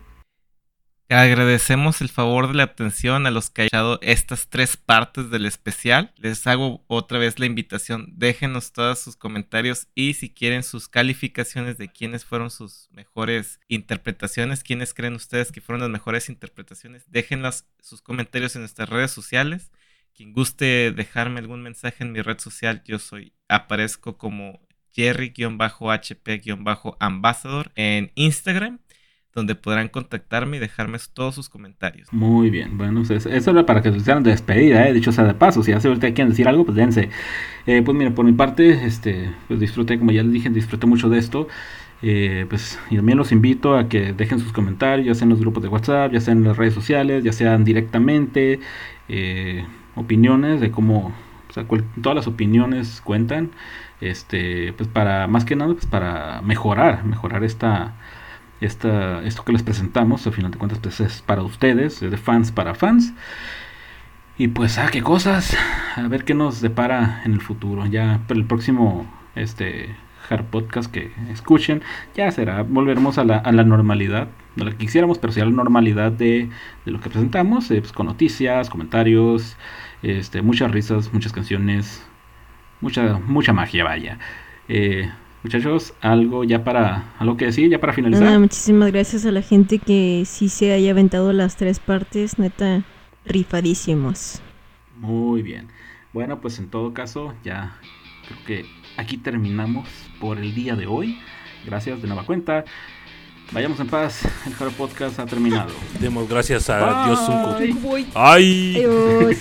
Agradecemos el favor de la atención a los que han echado estas tres partes del especial. Les hago otra vez la invitación. Déjenos todos sus comentarios y si quieren sus calificaciones de quiénes fueron sus mejores interpretaciones, quiénes creen ustedes que fueron las mejores interpretaciones, déjenlas sus comentarios en nuestras redes sociales. Quien guste dejarme algún mensaje en mi red social, yo soy aparezco como Jerry-HP-Ambassador en Instagram donde podrán contactarme y dejarme todos sus comentarios. Muy bien, bueno, pues, eso era para que se de despedida, ¿eh? dicho sea de paso, si hace ahorita quieren decir algo, pues dense. Eh, pues mira, por mi parte, este, pues disfruté, como ya les dije, disfruté mucho de esto. Eh, pues y también los invito a que dejen sus comentarios, ya sea en los grupos de WhatsApp, ya sea en las redes sociales, ya sean directamente, eh, opiniones de cómo, o sea, todas las opiniones cuentan, este, pues para, más que nada, pues para mejorar, mejorar esta, esta, esto que les presentamos, al final de cuentas, pues es para ustedes, es de fans para fans. Y pues, ah, qué cosas, a ver qué nos depara en el futuro. Ya el próximo este Hard Podcast que escuchen, ya será, volveremos a la, a la normalidad, no la que quisiéramos, pero a la normalidad de, de lo que presentamos, eh, pues, con noticias, comentarios, este, muchas risas, muchas canciones, mucha, mucha magia, vaya. Eh, muchachos, algo ya para, algo que decir, ya para finalizar. Nada, muchísimas gracias a la gente que sí se haya aventado las tres partes, neta, rifadísimos. Muy bien. Bueno, pues en todo caso, ya creo que aquí terminamos por el día de hoy. Gracias de nueva cuenta. Vayamos en paz, el Jaro Podcast ha terminado. Demos gracias a Dios. Bye. Voy. ¡Ay! Adiós.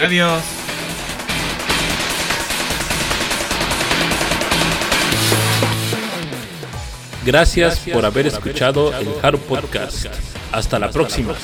Adiós. Gracias por haber escuchado el Haru Podcast. Hasta la próxima.